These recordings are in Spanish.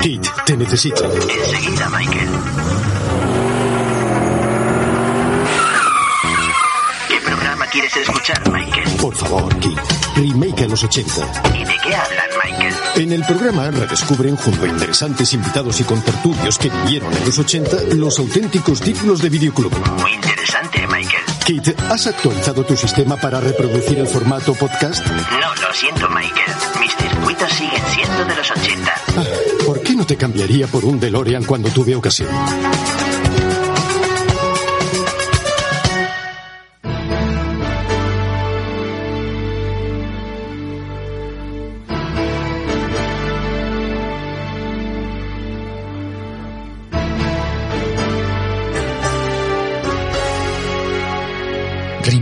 Kate, te necesito. Enseguida, Michael. ¿Qué programa quieres escuchar, Michael? Por favor, Kate. Remake a los 80. ¿Y de qué hablan, Michael? En el programa redescubren junto a interesantes invitados y contertulios que vivieron en los 80 los auténticos títulos de videoclub. Muy interesante, Kate, ¿has actualizado tu sistema para reproducir el formato podcast? No, lo siento, Michael. Mis circuitos siguen siendo de los 80. Ah, ¿Por qué no te cambiaría por un DeLorean cuando tuve ocasión?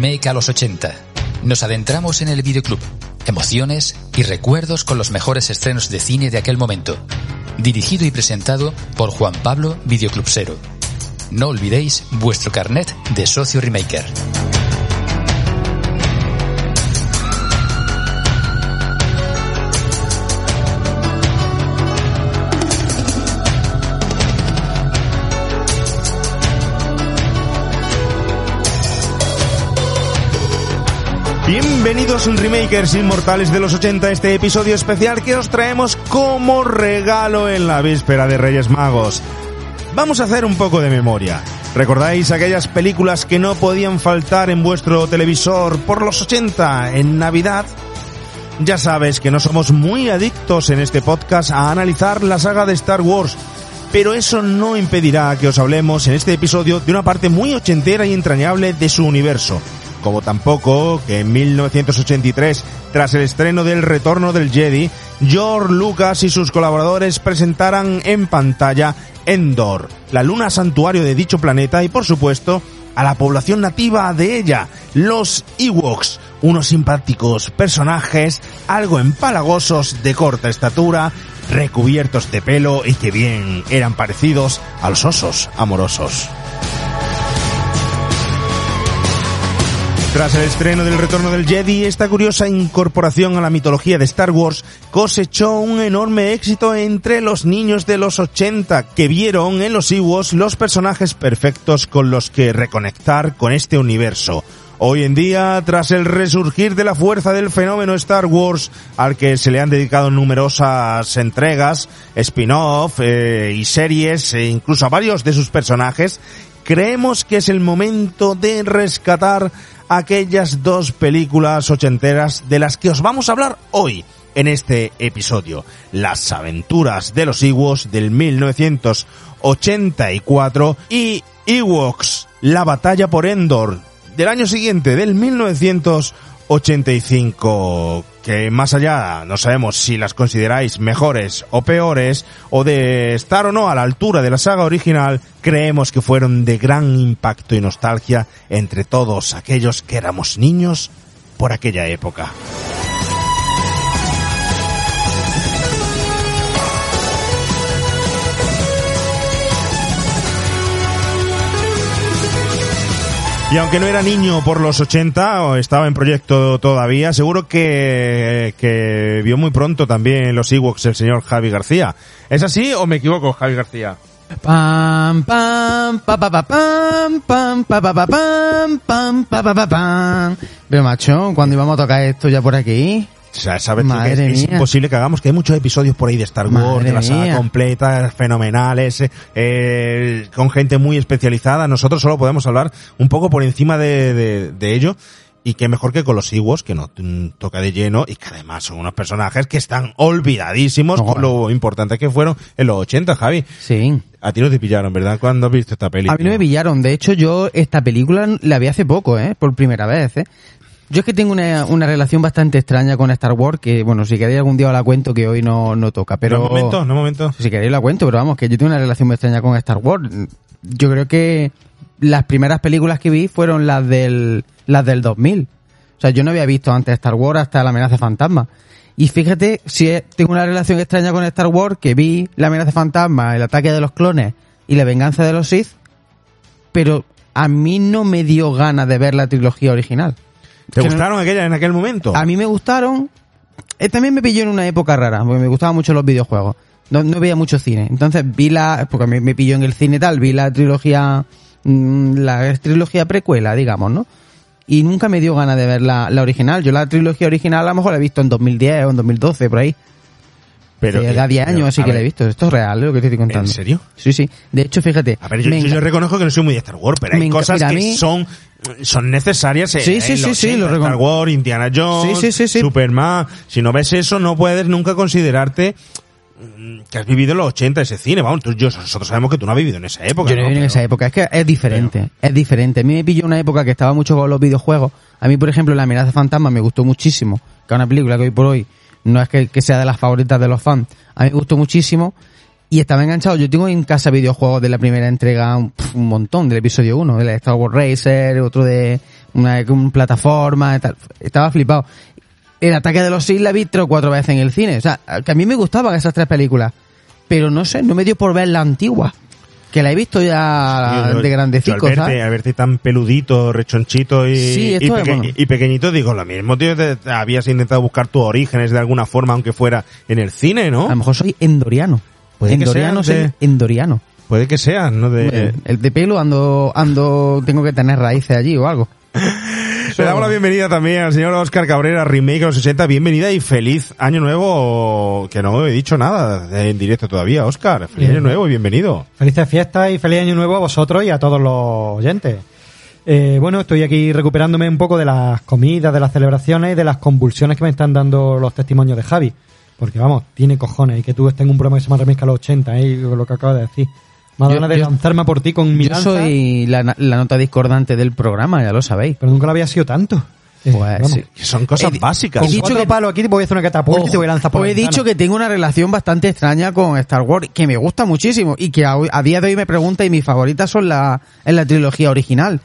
Remake a los 80. Nos adentramos en el videoclub, emociones y recuerdos con los mejores estrenos de cine de aquel momento. Dirigido y presentado por Juan Pablo Videoclubsero. No olvidéis vuestro carnet de socio remaker. Bienvenidos Remakers Inmortales de los 80 a este episodio especial que os traemos como regalo en la víspera de Reyes Magos. Vamos a hacer un poco de memoria. ¿Recordáis aquellas películas que no podían faltar en vuestro televisor por los 80 en Navidad? Ya sabes que no somos muy adictos en este podcast a analizar la saga de Star Wars, pero eso no impedirá que os hablemos en este episodio de una parte muy ochentera y entrañable de su universo como tampoco que en 1983, tras el estreno del Retorno del Jedi, George Lucas y sus colaboradores presentaran en pantalla Endor, la luna santuario de dicho planeta y por supuesto a la población nativa de ella, los Ewoks, unos simpáticos personajes algo empalagosos de corta estatura, recubiertos de pelo y que bien eran parecidos a los osos amorosos. Tras el estreno del Retorno del Jedi, esta curiosa incorporación a la mitología de Star Wars cosechó un enorme éxito entre los niños de los 80 que vieron en los Ewoks los personajes perfectos con los que reconectar con este universo. Hoy en día, tras el resurgir de la fuerza del fenómeno Star Wars, al que se le han dedicado numerosas entregas, spin-off eh, y series, e incluso a varios de sus personajes, creemos que es el momento de rescatar aquellas dos películas ochenteras de las que os vamos a hablar hoy en este episodio. Las aventuras de los Ewoks del 1984 y Ewoks, la batalla por Endor del año siguiente, del 1985 que más allá no sabemos si las consideráis mejores o peores, o de estar o no a la altura de la saga original, creemos que fueron de gran impacto y nostalgia entre todos aquellos que éramos niños por aquella época. Y aunque no era niño por los 80 o estaba en proyecto todavía, seguro que, que vio muy pronto también los Ewoks el señor Javi García. ¿Es así o me equivoco, Javi García? Pam, pam, pa, pa, pa, pam, pam, pa, pa, pa, pam, pam, pa, pa, pa, pam. Pero macho, cuando íbamos a tocar esto ya por aquí? O sea, sabes que es, es imposible que hagamos, que hay muchos episodios por ahí de Star Wars, Madre de la saga mía. completa, fenomenales, eh, eh, con gente muy especializada. Nosotros solo podemos hablar un poco por encima de, de, de ello. Y qué mejor que con los Ewoks, que no mm, toca de lleno, y que además son unos personajes que están olvidadísimos con lo importante que fueron en los 80, Javi. Sí. A ti no te pillaron, ¿verdad? ¿Cuándo has visto esta película? A mí no me pillaron. De hecho, yo esta película la vi hace poco, ¿eh? Por primera vez, ¿eh? Yo es que tengo una, una relación bastante extraña con Star Wars, que, bueno, si queréis algún día os la cuento, que hoy no, no toca, pero... No, momento, no, momento. Si queréis la cuento, pero vamos, que yo tengo una relación muy extraña con Star Wars. Yo creo que las primeras películas que vi fueron las del, las del 2000. O sea, yo no había visto antes Star Wars hasta La amenaza fantasma. Y fíjate, si tengo una relación extraña con Star Wars, que vi La amenaza fantasma, El ataque de los clones y La venganza de los Sith, pero a mí no me dio ganas de ver la trilogía original. ¿Te Que no- gustaron aquellas en aquel momento? a mí me gustaron. eh, también me pilló en una época rara, porque me gustaban mucho los videojuegos. no, no veía mucho cine. Entonces vi la, porque me, me pilló en el cine tal, vi la trilogía, mm, la trilogía precuela, digamos, ¿no? Y nunca me dio ganas de ver la, la original. Yo la trilogía original a lo mejor la he visto en 2010 o en 2012, por ahí. Pero, da 10 pero, años así que la he visto. Esto es real, lo que te estoy contando. ¿En serio? Sí, sí. De hecho, fíjate. A ver, yo, yo- reconozco que no soy muy de Star Wars, pero hay cosas mira, que mí- son, son necesarias en, Sí, sí, en sí, los sí, 80, lo Star. Wars, Indiana Jones. Superman. Si no ves eso, no puedes nunca considerarte mm, que has vivido en los 80 ese cine. Vamos, tú, yo, nosotros sabemos que tú no has vivido en esa época. Yo no ¿no? viví en esa época. Es que es diferente. Es diferente. A mí me pilló una época que estaba mucho con los videojuegos. A mí, por ejemplo, La amenaza fantasma me gustó muchísimo. Que es una película que hoy por hoy no es que, que sea de las favoritas de los fans. A mí me gustó muchísimo. Y estaba enganchado. Yo tengo en casa videojuegos de la primera entrega un, montón, del episodio 1. De Star Wars Racer, otro de una, una plataforma tal. Estaba flipado. El ataque de los Sith la vi tres o cuatro veces en el cine. O sea, que a mí me gustaban esas tres películas. Pero no sé, no me dio por ver la antigua. Que la he visto ya Yo- de yo grandecico, al verte, al verte tan peludito, rechonchito y, Sí, y, esto es peque- bueno. y pequeñito, digo, lo mismo, tío, te- te habías intentado buscar tus orígenes de alguna forma, aunque fuera en el cine, ¿no? A lo mejor soy endoriano. Puede que endoriano soy de- endoriano. Puede que sea, ¿no? De, Bueno, el de pelo ando, ando, tengo que tener raíces allí o algo. Le damos la bienvenida también al señor Oscar Cabrera, Remake a los 80. Bienvenida y feliz año nuevo, que no he dicho nada en directo todavía, Oscar. Feliz año nuevo y bienvenido. Felices fiestas y feliz año nuevo a vosotros y a todos los oyentes. Eh, bueno, estoy aquí recuperándome un poco de las comidas, de las celebraciones y de las convulsiones que me están dando los testimonios de Javi. Porque vamos, tiene cojones y que tú estés en un programa que se llama Remezcla los 80, ¿eh? lo que acabo de decir. Me ha dado Yo- ganas de yo- lanzarme por ti con mi Yo lanza, soy la, la nota discordante del programa, ya lo sabéis. pero nunca lo había sido tanto. Eh, Pues, sí. Son cosas He básicas. he dicho que- palos aquí te voy a hacer una catapulta y te voy a lanzar por Os la he dicho que tengo una relación bastante extraña con Star Wars, que me gusta muchísimo y que a, a día de hoy me pregunta y mis favoritas son la, en la trilogía original.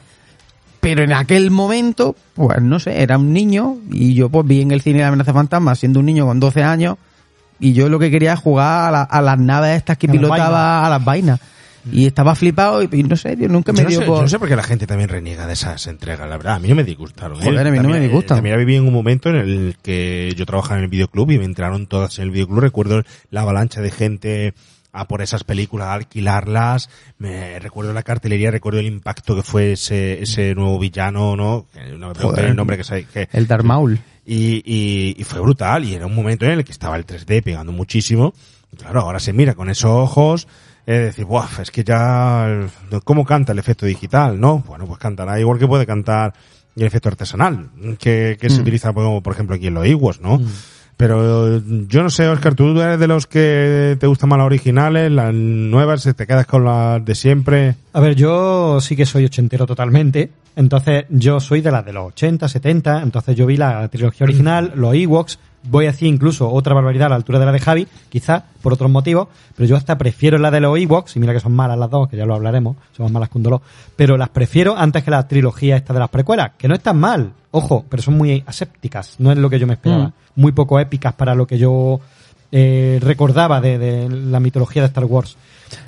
Pero en aquel momento, pues no sé, era un niño y yo pues vi en el cine La amenaza fantasma siendo un niño con 12 años y yo lo que quería es jugar a, la- a las naves estas que A las pilotaba a las vainas. Y estaba flipado y, y no sé, tío, nunca me Yo no, dio sé, por... yo no sé por qué la gente también reniega de esas entregas, la verdad. A mí no me disgustaron. ¿eh? Joder, a mí no me También- disgustan. También viví en un momento en el que yo trabajaba en el videoclub y me entraron todas en el videoclub. Recuerdo la avalancha de gente a por esas películas, a alquilarlas. Me recuerdo la cartelería, recuerdo el impacto que fue ese, ese nuevo villano, ¿no? No me Joder. el nombre que, sabe- que El Darth Maul. y, y, y fue brutal y era un momento en el que estaba el 3D pegando muchísimo claro ahora se mira con esos ojos es decir Buah, es que ya cómo canta el efecto digital no bueno pues cantará igual que puede cantar el efecto artesanal que, que se Mm. utiliza por, por ejemplo aquí en los Iwos no pero yo no sé Oscar tú eres de los que te gustan más las originales las nuevas te quedas con las de siempre A ver, yo sí que soy ochentero totalmente. Entonces, yo soy de las de los 80, 70. Entonces, yo vi la trilogía original, los Ewoks. Voy a decir incluso otra barbaridad a la altura de la de Javi, quizás por otros motivos. Pero yo hasta prefiero la de los Ewoks. Y mira que son malas las dos, que ya lo hablaremos. Son más malas un dolor. Pero las prefiero antes que la trilogía esta de las precuelas. Que no están mal. Ojo, pero son muy asépticas. No es lo que yo me esperaba. Mm. Muy poco épicas para lo que yo eh, recordaba de, de la mitología de Star Wars.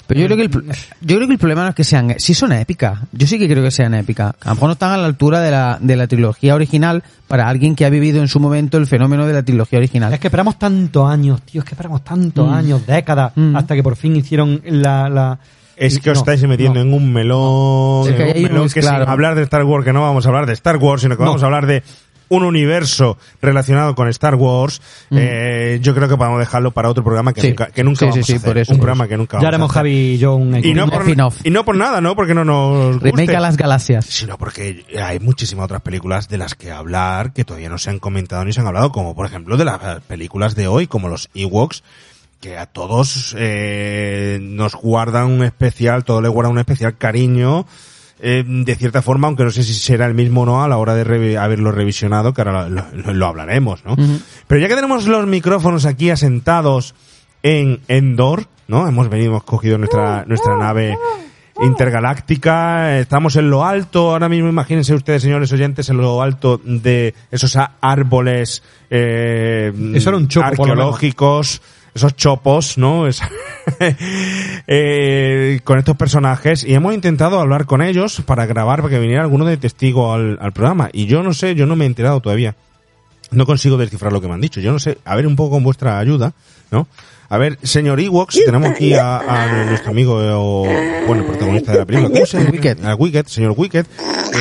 Pero yo creo que el, pro- yo creo que el problema no es que sean, sí son épicas. Yo sí que creo que sean épicas. A lo mejor no están a la altura de la, de la trilogía original para alguien que ha vivido en su momento el fenómeno de la trilogía original. Es que esperamos tantos años, tío, es que esperamos tantos Mm. años, décadas, Mm. hasta que por fin hicieron la... la Es que os No, estáis metiendo no. en un melón, Es que en hay un melón unos, que claro. sin hablar de Star Wars, que no vamos a hablar de Star Wars, sino que No. vamos a hablar de un universo relacionado con Star Wars. Eh, yo creo que podemos dejarlo para otro programa que Mm. Sí. nunca, que nunca Sí, vamos sí, a hacer. por eso, un por programa eso. que nunca Ya vamos haremos a hacer. Javi y yo un... Y no, por, y no por nada, ¿no? Porque no nos guste. Remake a las galaxias. Sino porque hay muchísimas otras películas de las que hablar que todavía no se han comentado ni se han hablado, como por ejemplo de las películas de hoy, como los Ewoks, que a todos eh, nos guardan un especial, todo le guarda un especial cariño, eh, de cierta forma, aunque no sé si será el mismo o no a la hora de revi- haberlo revisionado, que ahora lo, lo- lo hablaremos, ¿no? Pero ya que tenemos los micrófonos aquí asentados en Endor, ¿no? Hemos venido, hemos cogido nuestra, nuestra nave intergaláctica, estamos en lo alto, ahora mismo imagínense ustedes, señores oyentes, en lo alto de esos a- árboles eh, Eso era un por menos. arqueológicos, esos chopos, ¿no? Es- eh, con estos personajes y hemos intentado hablar con ellos para grabar, para que viniera alguno de testigo al, al programa. Y yo no sé, yo no me he enterado todavía. No consigo descifrar lo que me han dicho. Yo no sé, a ver un poco con vuestra ayuda, ¿no? A ver, señor Ewoks, tenemos aquí a, a nuestro amigo, eh, bueno, protagonista de la película. ¿Cómo se? Wicked. A Wicked, señor Wicked.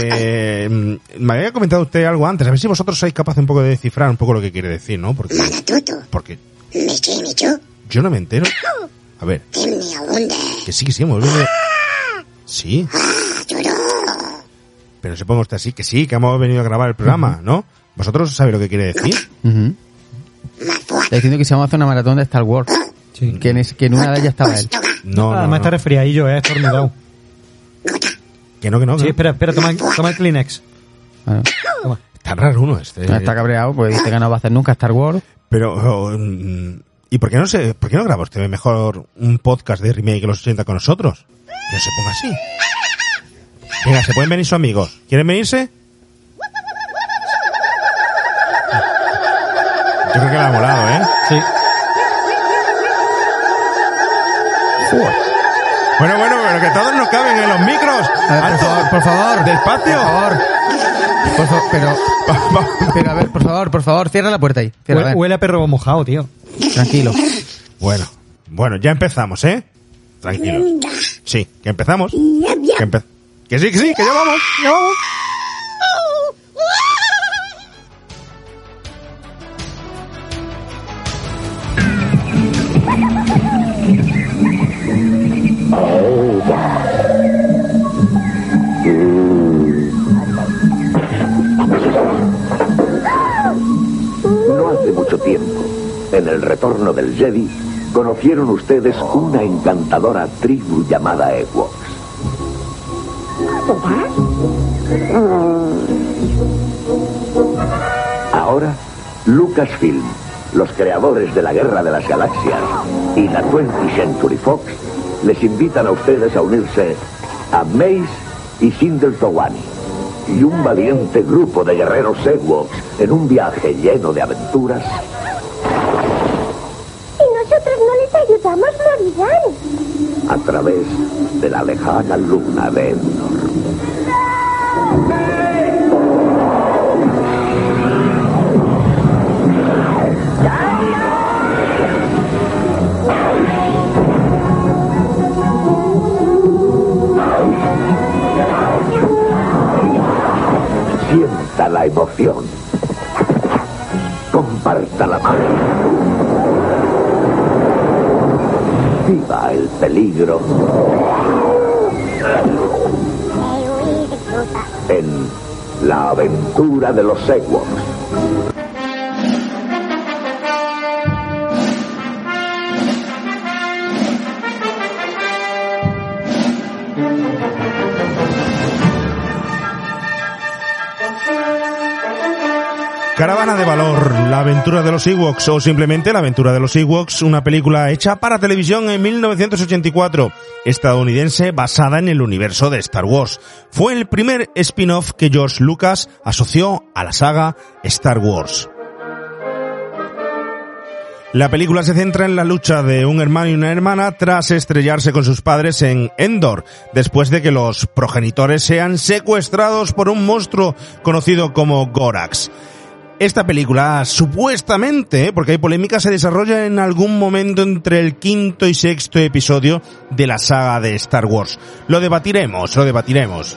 Eh, me había comentado usted algo antes, a ver si vosotros sois capaces un poco de descifrar un poco lo que quiere decir, ¿no? Porque, porque Michi, Michu, yo no me entero. A ver, Timni Aunde, que sí, que sí, hemos venido... Sí, Churo, pero se ponga usted así, que sí, que hemos venido a grabar el programa, ¿no? ¿Vosotros sabéis lo que quiere decir? Está diciendo que se vamos a hacer una maratón de Star Wars. Sí. Que en, ese- que en una de ellas estaba él. No, no, Además no. está resfriadillo, eh, estornudado. Que no, que no. que Sí, no. espera, espera, toma, toma el Kleenex. Bueno, Toma. Está raro uno este. está cabreado, pues dice que no va a hacer nunca Star Wars. Pero, oh, mm, ¿y por qué no se, por qué no graba usted mejor un podcast de remake de los 80 con nosotros? Que no se ponga así. Venga, se pueden venir sus amigos. ¿Quieren venirse? Yo creo que le ha molado, ¿eh? Sí. Bueno, bueno, pero que todos nos caben en los micros. Ver, por favor, por favor. ¡Despacio! Por favor. Por favor, pero, pero a ver, por favor, por favor, cierra la puerta ahí. Cierra, Huele, a perro mojado, tío. Tranquilo. Bueno, bueno, ya empezamos, ¿eh? Tranquilos. Sí, que empezamos. Que, empe- que sí, que sí, que ya vamos, ya vamos. mucho tiempo, en el retorno del Jedi, conocieron ustedes una encantadora tribu llamada Ewoks. Ahora, Lucasfilm, los creadores de la Guerra de las Galaxias y la 20th Century Fox, les invitan a ustedes a unirse a Mace y Sindel Towani y un valiente grupo de guerreros Ewoks en un viaje lleno de aventuras Si nosotros no les ayudamos, morirán. a través de la lejana luna de Endor. Sienta la emoción. Comparta la magia. Viva el peligro en la aventura de los Ewoks. De Valor, la aventura de los Ewoks o simplemente la aventura de los Ewoks, una película hecha para televisión en 1984, estadounidense basada en el universo de Star Wars. Fue el primer spin-off que George Lucas asoció a la saga Star Wars. La película se centra en la lucha de un hermano y una hermana tras estrellarse con sus padres en Endor, después de que los progenitores sean secuestrados por un monstruo conocido como Gorax. Esta película, supuestamente, porque hay polémica, se desarrolla en algún momento entre el quinto y sexto episodio de la saga de Star Wars. Lo debatiremos, lo debatiremos.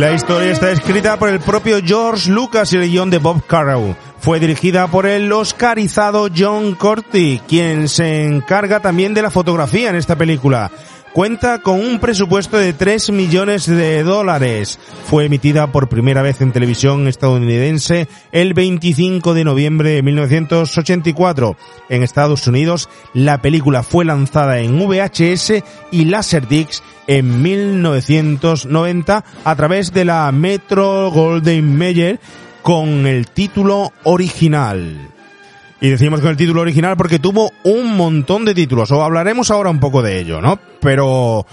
La historia está escrita por el propio George Lucas y el guion de Bob Carroll. Fue dirigida por el oscarizado John Corti, quien se encarga también de la fotografía en esta película. Cuenta con un presupuesto de 3 millones de dólares. Fue emitida por primera vez en televisión estadounidense el 25 de noviembre de 1984. En Estados Unidos, la película fue lanzada en VHS y Laserdisc en 1990 a través de la Metro Golden Mayer con el título original. Y decimos con el título original porque tuvo un montón de títulos, o hablaremos ahora un poco de ello, ¿no? Pero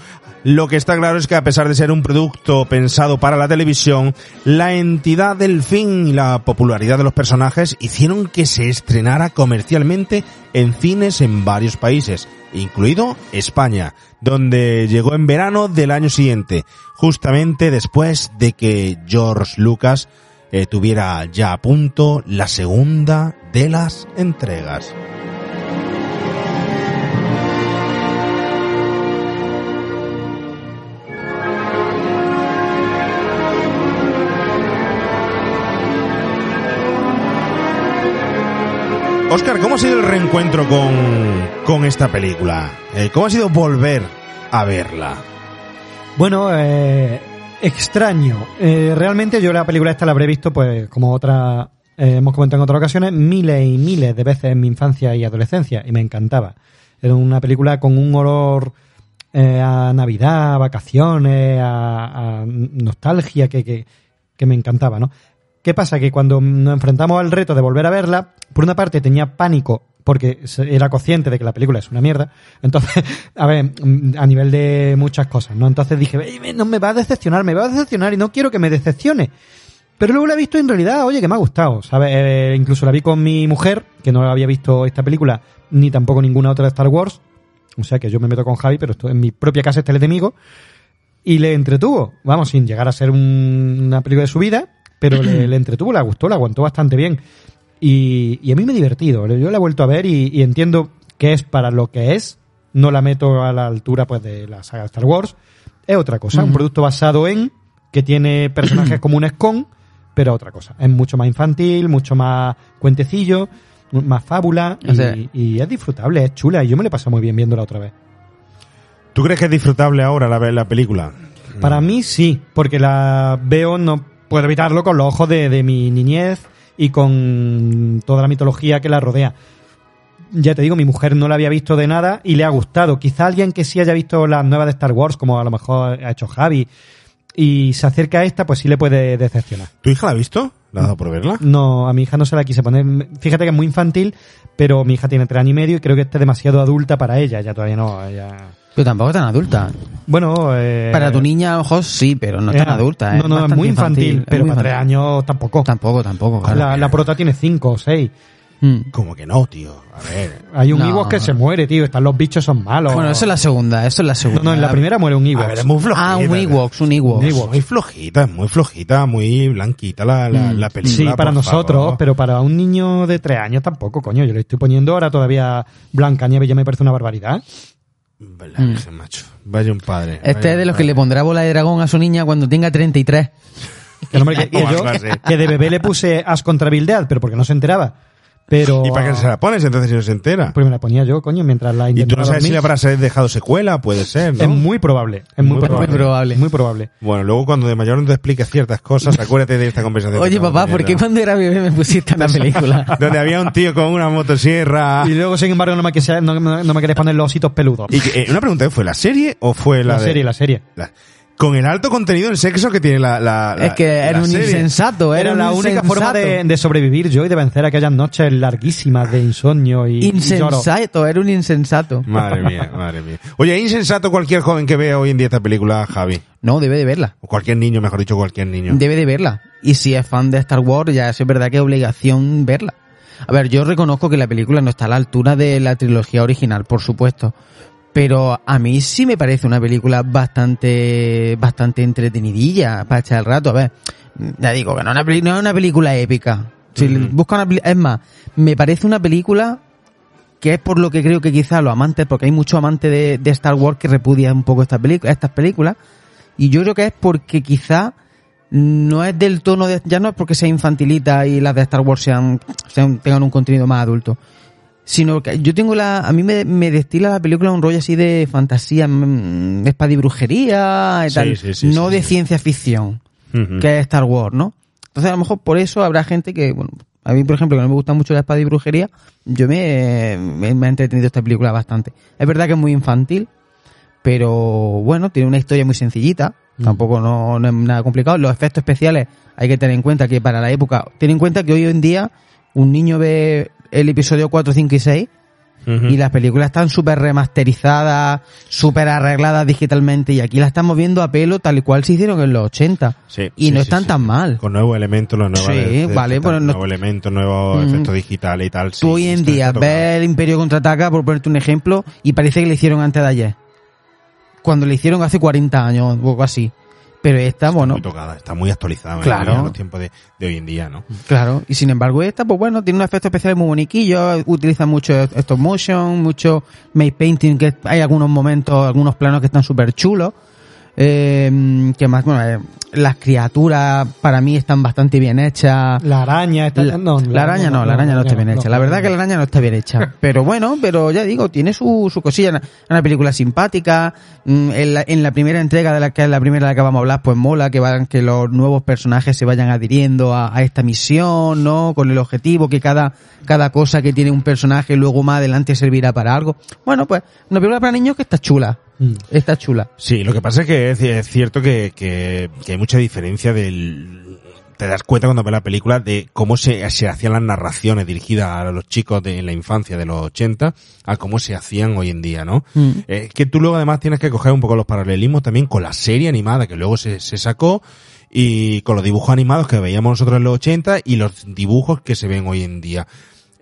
lo que está claro es que a pesar de ser un producto pensado para la televisión, la entidad del fin y la popularidad de los personajes hicieron que se estrenara comercialmente en cines en varios países, incluido España, donde llegó en verano del año siguiente, justamente después de que George Lucas eh, tuviera ya a punto la segunda de las entregas. Oscar, ¿cómo ha sido el reencuentro con, con esta película? Eh, ¿Cómo ha sido volver a verla? Bueno, eh, extraño. Eh, realmente yo la película esta la habré visto, pues, como otra, eh, hemos comentado en otras ocasiones, miles y miles de veces en mi infancia y adolescencia, y me encantaba. Era una película con un olor eh, a Navidad, a vacaciones, a, a nostalgia que, que, que me encantaba, ¿no? ¿Qué pasa? Que cuando nos enfrentamos al reto de volver a verla, por una parte tenía pánico porque era consciente de que la película es una mierda. Entonces, a ver, a nivel de muchas cosas, ¿no? Entonces dije, "Ey, no me va a decepcionar, me va a decepcionar y no quiero que me decepcione. Pero luego la he visto en realidad, oye, que me ha gustado, ¿sabes? Eh, incluso la vi con mi mujer, que no había visto esta película, ni tampoco ninguna otra de Star Wars. O sea que yo me meto con Javi, pero esto en mi propia casa este enemigo. Y le entretuvo, vamos, sin llegar a ser un- una película de su vida, pero le, le entretuvo, le gustó, la aguantó bastante bien. Y, y a mí me ha divertido. Yo la he vuelto a ver y, y entiendo que es para lo que es. No la meto a la altura pues de la saga de Star Wars. Es otra cosa. Un producto basado en, que tiene personajes comunes con, pero otra cosa. Es mucho más infantil, mucho más cuentecillo, más fábula. O sea- y, y es disfrutable, es chula. Y yo me lo he pasado muy bien viéndola otra vez. ¿Tú crees que es disfrutable ahora la, la película? Para mí sí, porque la veo, no puedo evitarlo, con los ojos de, de mi niñez y con toda la mitología que la rodea. Ya te digo, mi mujer no la había visto de nada y le ha gustado. Quizá alguien que sí haya visto las nuevas de Star Wars, como a lo mejor ha hecho Javi, y se acerca a esta, pues sí le puede decepcionar. ¿Tu hija la ha visto? ¿La ha dado por verla? No, a mi hija no se la quise poner. Fíjate que es muy infantil, pero mi hija tiene tres años y medio y creo que está demasiado adulta para ella. Ya todavía no. Ella... Pero tampoco tan adulta. Bueno, eh, Para tu niña, a lo mejor sí, pero no es tan eh, adulta. No, no, es muy infantil, pero muy para tres años tampoco. Tampoco, tampoco. claro. La, la prota tiene cinco o seis. Mm. Como que no, tío. A ver. Hay un No. Que se muere, tío. Están los bichos, son malos. Bueno, eso es la segunda, eso es la No, segunda. no, en la primera muere un Ewok. A ver, es muy flojita. Ah, un Ewok, un Ewok. muy flojita, es muy flojita, muy blanquita la, la, Mm. la película. Sí, para nosotros, favor. pero para un niño de tres años tampoco, coño. Yo le estoy poniendo ahora todavía Blanca Nieve ya me parece una barbaridad. Virgen, macho. Vaya un padre. Mm. Este vaya es de los que le pondrá bola de dragón a su niña cuando tenga 33. Que, no me- que- yo, que de bebé le puse As contra Bill Dead, pero porque no se enteraba. Pero. ¿Y para qué se la pones entonces si no se entera? Pues me la ponía yo, coño, mientras la y tú intentaba no sabes si dormir. le habrás dejado secuela, puede ser, ¿no? Es muy probable. Es muy, Muy probable. probable. probable. Muy probable. Bueno, luego cuando de mayor no te expliques ciertas cosas, acuérdate de esta conversación. Oye, papá, ¿por qué cuando era bebé me pusiste en la película? Donde había un tío con una motosierra. Y luego, sin embargo, no me, quise- no, no- no me querés poner los ositos peludos. Y que, eh, una pregunta, ¿fue la serie o fue la, la de- serie, la serie. la- con el alto contenido en sexo que tiene la, la, la- es que era un serie. insensato, era, la única forma de, de sobrevivir yo y de vencer aquellas noches larguísimas de insomnio y, y lloro. Insensato, era un insensato. Madre mía, madre mía. Oye, ¿es insensato cualquier joven que vea hoy en día esta película, Javi? No, debe de verla. O cualquier niño, mejor dicho, cualquier niño. Debe de verla. Y si es fan de Star Wars, ya es verdad que es obligación verla. A ver, yo reconozco que la película no está a la altura de la trilogía original, por supuesto. Pero a mí sí me parece una película bastante, bastante entretenidilla para echar el rato. A ver, ya digo que no es una, peli- no es una película épica. Si busca una es más, me parece una película que es por lo que creo que quizás los amantes, porque hay muchos amantes de, de Star Wars que repudian un poco esta pelicu- estas películas, y yo creo que es porque quizá no es del tono de, ya no es porque sea infantilita y las de Star Wars sean, sean- tengan un contenido más adulto, sino que yo tengo la, a mí me, me destila la película un rollo así de fantasía, mm, espada y brujería y Sí, tal, sí, sí, no de ciencia ficción que es Star Wars, ¿no? Entonces a lo mejor por eso habrá gente que, bueno, a mí por ejemplo que no me gusta mucho la espada y brujería, yo me, me, me ha entretenido esta película bastante. Es verdad que es muy infantil, pero bueno, tiene una historia muy sencillita, tampoco no, no es nada complicado. Los efectos especiales hay que tener en cuenta que para la época, ten en cuenta que hoy en día un niño ve el episodio 4, 5 y 6 Ujú. y las películas están súper remasterizadas, súper arregladas digitalmente y aquí las estamos viendo a pelo tal y cual se hicieron en los 80 Sí, y sí, no están sí. tan mal. Con nuevos elementos, los nuevos Sí, de- de- vale, bueno, no- nuevos elementos, nuevos Mm. efectos digitales y tal. Tú hoy en día ves el Imperio contraataca, por ponerte un ejemplo, y parece que le hicieron antes de ayer. Cuando le hicieron hace 40 años o algo así. Pero esta, bueno, Muy tocada, está muy actualizada Claro. en los tiempos de, de hoy en día, ¿no? Claro, y sin embargo esta, pues bueno, tiene un efecto especial muy boniquillo, utiliza mucho stop motion, mucho make painting, que hay algunos momentos, algunos planos que están súper chulos. Eh, que más, bueno, eh, las criaturas para mí están bastante bien hechas. La araña está... La, no, la araña no, la araña no está bien hecha. La verdad que la araña no está bien hecha. Pero bueno, pero ya digo, tiene su, su cosilla. Una, película simpática. Mm, En la, en la primera entrega de la que es la primera de la que vamos a hablar, pues mola que vayan, que los nuevos personajes se vayan adhiriendo a, a esta misión, ¿no? Con el objetivo que cada, cada cosa que tiene un personaje luego más adelante servirá para algo. Bueno, pues, una película para niños que está chula. Mm. Está chula. Sí, lo que pasa es que es, es cierto que, que, que hay mucha diferencia del... Te das cuenta cuando ves la película de cómo se, se hacían las narraciones dirigidas a los chicos de la infancia de los 80 a cómo se hacían hoy en día, ¿no? Mm. Eh, que tú luego además tienes que coger un poco los paralelismos también con la serie animada que luego se, se sacó y con los dibujos animados que veíamos nosotros en los 80 y los dibujos que se ven hoy en día.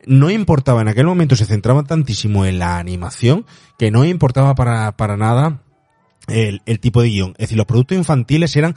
No importaba, en aquel momento se centraba tantísimo en la animación que no importaba para, para nada el, el tipo de guion. Es decir, los productos infantiles eran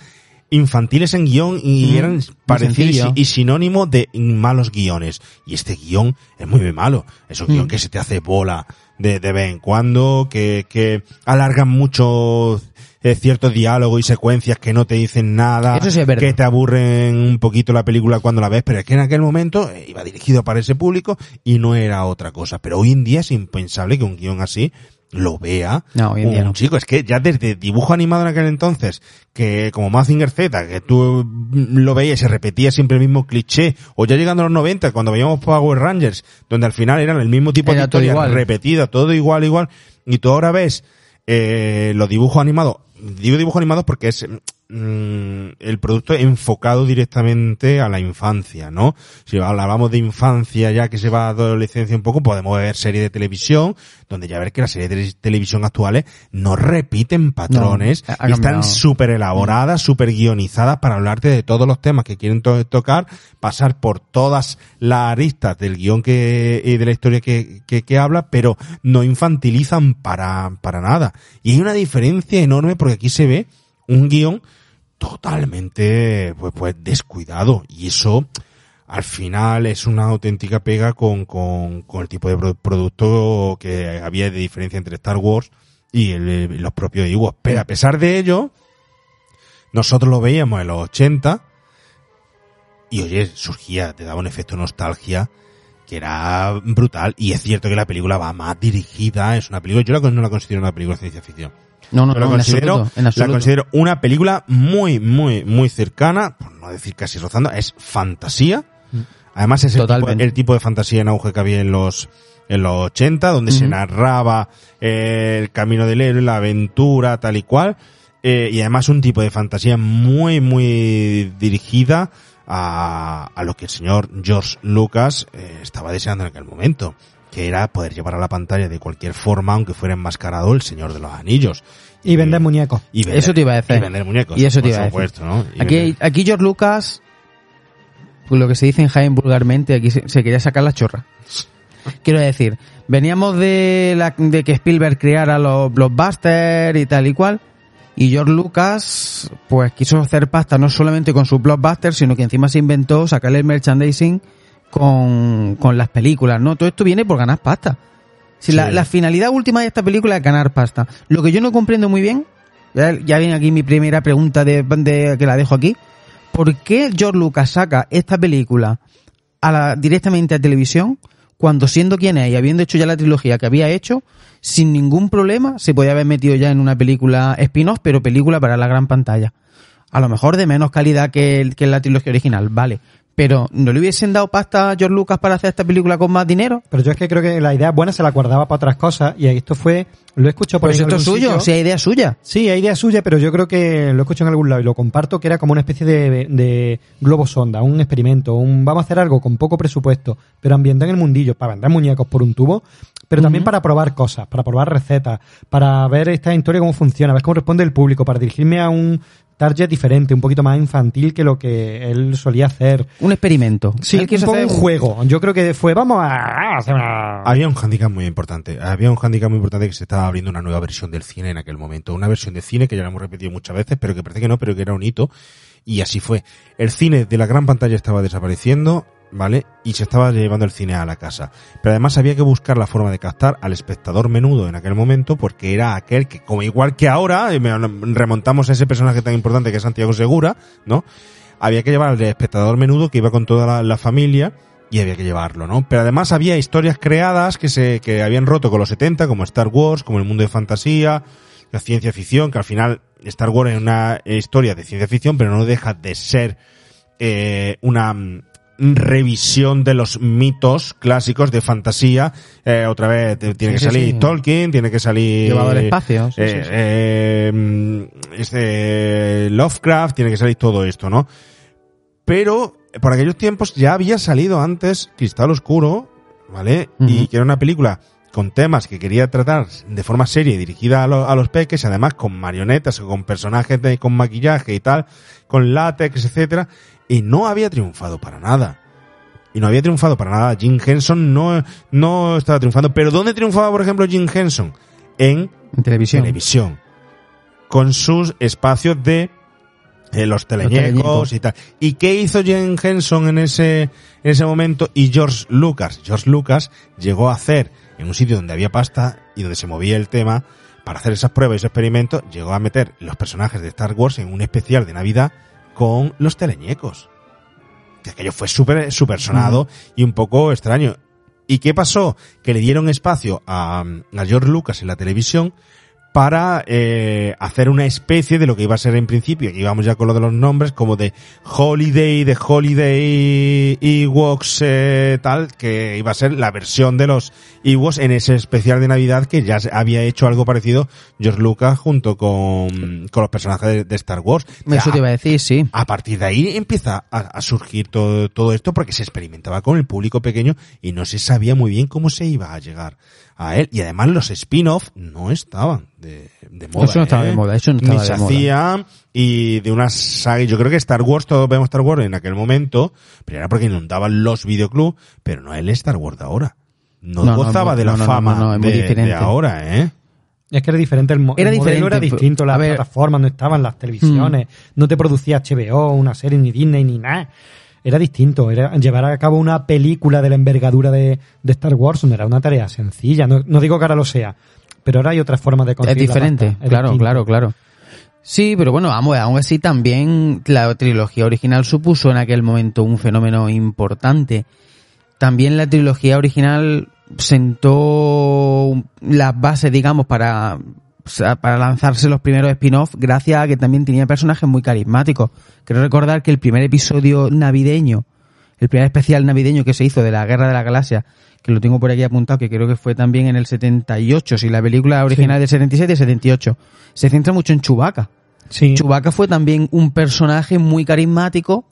infantiles en guion y Mm, eran parecidos y, y sinónimo de malos guiones. Y este guion es muy, muy malo. Es un guion Mm. que se te hace bola de, de vez en cuando, que, que alargan mucho eh, ciertos diálogos y secuencias que no te dicen nada, Eso sí es verdad. que te aburren un poquito la película cuando la ves, pero es que en aquel momento eh, iba dirigido para ese público y no era otra cosa. Pero hoy en día es impensable que un guion así lo vea No, hoy en día un no. chico. Es que ya desde dibujo animado en aquel entonces, que como Mazinger Z, que tú mm, lo veías y se repetía siempre el mismo cliché, o ya llegando a los 90, cuando veíamos Power Rangers, donde al final eran el mismo tipo de Era todo historia igual. repetida, todo igual, igual, y tú ahora ves eh, los dibujos animados, digo dibujos animados porque es mm, el producto enfocado directamente a la infancia, ¿no? Si hablábamos de infancia ya que se va a adolescencia un poco, podemos ver series de televisión, donde ya ver que las series de tele- televisión actuales no repiten patrones, No, ha y están súper elaboradas, súper guionizadas para hablarte de todos los temas que quieren to- tocar, pasar por todas las aristas del guion que, y de la historia que, que, que habla, pero no infantilizan para, para nada. Y hay una diferencia enorme porque aquí se ve un guion totalmente, pues, pues, descuidado. Y eso, al final, es una auténtica pega con, con, con el tipo de pro- producto que había de diferencia entre Star Wars y los propios Ewoks. Pero a pesar de ello, nosotros lo veíamos en los 80 y oye, surgía, te daba un efecto nostalgia que era brutal y es cierto que la película va más dirigida, es una película, yo la- no la considero una película de ciencia ficción. No, no, Yo la no, en considero, absoluto, en la absoluto. considero una película muy, muy, muy cercana, por no decir casi rozando, es fantasía. Además es el tipo, el tipo de fantasía en auge que había en los, en los 80, donde se Ujú. narraba eh, el camino del héroe, la aventura, tal y cual. Eh, y además un tipo de fantasía muy, muy dirigida a, a lo que el señor George Lucas eh, estaba deseando en aquel momento, que era poder llevar a la pantalla de cualquier forma, aunque fuera enmascarado, el Señor de los Anillos. Y vender muñecos. Y vender- Eso te iba a decir. Y vender muñecos. Y eso te iba a decir. supuesto, ¿no? Aquí, vender- aquí George Lucas, pues lo que se dice en Jaén vulgarmente, aquí se, se quería sacar la chorra. Quiero decir, veníamos de, la, de que Spielberg creara los blockbusters y tal y cual, y George Lucas, pues quiso hacer pasta no solamente con sus blockbusters, sino que encima se inventó sacarle el merchandising con, con las películas, ¿no? Todo esto viene por ganar pasta. Si la, la finalidad última de esta película es ganar pasta. Lo que yo no comprendo muy bien, ya, ya viene aquí mi primera pregunta de, de- que la dejo aquí. ¿Por qué George Lucas saca esta película a la, directamente a televisión cuando siendo quien es y habiendo hecho ya la trilogía que había hecho, sin ningún problema se podía haber metido ya en una película spin-off, pero película para la gran pantalla? A lo mejor de menos calidad que, que la trilogía original, vale. Pero ¿no le hubiesen dado pasta a George Lucas para hacer esta película con más dinero? Pero yo es que creo que la idea buena se la guardaba para otras cosas y esto fue, lo he escuchado por Pues esto es suyo, sitio. si hay idea suya. Sí, hay idea suya, pero yo creo que lo he escuchado en algún lado y lo comparto, que era como una especie de, de globo sonda, un experimento, un vamos a hacer algo con poco presupuesto, pero ambientado en el mundillo, para vender muñecos por un tubo, pero también para probar cosas, para probar recetas, para ver esta historia cómo funciona, ver cómo responde el público, para dirigirme a un target diferente, un poquito más infantil que lo que él solía hacer. Un experimento. Sí, Él un quiso poco hacer un juego. Yo creo que fue, vamos a hacer una... Había un handicap muy importante. Había un handicap muy importante que se estaba abriendo una nueva versión del cine en aquel momento. Una versión de cine que ya la hemos repetido muchas veces, pero que parece que no, pero que era un hito. Y así fue. El cine de la gran pantalla estaba desapareciendo, ¿vale? Y se estaba llevando el cine a la casa. Pero además había que buscar la forma de captar al espectador menudo en aquel momento, porque era aquel que, como igual que ahora, remontamos a ese personaje tan importante que es Santiago Segura, ¿no? Había que llevar al espectador menudo que iba con toda la, familia y había que llevarlo, ¿no? Pero además había historias creadas que se, que habían roto con los 70, como Star Wars, como el mundo de fantasía, la ciencia ficción, que al final Star Wars es una historia de ciencia ficción, pero no deja de ser eh, una revisión de los mitos clásicos de fantasía. Eh, otra vez eh, tiene Sí, que sí, salir sí. Tolkien, tiene que salir... Llevado al espacio, sí, eh, eh, mm, este Lovecraft, tiene que salir todo esto, ¿no? Pero por aquellos tiempos ya había salido antes Cristal Oscuro, ¿vale? Y que era una película con temas que quería tratar de forma seria y dirigida a, lo- a los peques, además con marionetas, con personajes de- con maquillaje y tal, con látex, etcétera, y no había triunfado para nada. Y no había triunfado para nada. Jim Henson no, no estaba triunfando. Pero ¿dónde triunfaba, por ejemplo, Jim Henson? En En televisión. televisión. Con sus espacios de eh, los teleñecos teleñecos. y tal. ¿Y qué hizo Jim Henson en ese, en ese momento? Y George Lucas. George Lucas llegó a hacer en un sitio donde había pasta y donde se movía el tema para hacer esas pruebas y esos experimentos, llegó a meter los personajes de Star Wars en un especial de Navidad con los teleñecos. Que aquello fue súper super sonado y un poco extraño. ¿Y qué pasó? Que le dieron espacio a, a George Lucas en la televisión para eh, hacer una especie de lo que iba a ser en principio, que íbamos ya con lo de los nombres, como de Holiday, de Holiday Ewoks, eh, tal, que iba a ser la versión de los Ewoks en ese especial de Navidad que ya se- había hecho algo parecido George Lucas junto con, con los personajes de, de Star Wars. Eso Ya, te iba a decir, sí. a partir de ahí empieza a, a surgir todo, todo esto porque se experimentaba con el público pequeño y no se sabía muy bien cómo se iba a llegar a él. Y además los spin-off no estaban de, de moda. Eso no estaba ¿eh? de moda, eso no estaba Ni de se moda. hacía y de una saga, yo creo que Star Wars, todos vemos Star Wars en aquel momento, pero era porque inundaban los videoclubs, pero no el Star Wars de ahora. No, gozaba no, de la fama de- de, ahora, ¿eh? Es que era diferente, el, mo- Era el modelo diferente, era pero- distinto, las Mm. plataformas no estaban, las televisiones, no te producía HBO, una serie, ni Disney, ni nada. Era distinto, era llevar a cabo una película de la envergadura de, de Star Wars no era una tarea sencilla, no, no digo que ahora lo sea, pero ahora hay otras formas de Es conseguir la diferente, pasta, es claro, distinto. claro, claro. Sí, pero bueno, vamos, aún así también la trilogía original supuso en aquel momento un fenómeno importante. También la trilogía original sentó las bases, digamos, para, o sea, para lanzarse los primeros spin-off gracias a que también tenía personajes muy carismáticos. Quiero recordar que el primer episodio navideño, el primer especial navideño que se hizo de la Guerra de la Galaxia, que lo tengo por aquí apuntado, que creo que fue también en el 78, si la película original es del 77 y 78, se centra mucho en Chewbacca. Sí. Chewbacca fue también un personaje muy carismático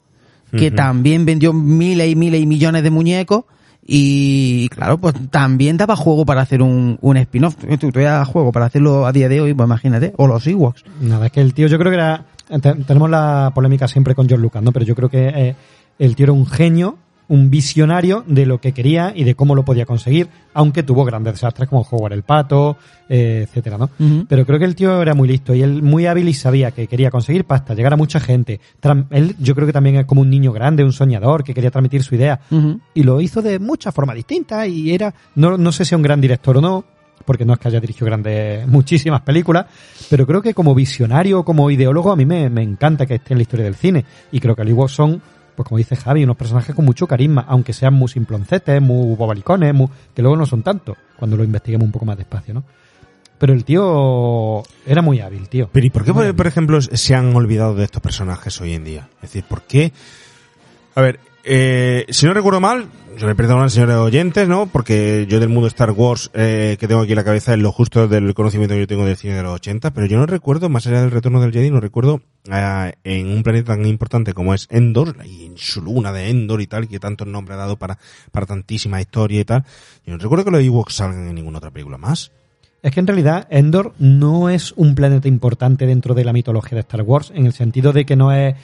que también vendió miles y miles y millones de muñecos y claro, pues también daba juego para hacer un, un spin-off. Das juego para hacerlo a día de hoy, pues imagínate, o los Ewoks. Nada, es que el tío, yo creo que era. te- Tenemos la polémica siempre con George Lucas, ¿no? Pero yo creo que eh, el tío era un genio, un visionario de lo que quería y de cómo lo podía conseguir, aunque tuvo grandes desastres como jugar el pato, eh, etcétera, ¿no? Pero creo que el tío era muy listo y él muy hábil y sabía que quería conseguir pasta, llegar a mucha gente. Él, yo creo que también es como un niño grande, un soñador que quería transmitir su idea y lo hizo de muchas formas distintas y era, no, no sé si es un gran director o no, porque no es que haya dirigido grandes, muchísimas películas, pero creo que como visionario, como ideólogo, a mí me, me encanta que esté en la historia del cine y creo que igual son, pues como dice Javi, unos personajes con mucho carisma, aunque sean muy simploncetes, muy bobalicones, muy- que luego no son tanto, cuando lo investiguemos un poco más despacio, ¿no? Pero el tío era muy hábil, tío. Pero ¿y por qué, por ejemplo, se han olvidado de estos personajes hoy en día? Es decir, ¿por qué? A ver, eh, si no recuerdo mal, yo le perdono al señor oyentes, ¿no? Porque yo del mundo Star Wars eh, que tengo aquí en la cabeza es lo justo del conocimiento que yo tengo del cine de los 80, pero yo no recuerdo, más allá del retorno del Jedi, no recuerdo eh, en un planeta tan importante como es Endor, y en su luna de Endor y tal, que tantos nombres ha dado para, para tantísima historia y tal, yo no recuerdo que los Ewoks salgan en ninguna otra película más. Es que en realidad Endor no es un planeta importante dentro de la mitología de Star Wars, en el sentido de que no es.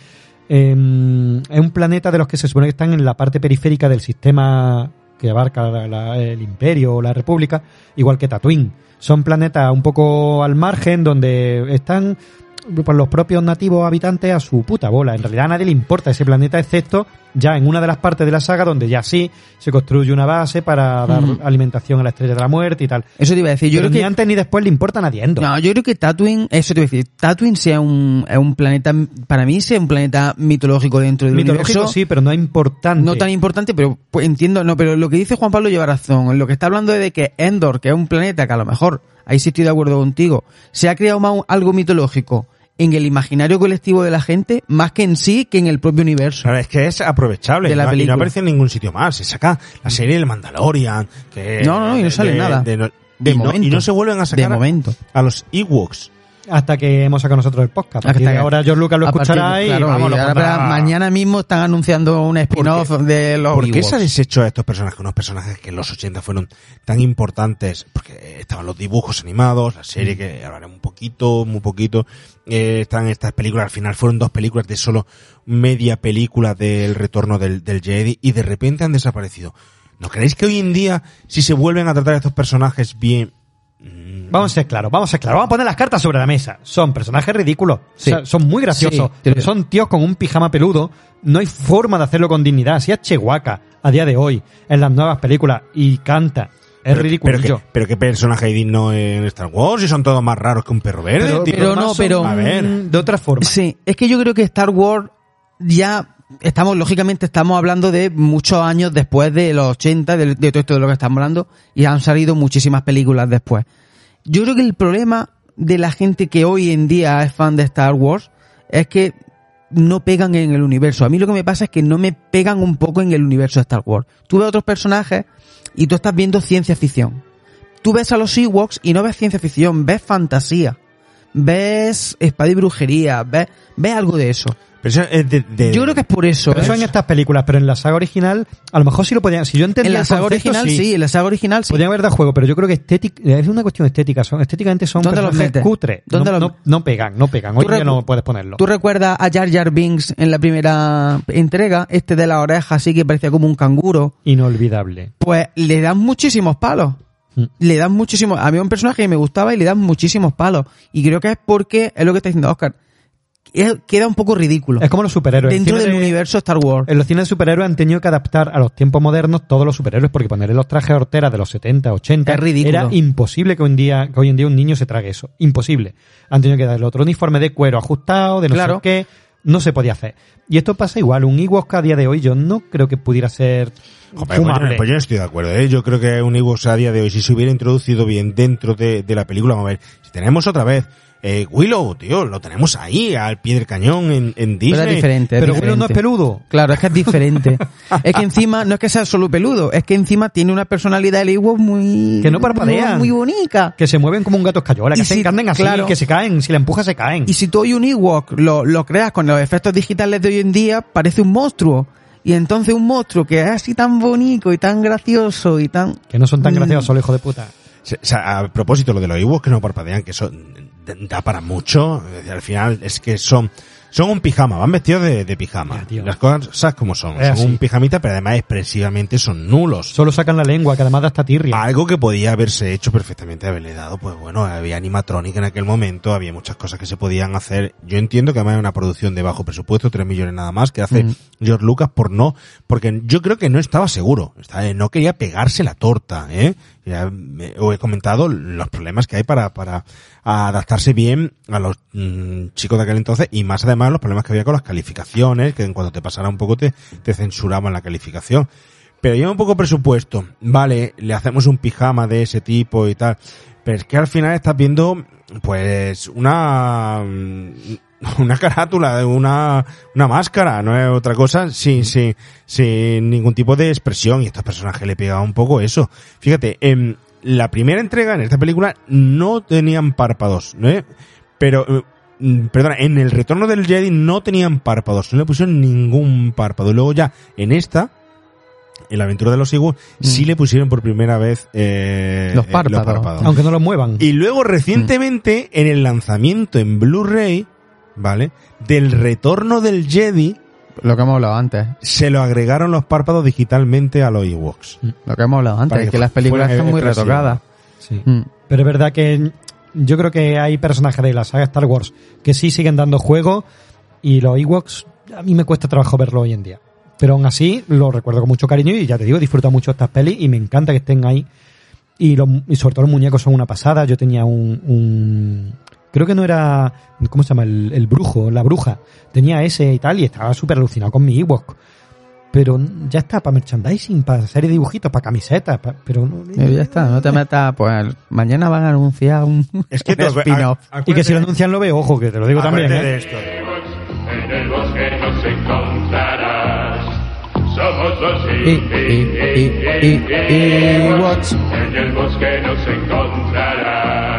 Em, es un planeta de los que se supone que están en la parte periférica del sistema que abarca el Imperio o la República, igual que Tatooine. Son planetas un poco al margen donde están pues, los propios nativos habitantes a su puta bola. En realidad a nadie le importa ese planeta, excepto ya en una de las partes de la saga donde ya sí se construye una base para dar Mm. alimentación a la estrella de la muerte y tal. Eso te iba a decir. Yo Pero creo ni que antes ni después le importa a nadie Endor. No, yo creo que Tatooine, eso te iba a decir, Tatooine sea un, es un planeta, para mí sea un planeta mitológico dentro del Mitológico universo. sí, pero no es importante. No tan importante, pero pues, entiendo, no, pero lo que dice Juan Pablo lleva razón. Lo que está hablando es de que Endor, que es un planeta que a lo mejor, ahí sí estoy de acuerdo contigo, se ha creado más algo mitológico en el imaginario colectivo de la gente, más que en sí, que en el propio universo. Claro, es que es aprovechable De la y no- y no película. aparece en ningún sitio más. Se saca la serie del Mandalorian. Que No, no, no, y no sale nada. no- De y, no, momento. y no se vuelven a sacar De momento. a los Ewoks. Hasta que hemos sacado nosotros el podcast. A partir Hasta de que- ahora George Lucas lo partir escuchará y ahora para- mañana mismo están anunciando un spin-off de los ¿Por qué se ha deshecho a estos personajes? Unos personajes que en los 80 fueron tan importantes, porque estaban los dibujos animados, la serie que hablaré un poquito, muy poquito, eh, están estas películas, al final fueron dos películas de solo media película del retorno del, del Jedi y de repente han desaparecido. ¿No creéis que hoy en día, si se vuelven a tratar a estos personajes bien, Vamos a ser claros, vamos a ser claros. Vamos a poner las cartas sobre la mesa. Son personajes ridículos. Sí. O sea, son muy graciosos. Sí, lo- son tíos con un pijama peludo. No hay forma de hacerlo con dignidad. Si es Chewbacca a día de hoy, en las nuevas películas, y canta, es pero, ridículo. pero, qué, pero qué personaje hay digno en Star Wars y son todos más raros que un perro verde. Pero- tío. pero no, pero- A ver. de otra forma. Sí, es que yo creo que Star Wars ya estamos, lógicamente, estamos hablando de muchos años después de los 80, de, de todo esto de lo que estamos hablando, y han salido muchísimas películas después. Yo creo que el problema de la gente que hoy en día es fan de Star Wars es que no pegan en el universo. A mí lo que me pasa es que no me pegan un poco en el universo de Star Wars. Tú ves otros personajes y tú estás viendo ciencia ficción. Tú ves a los Ewoks y no ves ciencia ficción, ves fantasía. Ves espada y brujería, ves, ves algo de eso. Pero eso es de- de- Yo creo que es por eso. Pero eso ¿eh? en estas películas, pero en la saga original, a lo mejor sí lo podían. Si yo entendía En la saga concepto, original sí. en la saga original sí. Podrían haber dado juego, pero yo creo que estética, es una cuestión estética. Son, estéticamente son ¿Dónde los cutres. ¿Dónde no, los- no, no pegan, no pegan. Hoy día no puedes ponerlo. ¿Tú recuerdas a Jar Jar Binks en la primera entrega? Este de la oreja así que parecía como un canguro. Inolvidable. Pues le dan muchísimos palos. Mm. Le dan muchísimos... A mí un personaje que me gustaba y le dan muchísimos palos. Y creo que es porque, es lo que está diciendo Oscar, es- queda un poco ridículo. Es como los superhéroes. Dentro del de- universo Star Wars. En los cines de superhéroes han tenido que adaptar a los tiempos modernos todos los superhéroes porque ponerle los trajes horteras de los 70, 80 Es ridículo. era imposible que hoy, en día, que hoy en día un niño se trague eso. Imposible. Han tenido que darle otro uniforme de cuero ajustado, de no Claro. sé qué. No se podía hacer. Y esto pasa igual. Un Ewok a día de hoy yo no creo que pudiera ser Joder, pues, yo, fumable. pues yo no estoy de acuerdo, ¿eh? Yo creo que un Ewoks a día de hoy, si se hubiera introducido bien dentro de, de la película, vamos a ver, si tenemos otra vez eh, Willow, tío, lo tenemos ahí, al pie del cañón, en, en Disney. Pero es diferente. es Pero Willow no es peludo. Claro, es que es diferente. es que encima, no es que sea solo peludo, es que encima tiene una personalidad el Ewok muy... Que no parpadea. Muy bonita. Que se mueven como un gato escayola, que se encarnen así, claro. que se caen. Si la empujas se caen. Y si tú hoy un Ewok lo, lo creas con los efectos digitales de hoy en día, parece un monstruo. Y entonces un monstruo que es así tan bonito y tan gracioso y tan... Que no son tan Mm. graciosos, hijo de puta. A propósito, lo de los Ewoks que no parpadean, que eso da para mucho, al final es que son, son un pijama, van vestidos de, de pijama. Ya. Las cosas como son, Es son así. un pijamita, pero además expresivamente son nulos. Solo sacan la lengua, que además da esta tirria. Algo que podía haberse hecho perfectamente, haberle dado, pues bueno, había animatronic en aquel momento, había muchas cosas que se podían hacer. Yo entiendo que además es una producción de bajo presupuesto, 3 millones nada más, que hace Mm. George Lucas por no, porque yo creo que no estaba seguro, no quería pegarse la torta, ¿eh? Ya os he comentado los problemas que hay para, para adaptarse bien a los mm, chicos de aquel entonces y más además los problemas que había con las calificaciones, que en cuanto te pasara un poco te, te censuraban la calificación. Pero lleva un poco presupuesto. Vale, le hacemos un pijama de ese tipo y tal. Pero es que al final estás viendo, pues, una, una carátula, una, una máscara, no es otra cosa, sin, sin, sin ningún tipo de expresión. Y a estos personajes le pegaba un poco eso. Fíjate, en la primera entrega, en esta película, no tenían párpados, ¿no? Pero, eh, mm, perdona, en el retorno del Jedi no tenían párpados, no le pusieron ningún párpado. Y luego ya, en esta, en la aventura de los Ewoks, sí le pusieron por primera vez eh, Los eh, párpados. Aunque no los muevan. Y luego recientemente, en el lanzamiento en Blu-ray, ¿vale? Del retorno del Jedi, Lo que hemos hablado antes. se lo agregaron los párpados digitalmente a los Ewoks. Lo que hemos hablado antes. Es que que las películas están muy retocadas. Sí. Mm. Pero es verdad que yo creo que hay personajes de la saga Star Wars que sí siguen dando juego y los Ewoks a mí me cuesta trabajo verlo hoy en día. Pero aún así lo recuerdo con mucho cariño y ya te digo, disfruto mucho estas pelis y me encanta que estén ahí. Y, los, y sobre todo los muñecos son una pasada. Yo tenía un, un- creo que no era, ¿cómo se llama? El, el brujo, la bruja. Tenía ese y tal y estaba súper alucinado con mi Ewok. Pero ya está, para merchandising, para serie de dibujitos, para camisetas, pa- pero no- Pero ya está, no te metas. Pues mañana van a anunciar un, Es que spin-off. Y que si lo anuncian lo veo, ojo, que te lo digo también. ¿eh? de esto. En el bosque nos encontrarás. Somos los Y, y, y, y, Ewoks. En el bosque nos encontrarás.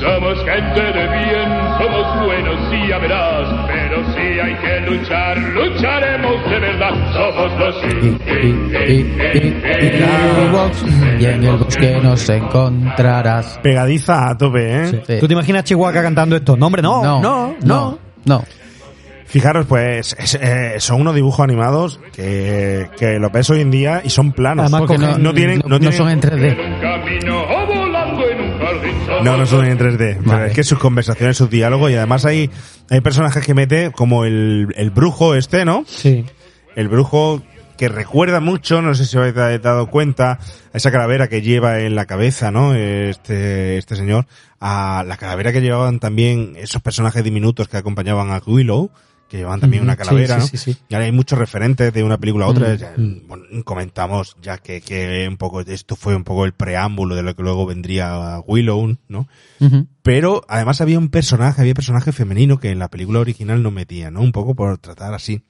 Somos gente de bien, somos buenos y ya verás. Pero si hay que luchar, lucharemos de verdad. Somos los Y, y, y, y, Ewoks. Y en el bosque nos encontrarás. Pegadiza a tope, ¿eh? Sí. ¿Tú te imaginas Chihuahua cantando esto? No, hombre, no, no, no. no, no. Fijaros, pues es- eh, son unos dibujos animados que, que los ves hoy en día y son planos. Además, Porque no, no tienen, no, tienen- son en 3D. No, no son en 3D. Pero es que sus conversaciones, sus diálogos y además hay, hay personajes que mete como el, el brujo este, ¿no? Sí. El brujo que recuerda mucho, no sé si os habéis dado cuenta, a esa calavera que lleva en la cabeza, ¿no? Este, este señor, a la calavera que llevaban también esos personajes diminutos que acompañaban a Willow, que llevaban también una calavera, sí, ¿no? sí, sí, sí. Y ahora hay muchos referentes de una película a otra. Mm, ya, mm. bueno, comentamos ya que, que un poco, esto fue un poco el preámbulo de lo que luego vendría Willow, ¿no? Pero además había un personaje, había personaje femenino que en la película original no metía, ¿no? Un poco por tratar así.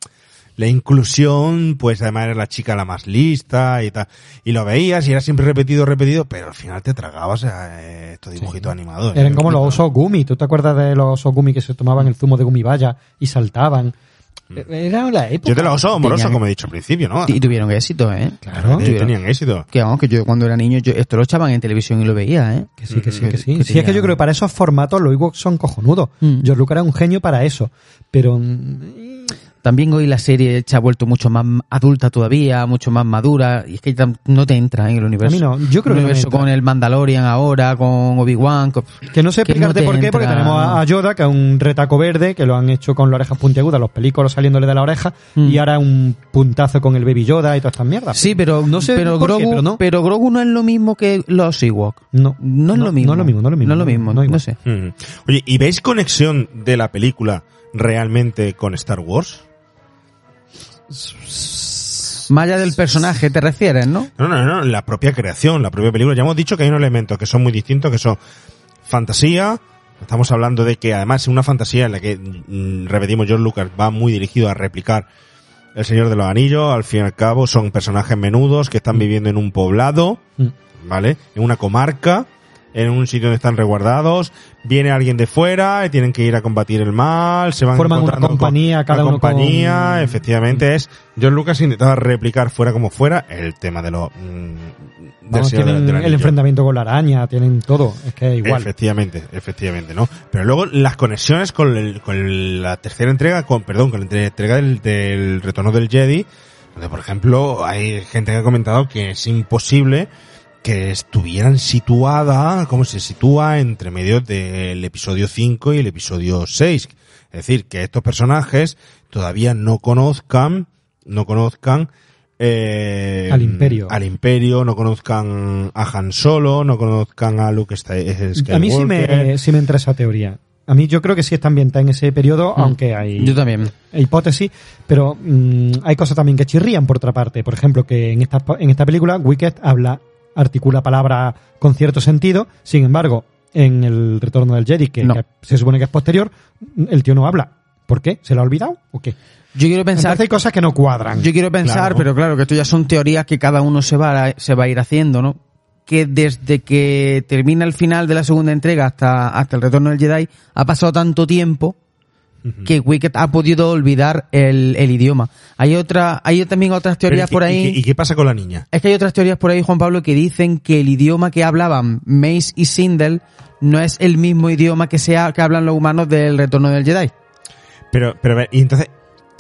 La inclusión, pues además era la chica la más lista y tal. Y lo veías y era siempre repetido, repetido, pero al final te tragabas eh, estos dibujitos animados. Eran ¿eh? como los osos gumi. ¿Tú te acuerdas de los osos gumi que se tomaban el zumo de gumibaya y saltaban? Era la época. Yo te los osos amorosos, Tenían- como he dicho al principio, ¿no? Y tuvieron éxito, ¿eh? Claro. Eh, tuvieron- tenían éxito. Que vamos, que yo cuando era niño, yo, esto lo echaban en televisión y lo veía, ¿eh? Que sí, que sí, que sí. Que Sí, es que yo creo que para esos formatos los Ewoks son cojonudos. Mm. George Lucas era un genio para eso. Pero mm, También hoy la serie se ha vuelto mucho más adulta todavía, mucho más madura, y es que no te entra en el universo. A mí no, yo creo el que no con el Mandalorian ahora, con Obi-Wan, con- que no sé Que explicarte no por qué, porque tenemos a Yoda, que es un retaco verde, que lo han hecho con las orejas puntiagudas, los películas saliéndole de la oreja, Mm. y ahora un puntazo con el Baby Yoda y todas estas mierdas. Sí, pero, no sé pero, por qué, Grogu, pero no. pero Grogu no es lo mismo que los Ewok. No, No es lo mismo. No es lo mismo, no es lo mismo. No es lo mismo, no no, igual. sé. Mm. Oye, ¿y veis conexión de la película realmente con Star Wars? Más allá del personaje te refieres, ¿no? No, no, no, la propia creación, la propia película. Ya hemos dicho que hay unos elementos que son muy distintos, que son fantasía. Estamos hablando de que además es una fantasía en la que, mm, repetimos, George Lucas va muy dirigido a replicar El Señor de los Anillos. Al fin y al cabo son personajes menudos que están viviendo en un poblado, Mm. ¿vale? En una comarca, en un sitio donde están resguardados. Viene alguien de fuera y tienen que ir a combatir el mal. Se van Forman una encontrando con- compañía, cada una uno con- compañía, efectivamente es. George Lucas intentaba replicar fuera como fuera el tema de los. mm, Vamos, tienen el enfrentamiento con la araña, tienen todo. Es que es igual. Efectivamente, efectivamente, ¿no? Pero luego las conexiones con, el- con la tercera entrega, con, perdón, con la entre- entrega del, del retorno del Jedi, donde por ejemplo hay gente que ha comentado que es imposible que estuvieran situada, como se sitúa entre medio del episodio 5 y el episodio 6. Es decir, que estos personajes todavía no conozcan, no conozcan eh, Al Imperio. al Imperio, no conozcan a Han Solo, no conozcan a Luke Skywalker. A mí sí me, sí me entra esa teoría. A mí yo creo que sí está ambientada en ese periodo, Mm. aunque hay Yo también. hipótesis, pero mm, hay cosas también que chirrían por otra parte. Por ejemplo, que en esta, en esta película Wicked habla, articula palabras con cierto sentido, sin embargo, en el retorno del Jedi, que, No. que se supone que es posterior, el tío no habla. ¿Por qué? ¿Se lo ha olvidado o qué? Yo quiero pensar, Entonces hay cosas que no cuadran. yo quiero pensar, Claro. pero claro, que esto ya son teorías que cada uno se va a, se va a ir haciendo, ¿no? Que desde que termina el final de la segunda entrega hasta, hasta el retorno del Jedi ha pasado tanto tiempo que Wicket ha podido olvidar el, el idioma. Hay otra, hay también otras teorías ¿y- por y- ahí. ¿Y, qué pasa con la niña? Es que hay otras teorías por ahí, Juan Pablo, que dicen que el idioma que hablaban Mace y Sindel no es el mismo idioma que sea que hablan los humanos del retorno del Jedi. Pero, pero, a ver, y entonces,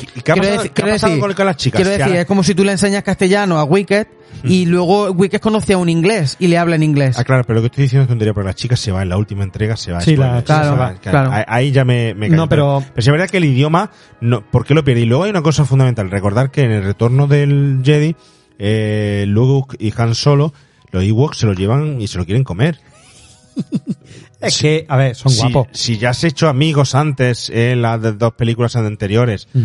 ¿qué, qué ha Quiero pasado, decir- qué ha quiero pasado decir- con, con las chicas? Quiero decir, es como si tú le enseñas castellano a Wicket y luego Wicket conoce a un inglés y le habla en inglés. Ah, claro, pero lo que estoy diciendo es tontería, porque la chica se va en la última entrega, se va. Sí, la chica se va, claro. Ahí- Ahí ya me, me No, pero- Pero si es verdad que el idioma, no, ¿por qué lo pierde? Y luego hay una cosa fundamental, recordar que en el retorno del Jedi, eh, Luke y Han Solo, los Ewoks se lo llevan y se lo quieren comer. Es que, a ver, son si, guapos. Si ya has hecho amigos antes en las de- dos películas anteriores, Mm.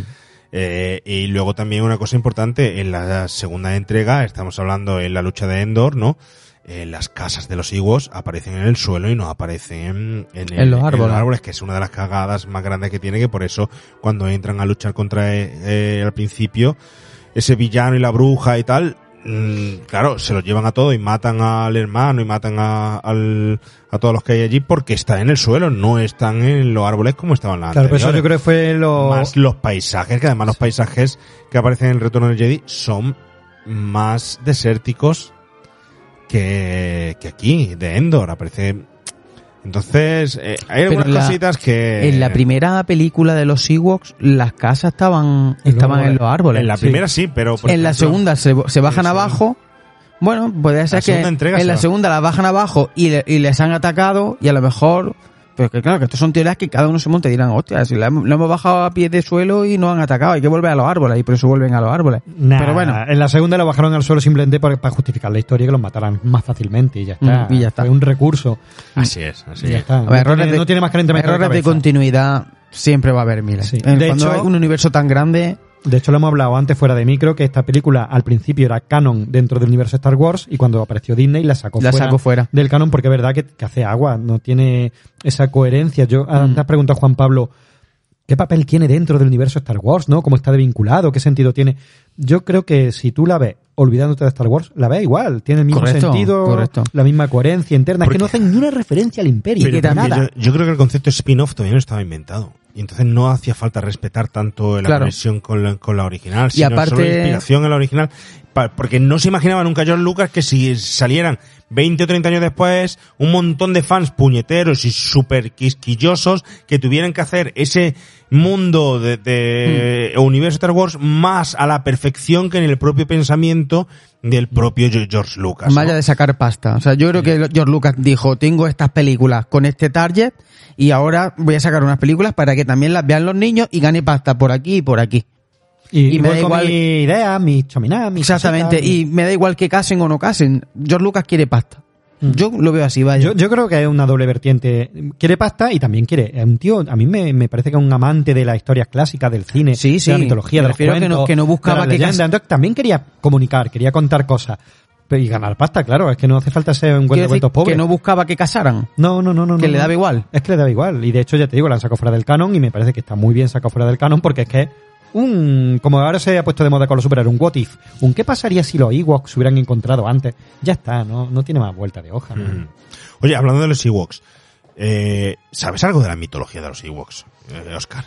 Eh, y luego también una cosa importante, en la segunda entrega, estamos hablando en la lucha de Endor, ¿no? Eh, las casas de los Ewoks aparecen en el suelo y no aparecen en, el- En los árboles. que es una de las cagadas más grandes que tiene, que por eso cuando entran a luchar contra eh, eh, al principio, ese villano y la bruja y tal, claro, se los llevan a todo y matan al hermano y matan a, al- a todos los que hay allí porque están en el suelo, no están en los árboles como estaban las Claro, pero eso yo creo que fue lo... Más los paisajes, que además los paisajes que aparecen en el retorno del Jedi son más desérticos que, que aquí, de Endor, aparece... Entonces, eh, hay Pero algunas la- cositas que... En la primera película de los Ewoks, las casas estaban, estaban en los árboles. En la primera sí, pero... por en la segunda se, se bajan abajo. Bueno, puede ser que segunda entrega en se la segunda la bajan abajo y, le- y les han atacado y a lo mejor... Pero que claro, que estos son teorías que cada uno se monta y dirán, hostia, si la hemos, lo hemos bajado a pie de suelo y no han atacado, hay que volver a los árboles y por eso vuelven a los árboles. Nah, Pero bueno, en la segunda lo bajaron al suelo simplemente para, para justificar la historia y que los mataran más fácilmente y ya está. Mm, y ya está. Fue un recurso. Así es, así Y ya es. está. a ver, no, errores, tiene, de, no tiene más que meter errores de continuidad siempre va a haber miles. Sí. Eh, De Cuando hecho- hay un universo tan grande, De hecho, lo hemos hablado antes fuera de micro, que esta película al principio era canon dentro del universo Star Wars y cuando apareció Disney la sacó, La fuera, sacó fuera. del canon porque es verdad que, que hace agua, no tiene esa coherencia. Yo Mm. antes has preguntado a Juan Pablo, ¿qué papel tiene dentro del universo Star Wars? ¿No? ¿Cómo está vinculado? ¿Qué sentido tiene? Yo creo que si tú la ves olvidándote de Star Wars, la ves igual, tiene el mismo Correcto, sentido, correcto. la misma coherencia interna, es que no hacen ni una referencia al imperio, nada. Yo, yo creo que el concepto spin-off todavía no estaba inventado. Y entonces no hacía falta respetar tanto la Claro. conexión con la, con la original, Y sino aparte- solo la inspiración en la original. Porque no se imaginaba nunca George Lucas que si salieran 20 o 30 años después un montón de fans puñeteros y súper quisquillosos que tuvieran que hacer ese mundo de, de Hmm. universo Star Wars más a la perfección que en el propio pensamiento del propio George Lucas. ¿no? Vaya de sacar pasta. O sea, yo creo que George Lucas dijo, tengo estas películas con este target y ahora voy a sacar unas películas para que también las vean los niños y gane pasta por aquí y por aquí. Y, y me da igual- mi idea, mi chominá, mi Exactamente. Y me da igual que casen o no casen. George Lucas quiere pasta. Mm. Yo lo veo así, vaya. Yo, yo creo que es una doble vertiente. Quiere pasta y también quiere. Es un tío, a mí me, me parece que es un amante de las historias clásicas del cine, Sí, sí. de la mitología, Me de los a que cuentos, no- que no buscaba que leyendas. cas- Entonces, también quería comunicar, quería contar cosas. Y ganar pasta, claro. Es que no hace falta ser un decir cuentos pobre. que no buscaba que casaran. No, no, no, no. que no, le daba igual. Es que le daba igual. Y de hecho, ya te digo, la han sacado fuera del canon y me parece que está muy bien sacado fuera del canon porque es que un, como ahora se ha puesto de moda con los superhéroes, un what if. Un qué pasaría si los Ewoks se hubieran encontrado antes. Ya está, no, no tiene más vuelta de hoja. ¿no? Mm. Oye, hablando de los Ewoks, eh, ¿sabes algo de la mitología de los Ewoks, eh, Oscar?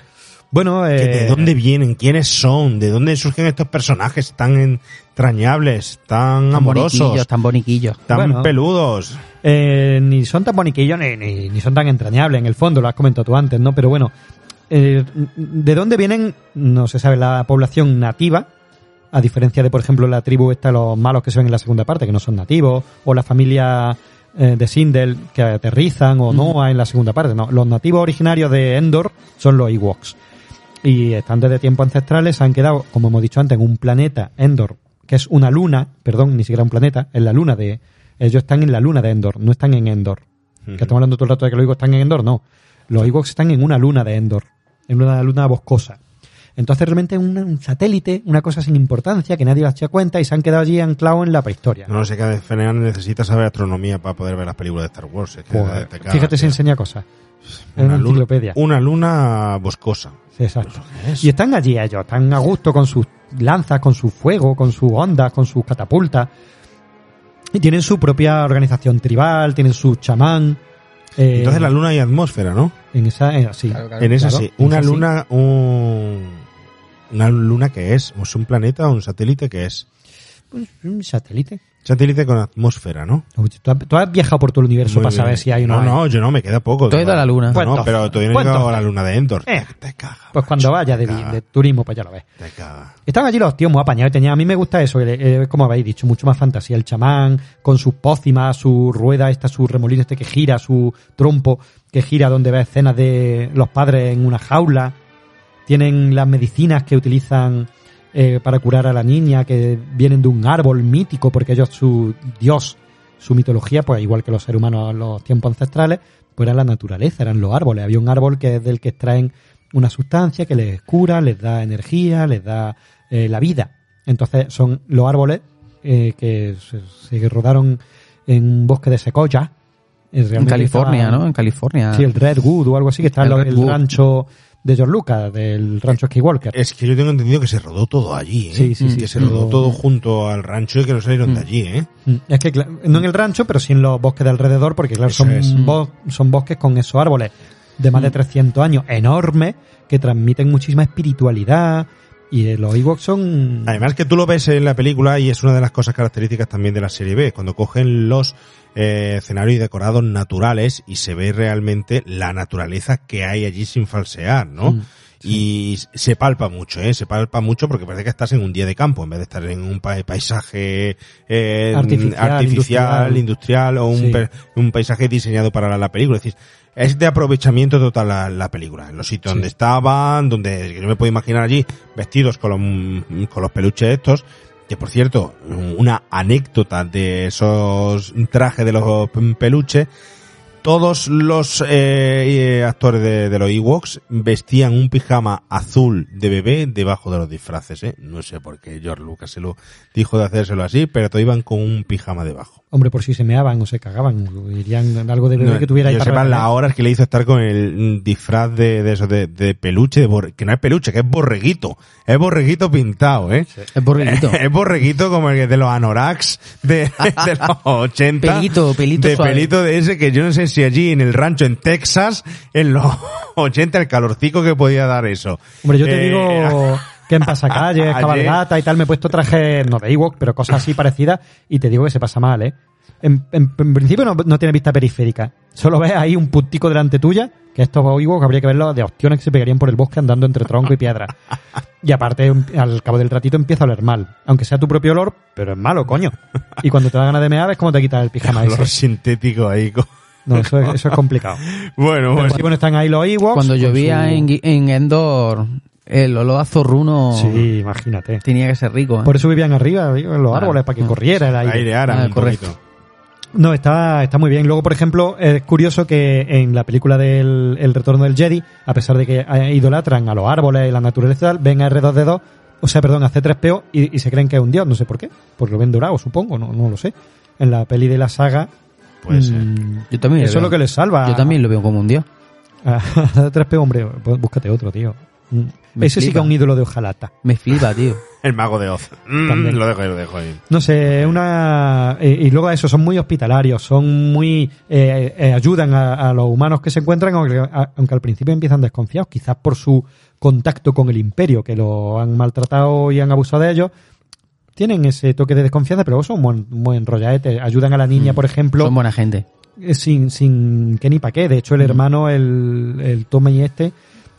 Bueno, Que eh, ¿De dónde vienen? ¿Quiénes son? ¿De dónde surgen estos personajes tan entrañables, tan Tan amorosos, boniquillos, tan boniquillos. tan Bueno. peludos? Eh, ni son tan boniquillos ni, ni, ni son tan entrañables en el fondo, lo has comentado tú antes, ¿no? Pero bueno, eh, ¿de dónde vienen? No se sabe la población nativa, a diferencia de, por ejemplo, la tribu esta, los malos que se ven en la segunda parte, que no son nativos, o la familia eh, de Sindel que aterrizan, o Noah en la segunda parte, no. Los nativos originarios de Endor son los Ewoks. Y están desde tiempos ancestrales, se han quedado, como hemos dicho antes, en un planeta, Endor, que es una luna, perdón, ni siquiera un planeta, es la luna de... Ellos están en la luna de Endor, no están en Endor. Que estamos hablando todo el rato de que los Ewoks están en Endor, no. Los Ewoks están en una luna de Endor, en una luna boscosa. Entonces realmente es un, satélite, una cosa sin importancia, que nadie las echa cuenta y se han quedado allí anclados en la prehistoria. No sé qué Fenean necesita saber astronomía para poder ver las películas de Star Wars. Es que Joder, te cagas, fíjate tío. enseña cosas. Una una, luna, enciclopedia. una luna boscosa. Exacto. Y están allí ellos, están a gusto con sus lanzas, con su fuego, con sus ondas, con sus catapultas. Y tienen su propia organización tribal, tienen su chamán. Eh, Entonces la luna hay atmósfera, ¿no? En esa, eh, sí. en esa Claro, sí. Una esa sí. luna, un, una luna que es, ¿es un planeta o un satélite que es? Un satélite. Satélite con atmósfera, ¿no? ¿Tú has, tú has viajado por todo el universo Muy para bien. saber si hay o no No, hay? no, yo no, me queda poco. Tú has ido a la luna. No, Pues no, pero todavía no he llegado a la luna de Endor. Eh, te caga. Pues cuando vaya de, turismo, pues ya lo ves. te caga. Estaban allí los tíos muy apañados. y Tenía, a mí me gusta eso, eh, como habéis dicho, mucho más fantasía. El chamán con sus pócimas, su rueda, esta, su remolino este que gira, su trompo que gira donde ve escenas de los padres en una jaula. Tienen las medicinas que utilizan eh, para curar a la niña, que vienen de un árbol mítico, porque ellos, su dios, su mitología, pues igual que los seres humanos en los tiempos ancestrales, pues era la naturaleza, eran los árboles. Había un árbol que es del que extraen una sustancia que les cura, les da energía, les da eh, la vida. Entonces son los árboles eh, que se, se rodaron en un bosque de secoya. Eh, En California, ¿no? En California. Sí, el Redwood o algo así, que está El el, rancho de George Lucas, del rancho Skywalker. Es que yo tengo entendido que se rodó todo allí, ¿eh? Sí, sí, sí. Que se rodó Mm. todo junto al rancho y que no salieron de allí, ¿eh? Mm, Es que, no en el rancho, pero sí en los bosques de alrededor, porque claro, Eso son, es. bos- son bosques con esos árboles de más de 300 años, enormes, que transmiten muchísima espiritualidad, y eh, los Ewoks son... Además que tú lo ves en la película y es una de las cosas características también de la serie B, cuando cogen los eh, escenarios y decorados naturales y se ve realmente la naturaleza que hay allí sin falsear, ¿no? Mm, Y se palpa mucho, ¿eh? Se palpa mucho porque parece que estás en un día de campo en vez de estar en un pa- paisaje eh, Artificial, artificial, industrial. industrial, o un, Sí. un paisaje diseñado para la, la película. Es decir, es de aprovechamiento total la, la película. En los sitios Sí. donde estaban, donde yo me puedo imaginar allí vestidos con los, con los peluches estos. Que por cierto, una anécdota de esos trajes de los peluches. Todos los eh, eh, actores de, de los Ewoks vestían un pijama azul de bebé debajo de los disfraces, ¿eh? No sé por qué George Lucas se lo dijo de hacérselo así, pero todos iban con un pijama debajo. Hombre, por si se meaban o se cagaban, irían algo de bebé No, que tuviera ahí yo para sepan las horas que le hizo estar con el disfraz de, de eso, de, de peluche, de borre- que no es peluche, que es borreguito. Es borreguito pintado, ¿eh? Es borreguito. es borreguito como el de los anoraks de, de los 80. Pelito, pelito De suave. pelito de ese que yo no sé si allí en el rancho en Texas, en los 80, el calorcico que podía dar eso. Hombre, yo te Eh, digo que en pasacalles, cabalgata y tal, me he puesto trajes, no de Ewok, pero cosas así parecidas, y te digo que se pasa mal, ¿eh? En, en- en principio no, no tiene vista periférica. Solo ves ahí un puntico delante tuya, que estos Ewok habría que verlos de opciones que se pegarían por el bosque andando entre tronco y piedra. Y aparte, un- al cabo del ratito empieza a oler mal. Aunque sea tu propio olor, pero es malo, coño. Y cuando te da ganas de mear, es como te quitas el pijama Color ese. sintético ahí. No, eso es, eso es complicado. Bueno, Pero pues, sí, bueno, están ahí los Ewoks. Cuando llovía su- en, en Endor, el olor a zorruno Sí, imagínate. tenía que ser rico. ¿eh? Por eso vivían arriba, en los Ah, árboles, para que corriera el aire. aireara Ah, un correcto. poquito. No, está, está muy bien. Luego, por ejemplo, es curioso que en la película del El Retorno del Jedi, a pesar de que idolatran a los árboles y la naturaleza, ven a R2D2, o sea, perdón, a C3PO y, y se creen que es un dios, no sé por qué. Pues lo ven dorado, supongo, no, no lo sé. En la peli de la saga, Puede ser. mm, Yo también eso es lo que les salva. Yo también lo veo como un dios. A C3PO, hombre, pues búscate otro, tío. Mm. Me Ese sí que flipa. es un ídolo de ojalata. Me flipa, tío. El mago de Oz. Mm, También. lo dejo ahí, lo dejo ahí. No sé, una eh, y luego a eso son muy hospitalarios, son muy eh, eh, ayudan a, a los humanos que se encuentran, aunque, a- aunque al principio empiezan desconfiados, quizás por su contacto con el imperio, que lo han maltratado y han abusado de ellos. Tienen ese toque de desconfianza, pero son muy, muy enrolladetes. Ayudan a la niña, por ejemplo, Son buena gente. eh, sin, sin que ni pa' qué. De hecho, el hermano, el, el Tommy este,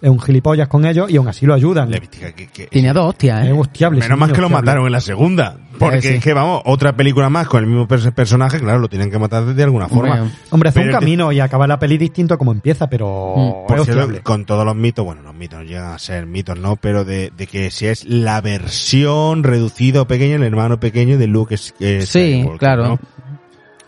es un gilipollas con ellos y aún así lo ayudan. Que- Tenía dos hostias, Es ¿eh? hostiable, Menos sí, mal que lo mataron en la segunda. Porque Eh, sí. es que, vamos, otra película más con el mismo pers- personaje, claro, lo tienen que matar de alguna forma. Hombre, Hombre, hace un Pero camino y acaba la peli distinto a como empieza, pero Mm. es Por cierto, con todos los mitos, bueno, los mitos no llegan a ser mitos, ¿no? Pero de, de que si es la versión reducida o pequeña, el hermano pequeño de Luke es, es Sí, Skywalker, claro. ¿no?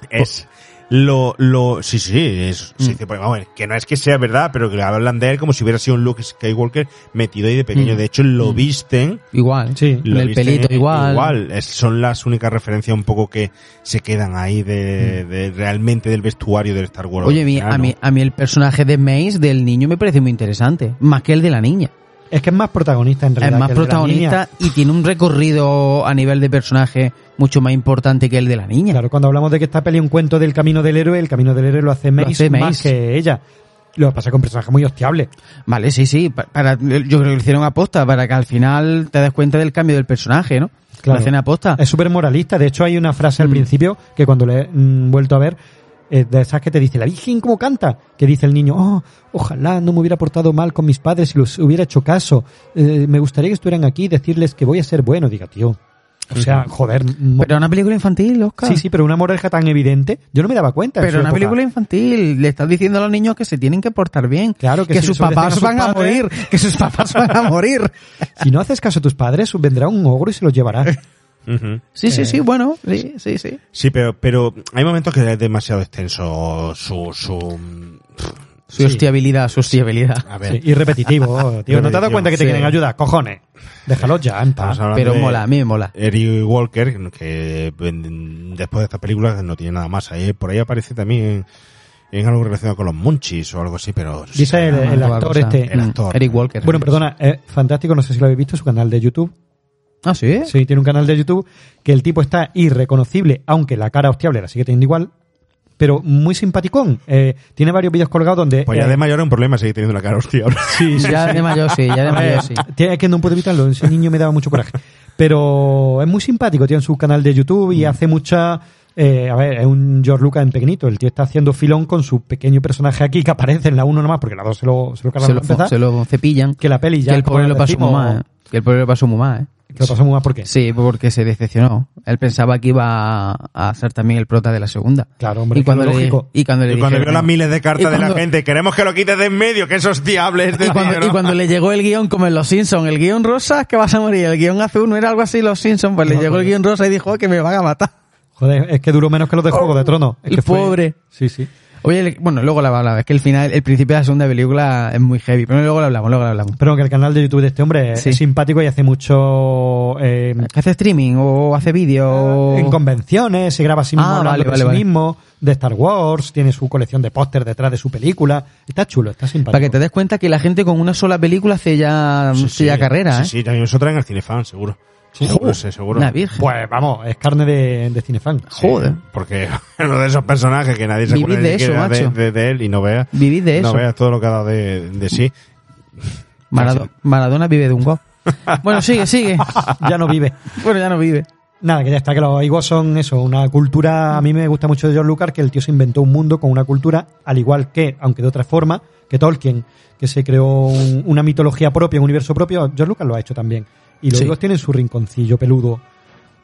Es lo, lo, sí, sí, es, Mm. sí, pues, vamos, que no es que sea verdad, pero que hablan de él como si hubiera sido un Luke Skywalker metido ahí de pequeño. Mm. De hecho, lo visten Igual. Sí. lo el viste pelito igual. Igual, es- son las únicas referencias un poco que se quedan ahí de, de realmente del vestuario del Star Wars. Mm. Oye, a, mí, ¿no? a mí el personaje de Mace del niño me parece muy interesante. Más que el de la niña. Es que es más protagonista en Es realidad. más que el de la protagonista y tiene un recorrido a nivel de personaje mucho más importante que el de la niña. Claro, cuando hablamos de que esta peli es un cuento del camino del héroe, el camino del héroe lo hace Mace, más Mace. que ella. Lo que pasa es que un personaje muy hostiable. Vale, sí, sí. pa- Para, yo creo que lo hicieron aposta para que al final te des cuenta del cambio del personaje, ¿no? Claro. Lo hacen aposta. Es súper moralista. De hecho, hay una frase al Mm. principio que cuando le he mm, vuelto a ver, eh, de esas que te dice, la Virgen cómo canta, que dice el niño, oh, ojalá no me hubiera portado mal con mis padres y los hubiera hecho caso. Eh, me gustaría que estuvieran aquí y decirles que voy a ser bueno. Diga, tío. O sea, joder. Pero una película infantil, Oscar. Sí, sí, pero una moraleja tan evidente, yo no me daba cuenta. en Pero una época. película infantil, le estás diciendo a los niños que se tienen que portar bien. Claro, que que si sus papás sus van a morir, que sus papás van a morir. Si no haces caso a tus padres, vendrá un ogro y se los llevará. Ujú. Sí, sí, Eh. sí, bueno, sí, sí, sí. Sí, pero, pero hay momentos que es demasiado extenso su, su, Su Sí. hostiabilidad, su hostiabilidad. a ver. Sí, y repetitivo, tío. ¿No te has dado cuenta que te Sí. quieren ayudar? Cojones. Déjalos ya, en paz. Pero mola, a mí me mola. Eric Walker, que después de esta película no tiene nada más. Ahí, por ahí aparece también en, en algo relacionado con los Munchies o algo así, pero... Dice el, el actor este. El actor. Eric Walker. Bueno, perdona, es fantástico, no sé si lo habéis visto, su canal de YouTube. Ah, sí. Sí, tiene un canal de YouTube que el tipo está irreconocible, aunque la cara hostiable la sigue teniendo igual, pero muy simpaticón. Eh, tiene varios vídeos colgados donde... Pues ya eh, de mayor es un problema seguir teniendo la cara hostia. sí, sí, Ya sí. de mayor sí, ya de mayor sí. Tiene que no puedo evitarlo, ese niño me daba mucho coraje. Pero es muy simpático, tiene su canal de YouTube Mm. y hace mucha... eh, a ver, es un George Lucas en pequeñito. El tío está haciendo filón con su pequeño personaje aquí que aparece en la 1 nomás, porque la 2 se lo, se lo cargan Se lo, empezar. se lo cepillan. Que la peli ya... que el pobre lo pasó muy mal, ¿eh? Que el pobre lo pasó muy mal, ¿eh? Que lo pasó muy mal porque... Sí, porque se decepcionó. Él pensaba que iba a, ser también el prota de la segunda. Claro, hombre, y cuando, le, lógico. y cuando le Y cuando vio las miles de cartas de la gente, queremos que lo quites de en medio, que es hostiable este y cuando, le llegó el guion como en Los Simpsons, el guion rosa, que vas a morir, el guion azul, no era algo así Los Simpsons, pues le llegó el guion rosa y dijo "Oh, que me van a matar. Joder, es que duró menos que los de Juego de Tronos. Es El que fue- pobre. Sí, sí. Oye, el- bueno, luego la hablamos, es que el final, el principio de la segunda película es muy heavy, pero luego lo hablamos, luego lo hablamos. Pero que el canal de YouTube de este hombre es- Sí. es simpático y hace mucho... eh, ¿Que hace streaming o hace vídeo? o- En convenciones, se graba a sí mismo Ah, hablando vale, de sí vale. mismo, de Star Wars, tiene su colección de póster detrás de su película. Está chulo, está simpático. Para que te des cuenta que la gente con una sola película hace ya, Sí, hace ya carrera, sí, ¿eh? Sí, también eso traen al cinefan, seguro. Seguro, sí, seguro. Una virgen. Pues vamos, es carne de, de cinefan. Sí, Joder. Porque uno de esos personajes que nadie se Vivís acuerda de eso, siquiera de, macho. de- de él y no vea, Vivís de no eso. veas todo lo que ha dado de, sí. Marado- Maradona vive de un gol. Bueno, sigue, sigue. ya no vive. Bueno, ya no vive. Nada, que ya está, que los Ewoks son eso, una cultura, a mí me gusta mucho de George Lucas, que el tío se inventó un mundo con una cultura, al igual que, aunque de otra forma, que Tolkien, que se creó un- una mitología propia, un universo propio, George Lucas lo ha hecho también. Y los Sí. Ewoks tienen su rinconcillo peludo.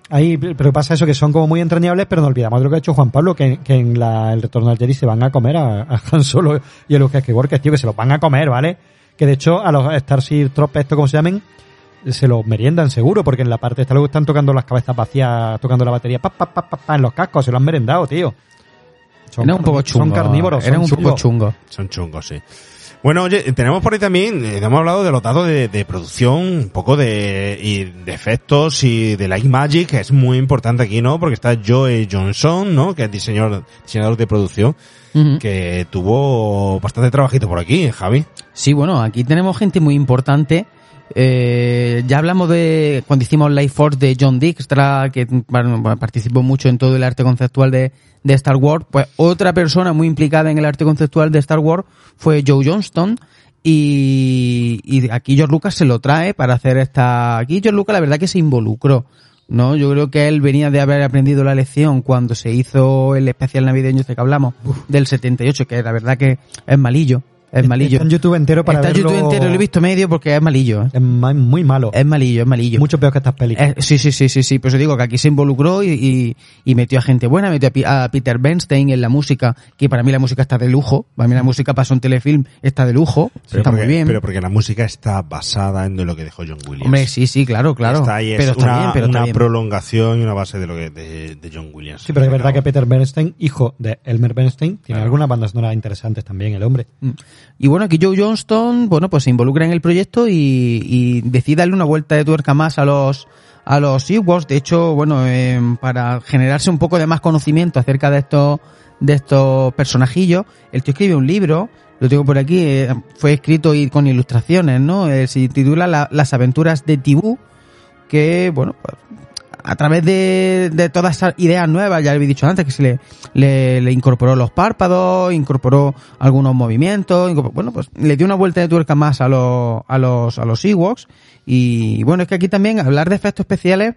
Ahí, pero pasa eso, que son como muy entrañables, pero no olvidamos de lo que ha hecho Juan Pablo, que, que en la, el retorno al Jedi se van a comer a, a Han Solo y a los Skywalker, tío, que se los van a comer, ¿vale? Que de hecho, a los Starship Troopers, esto como se llamen, se los meriendan seguro, porque en la parte esta luego están tocando las cabezas vacías, tocando la batería, pa, pa, pa, pa, pa, en los cascos, se lo han merendado, tío. Son, Era un poco chungo. Son carnívoros, Era son un poco chungos. chungo. Son chungos, sí. Bueno, oye, tenemos por ahí también, eh, hemos hablado de los datos de, de producción, un poco de, y de efectos y de Light Magic, que es muy importante aquí, ¿no? Porque está Joe Johnson, ¿no? Que es diseñador, diseñador de producción, que tuvo bastante trabajito por aquí, Javi. Sí, bueno, aquí tenemos gente muy importante. Eh, ya hablamos de cuando hicimos Life Force de John Dijkstra, que bueno, participó mucho en todo el arte conceptual de, de Star Wars. Pues otra persona muy implicada en el arte conceptual de Star Wars fue Joe Johnston. Y, y aquí George Lucas se lo trae para hacer esta. Aquí George Lucas, la verdad que se involucró. ¿no? Yo creo que él venía de haber aprendido la lección cuando se hizo el especial navideño este que hablamos, del 78, que la verdad que es malillo. Es malillo. Está en YouTube entero para Está en verlo. YouTube entero, lo he visto medio porque es malillo. ¿eh? Es ma- muy malo. Es malillo, es malillo. Mucho peor que estas películas. Sí, sí, sí, sí, sí. Por eso digo que aquí se involucró y, y, y metió a gente buena, metió a, a Peter Bernstein en la música, que para mí la música está de lujo. Para mí la música para un telefilm está de lujo. Pero está porque, muy bien. Pero porque la música está basada en lo que dejó John Williams. Hombre, sí, sí, claro, claro. Está ahí, es pero está una, bien, pero una bien. prolongación y una base de lo que de, de John Williams. Sí, pero es verdad que Peter Bernstein, hijo de Elmer Bernstein, tiene algunas bandas sonoras interesantes también, el hombre. Mm. Y bueno, aquí Joe Johnston, bueno, pues se involucra en el proyecto y, y decide darle una vuelta de tuerca más a los a los Ewoks. De hecho, bueno, eh, para generarse un poco de más conocimiento acerca de estos de estos personajillos, el tío escribe un libro, lo tengo por aquí, eh, fue escrito y con ilustraciones, ¿no? Eh, se titula La- Las aventuras de Tibú, que, bueno, pues a través de, de todas esas ideas nuevas, ya he dicho antes, que se le, le, le incorporó los párpados, incorporó algunos movimientos, bueno, pues le dio una vuelta de tuerca más a los, a los, a los Ewoks. Y bueno, es que aquí también hablar de efectos especiales,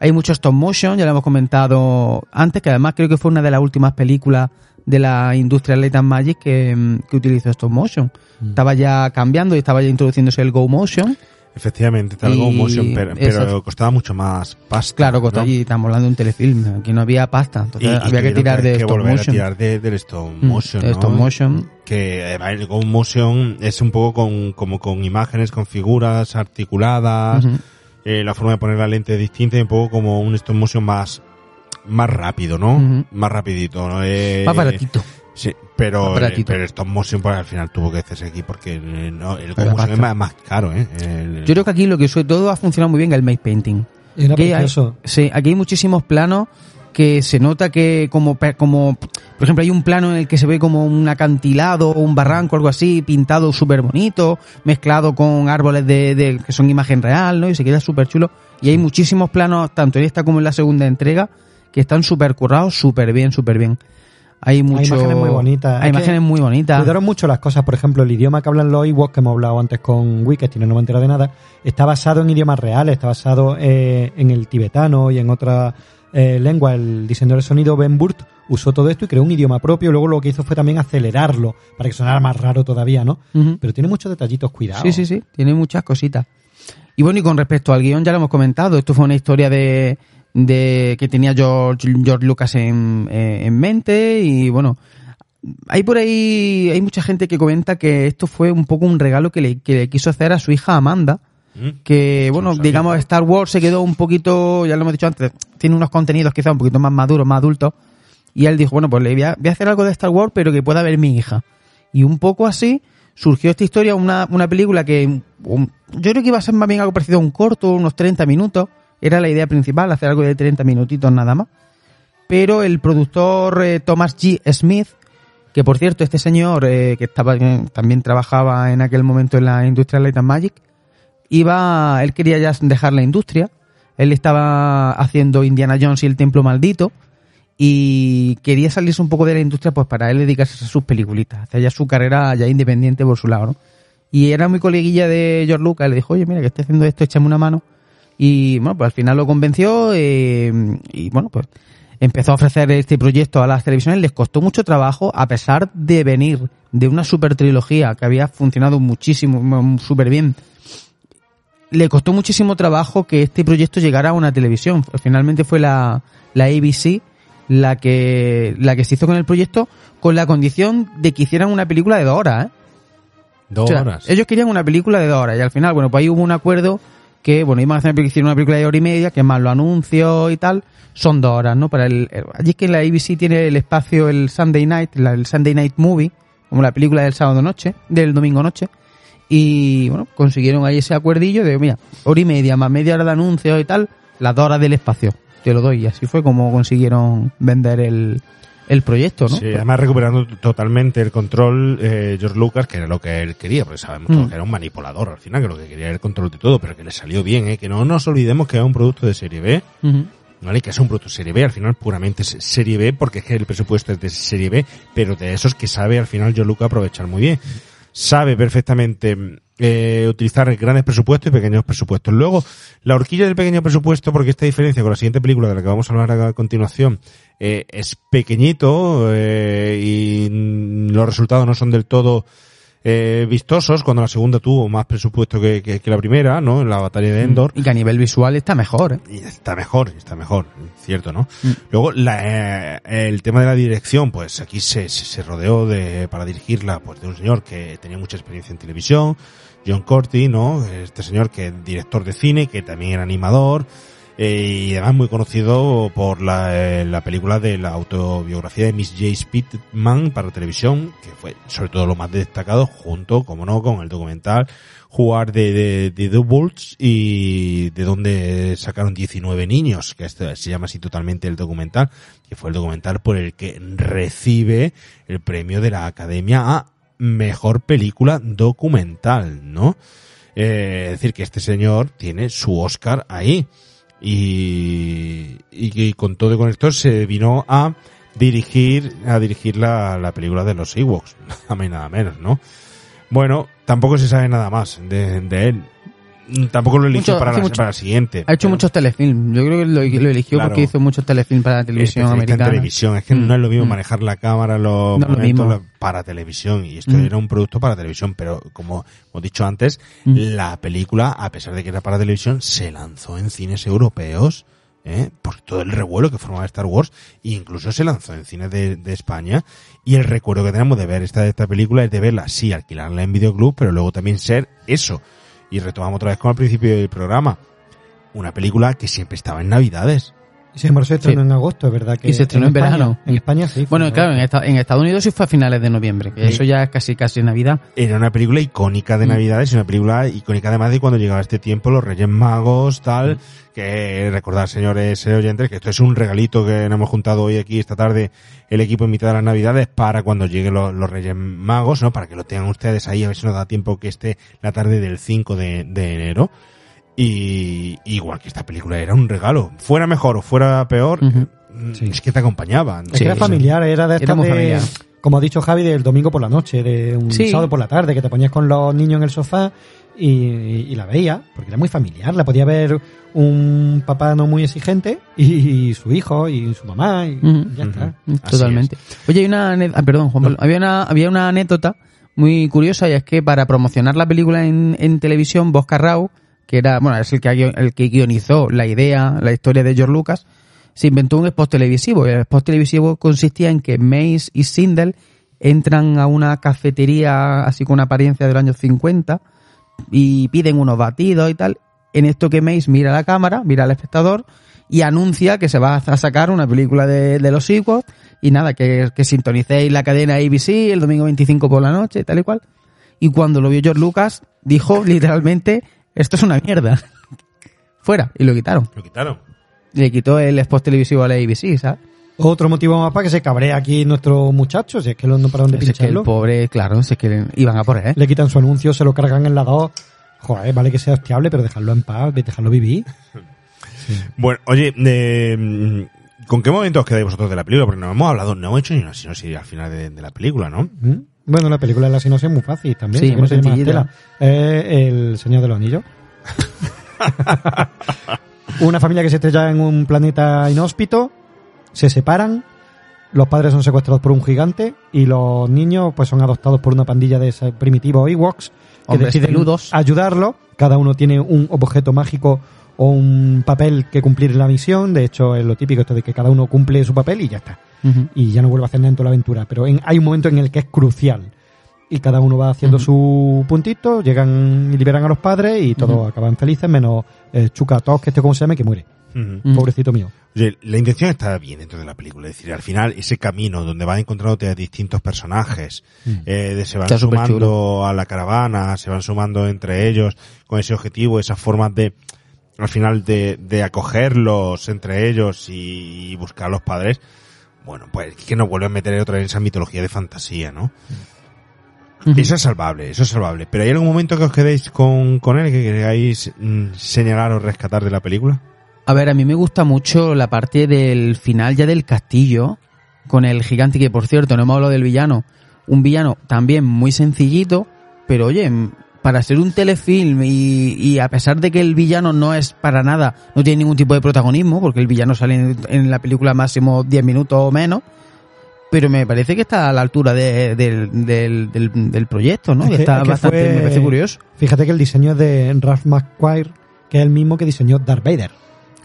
hay mucho stop motion, ya lo hemos comentado antes, que además creo que fue una de las últimas películas de la industria Light and Magic que, mm, que utilizó stop motion. Estaba ya cambiando y estaba ya introduciéndose el Go Motion. Efectivamente, algo Y- motion, pero, pero costaba mucho más pasta. Claro, costó ¿no? estamos hablando de un telefilm, aquí no había pasta, entonces Y- y había que tirar de que stop volver motion. a tirar de- del stop Mm, motion, de ¿no? stop motion. Que el go motion es un poco con, como con imágenes, con figuras articuladas, eh, la forma de poner la lente es distinta y un poco como un stop motion más, más rápido, ¿no? Más rapidito, ¿no? Eh, Más baratito. Sí, pero, baratito. pero el stop motion pues, al final tuvo que hacerse aquí porque eh, no, el Pero motion es más, más caro, ¿eh? El- Yo creo que aquí lo que sobre todo ha funcionado muy bien es el make painting. Era Aquí hay, sí, aquí hay muchísimos planos que se nota que como, como, por ejemplo, hay un plano en el que se ve como un acantilado o un barranco, algo así, pintado súper bonito, mezclado con árboles de, de- que son imagen real, ¿no? Y se queda súper chulo. Y hay muchísimos planos, tanto en esta como en la segunda entrega, que están súper currados, súper bien, súper bien. Hay mucho... Hay imágenes muy bonitas. Hay imágenes muy bonitas. Cuidaron mucho las cosas. Por ejemplo, el idioma que hablan los Ewoks, que hemos hablado antes con Wicked, y no me he enterado de nada, está basado en idiomas reales, está basado eh, en el tibetano y en otra eh, lengua. El diseñador de sonido Ben Burt usó todo esto y creó un idioma propio. Luego lo que hizo fue también acelerarlo para que sonara más raro todavía, ¿no? Pero tiene muchos detallitos cuidados. Sí, sí, sí, tiene muchas cositas. Y bueno, y con respecto al guion ya lo hemos comentado, esto fue una historia de, de que tenía George, George Lucas en, eh, en mente y bueno, hay por ahí, hay mucha gente que comenta que esto fue un poco un regalo que le, que le quiso hacer a su hija Amanda, ¿Mm? que bueno, digamos Star Wars se quedó un poquito, ya lo hemos dicho antes, tiene unos contenidos quizá un poquito más maduros, más adultos, y él dijo, bueno, pues le voy a, voy a hacer algo de Star Wars, pero que pueda ver mi hija. Y un poco así surgió esta historia, una, una película que un- yo creo que iba a ser más bien algo parecido a un corto, unos 30 minutos, era la idea principal, hacer algo de 30 minutitos nada más. Pero el productor eh, Thomas G. Smith, que por cierto, este señor eh, que estaba también trabajaba en aquel momento en la industria Light and Magic, iba, él quería ya dejar la industria, él estaba haciendo Indiana Jones y el Templo Maldito y quería salirse un poco de la industria pues para él dedicarse a sus peliculitas, hacer ya su carrera ya independiente por su lado, ¿no? Y era muy coleguilla de George Lucas, le dijo, oye, mira, que estoy haciendo esto, échame una mano. Y bueno, pues al final lo convenció eh, y bueno, pues empezó a ofrecer este proyecto a las televisiones. Les costó mucho trabajo, a pesar de venir de una super trilogía que había funcionado muchísimo, mm, súper bien. Le costó muchísimo trabajo que este proyecto llegara a una televisión. Finalmente fue la, la ABC la que, la que se hizo con el proyecto con la condición de que hicieran una película de dos horas, ¿eh? Dos O sea, horas. Ellos querían una película de dos horas y al final, bueno, pues ahí hubo un acuerdo que, bueno, iban a hacer una película de hora y media, que más los anuncios y tal, son dos horas, ¿no? Para el, el- allí es que la ABC tiene el espacio, el Sunday Night, el Sunday Night Movie, como la película del sábado noche, del domingo noche, y bueno, consiguieron ahí ese acuerdillo de, mira, hora y media más media hora de anuncios y tal, las dos horas del espacio, te lo doy, y así fue como consiguieron vender el, el proyecto, ¿no? Sí, además recuperando totalmente el control eh, George Lucas, que era lo que él quería, porque sabemos Mm. que era un manipulador al final, que lo que quería era el control de todo, pero que le salió bien, ¿eh? que no nos olvidemos que es un producto de serie B, Ujú. ¿vale? Que es un producto serie B, al final puramente serie B, porque es que el presupuesto es de serie B, pero de esos que sabe al final George Lucas aprovechar muy bien. Sabe perfectamente eh, utilizar grandes presupuestos y pequeños presupuestos. Luego, la horquilla del pequeño presupuesto, porque esta diferencia con la siguiente película de la que vamos a hablar a continuación, eh, es pequeñito eh, y mm, los resultados no son del todo eh, vistosos, cuando la segunda tuvo más presupuesto que, que- que la primera, ¿no? En la batalla de Endor. Y que a nivel visual está mejor, ¿eh? Y está mejor, está mejor, cierto, ¿no? Luego, la, eh, el tema de la dirección, pues aquí se, se, se rodeó de, para dirigirla, pues de un señor que tenía mucha experiencia en televisión, John Corty, ¿no? Este señor que es director de cine, que también era animador, eh, y además muy conocido por la, eh, la película de la autobiografía de Miss J. Pittman para televisión, que fue sobre todo lo más destacado, junto, como no, con el documental Jugar de The Bulls y de donde sacaron 19 niños, que este se llama así totalmente el documental, que fue el documental por el que recibe el premio de la Academia a Mejor Película Documental, ¿no? Eh, es decir, que este señor tiene su Oscar ahí. Y, y con todo y con esto se vino a dirigir a dirigir la, la película de los Ewoks, nada más y nada menos, ¿no? Bueno, tampoco se sabe nada más de él. Tampoco lo eligió Mucho- para, la, mucho- para la siguiente. Ha hecho pero- muchos telefilms. Yo creo que lo, lo eligió Claro. porque hizo muchos telefilms para la televisión especialista americana. en televisión. Es que Mm, no es lo mismo mm. manejar la cámara, los No lo para televisión. Y esto Mm. era un producto para televisión, pero como hemos dicho antes, Mm. la película, a pesar de que era para televisión, se lanzó en cines europeos. ¿eh? por todo el revuelo que formaba Star Wars e incluso se lanzó en cines de, de España y el recuerdo que tenemos de ver esta, esta película es de verla, sí, alquilarla en videoclub, pero luego también ser eso. Y retomamos otra vez con el principio del programa. Una película que siempre estaba en Navidades. Y sin embargo se estrenó Sí. en agosto, es verdad que Y se estrenó en España- verano. En España sí. Bueno, en claro, en, esta- en Estados Unidos sí fue a finales de noviembre, que Sí. eso ya es casi casi Navidad. Era una película icónica de Mm. Navidades una película icónica además de cuando llegaba este tiempo, los Reyes Magos, Mm. tal, que recordar, señores eh, oyentes, que esto es un regalito que nos hemos juntado hoy aquí esta tarde el equipo en mitad de las Navidades para cuando lleguen los, los Reyes Magos, ¿no? Para que lo tengan ustedes ahí, a ver si nos da tiempo que esté la tarde del 5 de, de enero. Y igual que esta película era un regalo, fuera mejor o fuera peor, mm, Sí. es que te acompañaban. Es que era familiar, era de muy de, como ha dicho Javi, del domingo por la noche, de un Sí. sábado por la tarde, que te ponías con los niños en el sofá y, y la veía, porque era muy familiar, la podía ver un papá no muy exigente y, su hijo y su mamá y ya está. Totalmente. Oye, hay una ane- ah, perdón, Juan Pablo. Había una había una anécdota muy curiosa y es que para promocionar la película en, en televisión, Bosca Rau, que era, bueno, es el que el que guionizó la idea, la historia de George Lucas, se inventó un spot televisivo. El spot televisivo consistía en que Mace y Sindel entran a una cafetería así con una apariencia del año 50 y piden unos batidos y tal. En esto que Mace mira la cámara, mira al espectador y anuncia que se va a sacar una película de, de los sequels y nada, que, que sintonicéis la cadena ABC el domingo 25 por la noche, tal y cual. Y cuando lo vio George Lucas, dijo literalmente, esto es una mierda. Fuera, y lo quitaron. Lo quitaron. Le quitó el spot televisivo a la ABC, ¿sabes? Otro motivo más para que se cabrea aquí nuestro muchacho, si es que no no para dónde Es que el pincharlo. pobre, claro, es que iban a por él. Le quitan su anuncio, se lo cargan en la 2. Joder, vale que sea hostiable, pero dejarlo en paz, dejarlo vivir. Bueno, oye, eh, ¿con qué momento os quedáis vosotros de la película? Porque no hemos hablado, no hemos hecho ni una sinopsis al final de, de la película, ¿no? ¿Mm? Bueno, la película de la sinopsis es muy fácil también. Sí, muy sencillita. El Señor de los Anillos. Una familia que se estrella en un planeta inhóspito, se separan, los padres son secuestrados por un gigante y los niños pues son adoptados por una pandilla de primitivos Ewoks que Hombres deciden peludos. ayudarlo. Cada uno tiene un objeto mágico o un papel que cumplir en la misión. De hecho, es lo típico esto de que cada uno cumple su papel y ya está Y ya no vuelve a hacer nada en toda la aventura. Pero en- hay un momento en el que es crucial. Y cada uno va haciendo su puntito, llegan y liberan a los padres y todos acaban felices, menos eh, Chuka Tos, que este como se llama, que muere. Pobrecito mío. Oye, la intención está bien dentro de la película. Es decir, al final, ese camino donde van encontrándote a distintos personajes, eh, de- se van Está sumando a la caravana, se van sumando entre ellos con ese objetivo, esas formas de, al final, de, de acogerlos entre ellos y, y buscar a los padres. Bueno, pues es que nos vuelven a meter otra vez en esa mitología de fantasía, ¿no? Eso es salvable, eso es salvable. Pero ¿hay algún momento que os quedéis con, con él que queráis mm, señalar o rescatar de la película? A ver, a mí me gusta mucho la parte del final ya del castillo, con el gigante, que por cierto, no hemos hablado del villano. Un villano también muy sencillito, pero oye, para ser un telefilm y, y a pesar de que el villano no es para nada, no tiene ningún tipo de protagonismo, porque el villano sale en, en la película máximo 10 minutos o menos, pero me parece que está a la altura de- del, del, del, del proyecto, ¿no? Es Que está es que bastante, fue- me parece curioso. Fíjate que el diseño es de Ralph McQuire, que es el mismo que diseñó Darth Vader.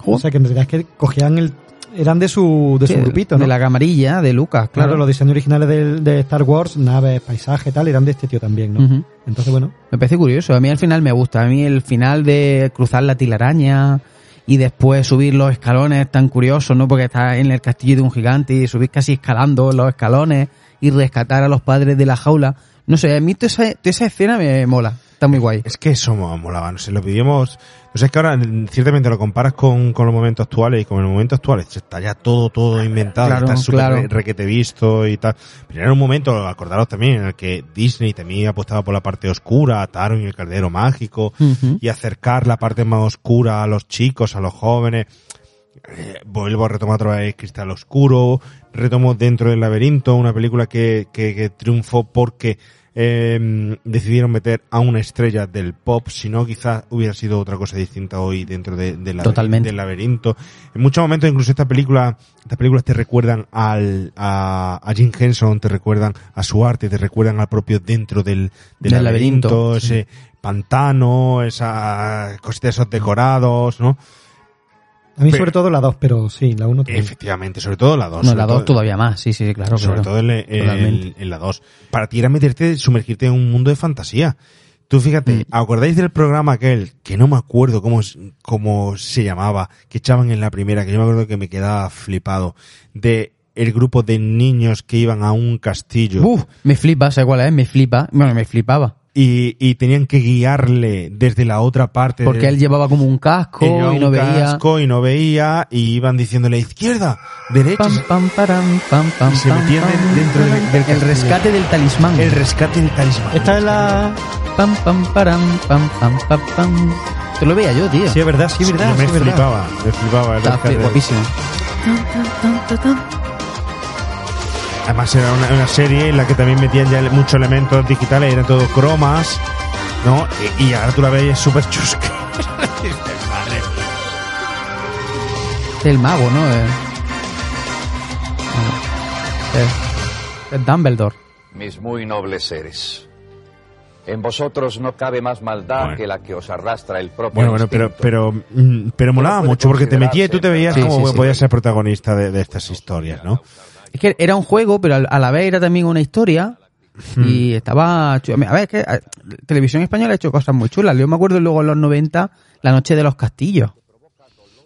O sea que en realidad es que cogían el... Eran de su, de su grupito, ¿no? De la camarilla de Lucas, Claro, claro. los diseños originales de, de Star Wars, naves, paisaje, tal, eran de este tío también, ¿no? Ujú. Entonces, bueno, Me parece curioso. A mí al final me gusta. A mí el final de cruzar la tilaraña y después subir los escalones tan curioso, ¿no? Porque está en el castillo de un gigante y subir casi escalando los escalones y rescatar a los padres de la jaula. No sé, a mí toda esa, toda esa escena me mola. Está muy guay. Es que eso mo- molaba, no sé, lo vivimos... No sé, es que ahora mm, ciertamente lo comparas con, con los momentos actuales y con el momento actual está ya todo, todo inventado, Claro, está súper claro. re- requete visto y tal. Pero era un momento, acordaros también, en el que Disney también apostaba por la parte oscura, Taron y el Caldero Mágico, y acercar la parte más oscura a los chicos, a los jóvenes. Eh, vuelvo a retomar otra vez Cristal Oscuro, retomo Dentro del Laberinto, una película que, que, que triunfó porque eh, decidieron meter a una estrella del pop, si no quizás hubiera sido otra cosa distinta hoy dentro de, del laberinto- Totalmente. del laberinto. En muchos momentos incluso esta película, estas películas te recuerdan al, a, a Jim Henson, te recuerdan a su arte, te recuerdan al propio dentro del, del, Del laberinto, laberinto, ese pantano, esa cosita de esos decorados, ¿no? A mí Pero- sobre todo la 2, pero sí, la 1 también. Efectivamente, sobre todo la 2. No, la 2 todavía más, sí, sí, claro. Sobre claro. todo en, en- Totalmente. en la 2. Para ti era meterte, sumergirte en un mundo de fantasía. Tú fíjate, Mm. ¿acordáis del programa aquel, que no me acuerdo cómo, cómo se llamaba, que echaban en la primera, que yo me acuerdo que me quedaba flipado, de el grupo de niños que iban a un castillo Uf, me flipa, ¿sabes cuál es? Me flipa. Bueno, me flipaba. Y, y tenían que guiarle desde la otra parte. Porque de- él llevaba como un casco y no un veía. casco y no veía y iban diciéndole izquierda, derecha, Pam, pam, param, pam, pam, Y se metían pam, dentro del- pam. del El rescate del talismán. el rescate del talismán. Esta es la... Pam, pam, param, pam, pam, pam, pam. Te lo veía yo, tío. Sí, es verdad, sí, es verdad. me sí, verdad. flipaba, me flipaba. el Está rescate. guapísimo. Además era una, una serie en la que también metían ya muchos elementos digitales, eran todo cromas, ¿no? Y, y ahora tú la ves súper chusca. El mago, ¿no? Eh, Es, es Dumbledore. mis muy nobles seres. En vosotros no cabe más maldad Bueno. que la que os arrastra el propio Bueno, bueno, pero, instinto. pero, mm, pero molaba mucho porque te metías y tú te veías Sí, como sí, sí. podías ser protagonista de, de estas historias, ¿no? Es que era un juego, pero a la vez era también una historia. Hmm. Y estaba... chu- A ver, es que Televisión Española ha hecho cosas muy chulas. Yo me acuerdo luego en los 90, La Noche de los Castillos.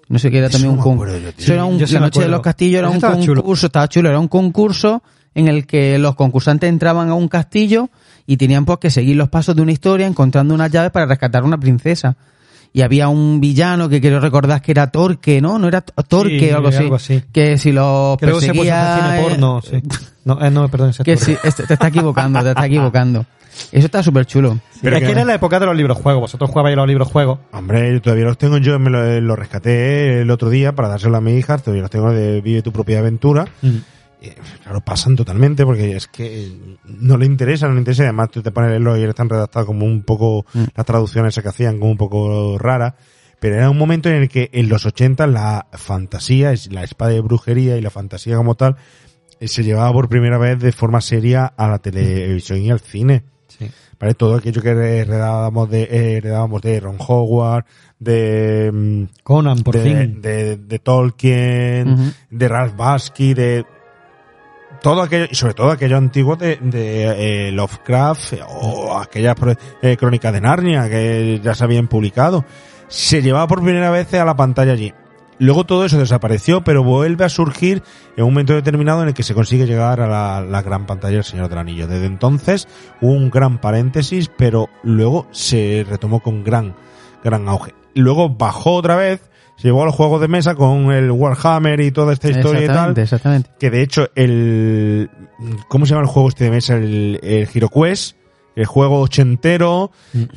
No sé qué era también un me con- acuerdo yo, tío. Eso era un- Yo sí La Noche de los Castillos era un estaba chulo. concurso, estaba chulo, era un concurso en el que los concursantes entraban a un castillo y tenían pues que seguir los pasos de una historia encontrando unas llaves para rescatar a una princesa. Y había un villano que quiero recordar que era Torque, ¿no? No era Torque Sí, o algo así. algo así. Que si los Que luego se puso a hacer perseguía... cine eh, porno, sí. No, eh, no, perdón, que sí, este- te está equivocando, te está equivocando. Eso está súper chulo. Pero es que- que era la época de los libros juegos. Vosotros jugabais a los libros juegos. Hombre, yo todavía los tengo, yo me lo, lo rescaté el otro día para dárselo a mi hija, todavía los tengo de Vive tu propia aventura. Y, claro, pasan totalmente porque es que no le interesa, no le interesa. Además, tú te pones leerlo y están redactados como un poco, las traducciones que hacían como un poco raras. Pero era un momento en el que en los 80 la fantasía, la espada de brujería y la fantasía como tal, eh, se llevaba por primera vez de forma seria a la televisión y al cine. Sí. ¿Vale? Todo aquello que heredábamos de, eh, heredábamos de Ron Howard, de, mm, Conan, por de, fin. de, de Tolkien, de Ralph Basky, de todo aquello, y sobre todo aquello antiguo de, de eh, Lovecraft eh, o aquellas eh, crónicas de Narnia que ya se habían publicado. Se llevaba por primera vez a la pantalla allí. Luego todo eso desapareció, pero vuelve a surgir en un momento determinado en el que se consigue llegar a la, la gran pantalla del Señor del Anillo. Desde entonces hubo un gran paréntesis, pero luego se retomó con gran, gran auge. Luego bajó otra vez, se llevó a los juegos de mesa con el Warhammer y toda esta historia y tal Exactamente, que de hecho el ¿cómo se llama el juego este de mesa? El, el el juego ochentero,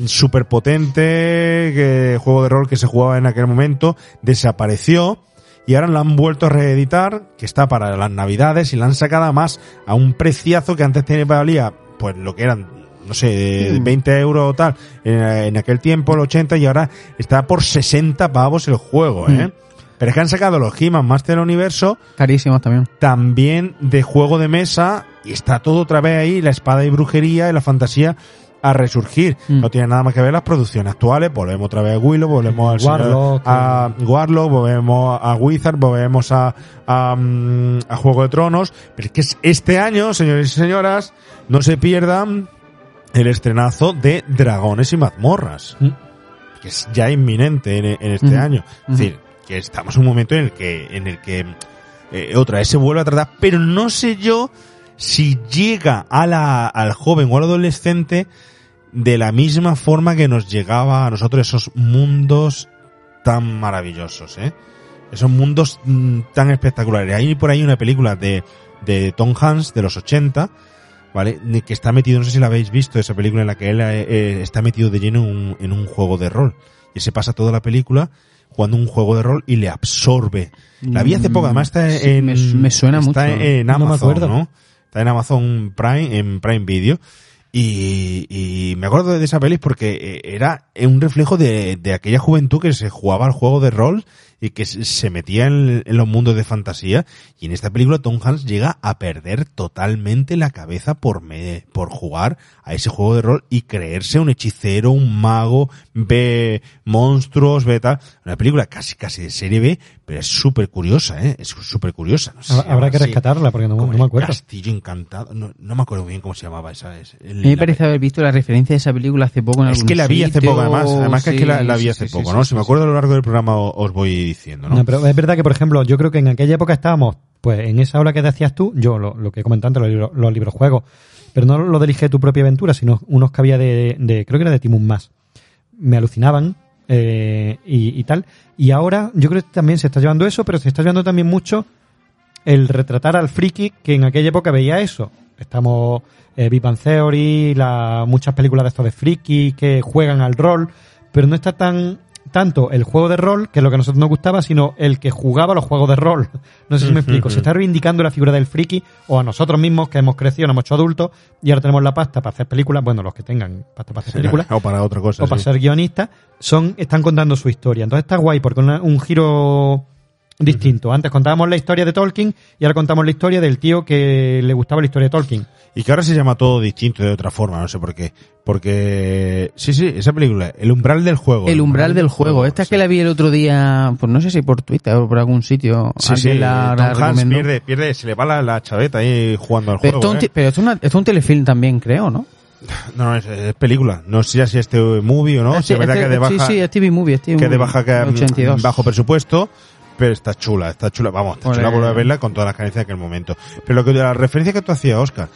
súper potente, juego de rol que se jugaba en aquel momento, desapareció y ahora lo han vuelto a reeditar, que está para las navidades y la han sacado más a un preciazo que antes tenía valía, pues lo que eran no sé, 20 euros o tal, en, en aquel tiempo, el 80, y ahora está por 60 pavos el juego, ¿eh? Pero es que han sacado los He-Man Master del Universo, Carísimos también. también de juego de mesa y está todo otra vez ahí, la espada y brujería y la fantasía a resurgir. Mm. No tiene nada más que ver las producciones actuales, volvemos otra vez a Willow, volvemos al Warlock, a Warlock, volvemos a Wizard, volvemos a, a, mm, a Juego de Tronos, pero es que es este año, señores y señoras, no se pierdan el estrenazo de Dragones y Mazmorras, Mm. que es ya inminente en, en este año. Es decir, que estamos en un momento en el que, en el que eh, otra vez se vuelve a tratar, pero no sé yo si llega a la, al joven o al adolescente de la misma forma que nos llegaba a nosotros esos mundos tan maravillosos, ¿eh? Esos mundos mm, tan espectaculares. Hay por ahí una película de, de Tom Hanks de los 80, Que está metido, no sé si la habéis visto, esa película en la que él eh, eh, está metido de lleno en un, en un juego de rol. Y se pasa toda la película jugando un juego de rol y le absorbe. La vi hace poco, además está Sí, en, me- me suena está mucho. en No me Amazon. ¿no? Está en Amazon Prime, en Prime Video. Y, y me acuerdo de esa peli porque eh, era un reflejo de, de aquella juventud que se jugaba al juego de rol y que se metía en, en los mundos de fantasía. Y en esta película Tom Hanks llega a perder totalmente la cabeza por, me, por jugar a ese juego de rol y creerse un hechicero, un mago, ve monstruos, ve tal. Una película casi casi de serie B, pero es súper curiosa, ¿eh? Es súper curiosa. No sé si Habrá- que rescatarla porque no, el me acuerdo. Castillo encantado. No, no me acuerdo bien cómo se llamaba esa. Es, A mí me parece haber visto la referencia de esa película hace poco en es algún que la vi hace sitio, poco, además. Además que es que la, la vi hace sí, poco, sí, ¿no? sí, si me sí. acuerdo a lo largo del programa o- os voy diciendo, ¿no? No, pero es verdad que, por ejemplo, yo creo que en aquella época estábamos, pues en esa ola que decías tú, yo lo, lo que comenté antes, los, libros- los libros juegos, pero no lo de elige tu propia aventura, sino unos que había de, de creo que era de Timun Más. Me alucinaban eh, y, y tal. Y ahora yo creo que también se está llevando eso, pero se está llevando también mucho el retratar al friki que en aquella época veía eso. Estamos eh, Big Bang Theory, la, muchas películas de estos de friki que juegan al rol, pero no está tan tanto el juego de rol, que es lo que a nosotros nos gustaba, sino el que jugaba los juegos de rol. No sé si me explico. Se está reivindicando la figura del friki o a nosotros mismos que hemos crecido, nos hemos hecho adultos y ahora tenemos la pasta para hacer películas. Bueno, los que tengan pasta para hacer películas o para otra cosa. o para sí. ser guionistas, son, están contando su historia. Entonces está guay porque una- un giro distinto. Antes contábamos la historia de Tolkien y ahora contamos la historia del tío que le gustaba la historia de Tolkien. Y que ahora se llama todo distinto de otra forma, no sé por qué. Porque, sí, sí, esa película, El umbral del juego. El umbral del juego. Esta es sí. que la vi el otro día, pues no sé si por Twitter o por algún sitio. Sí, sí, la, Tom la Hanks recomendó. pierde, pierde, se le va la, la chaveta ahí jugando al Pero, esto, juego. es un ¿eh? pero esto es, una- es un telefilm también, creo, ¿no? No, no, es, es película. No sé si es este movie o no. Ah, Si es verdad este- que de baja, sí, sí, es TV Movie, es TV que de baja que, mm, 82. bajo presupuesto, pero está chula, está chula, vamos, está chula volver a verla con todas las carencias de aquel momento. Pero lo que la referencia que tú hacías, Oscar,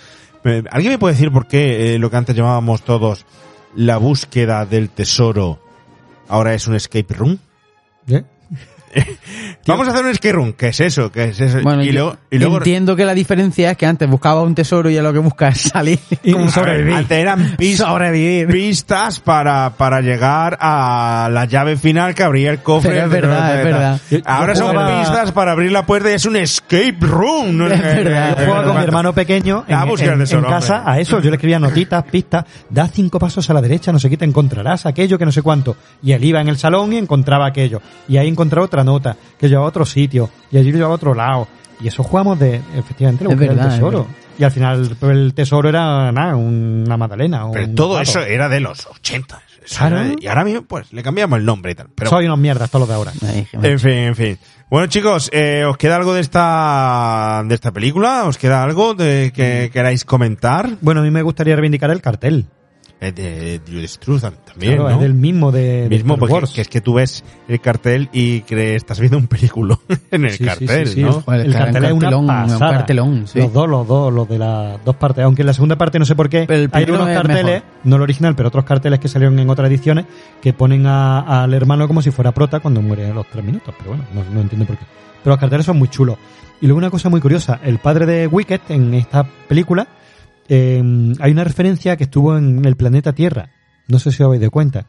¿alguien me puede decir por qué eh, lo que antes llamábamos todos la búsqueda del tesoro ahora es un escape room? ¿Eh? Vamos a hacer un escape room, ¿qué es eso? ¿Qué es eso? Bueno, y luego, y luego entiendo que la diferencia es que antes buscaba un tesoro y ya lo que busca es salir. Y sobrevivir. Antes eran pistas, Sobrevivir. pistas para, para llegar a la llave final que abría el cofre. Pero es verdad, es verdad. Ahora son pistas para abrir la puerta y es un escape room. No Es verdad. Yo jugaba con mi hermano pequeño en, en- tesoro, en casa hombre. a eso. Yo le escribía notitas, pistas, da cinco pasos a la derecha, no sé qué te encontrarás, aquello que no sé cuánto. Y él iba en el salón y encontraba aquello. Y ahí encontraba otra nota, que llevaba a otro sitio, y allí lo llevaba a otro lado. Y eso jugamos de, efectivamente, verdad, es tesoro. Y al final pues, el tesoro era nada, una magdalena. o Pero un todo eso era de los 80. Eso Claro. de- y ahora mismo, pues, le cambiamos el nombre y tal. Pero, Soy unos mierdas todos los de ahora. Ay, en fin, en fin. Bueno, chicos, eh, ¿os queda algo de esta, de esta película? ¿Os queda algo de que queráis comentar? Bueno, a mí me gustaría reivindicar el cartel. Eh, de Judas Truth también, Claro, ¿no? es del mismo de, de mismo Star porque Wars. que es que tú ves el cartel y crees estás viendo un película en el Sí, cartel, sí, sí. ¿no? Joder, el claro, cartel un es una cartelón, un cartelón, sí. Los dos, los dos, los de las dos partes. Aunque en la segunda parte no sé por qué Pero el hay unos es carteles, mejor. no el original, pero otros carteles que salieron en otras ediciones que ponen a- al hermano como si fuera prota cuando muere a los tres minutos. Pero bueno, no, no entiendo por qué. Pero los carteles son muy chulos. Y luego una cosa muy curiosa, el padre de Wicked en esta película eh, hay una referencia que estuvo en el planeta Tierra. No sé si os habéis de cuenta.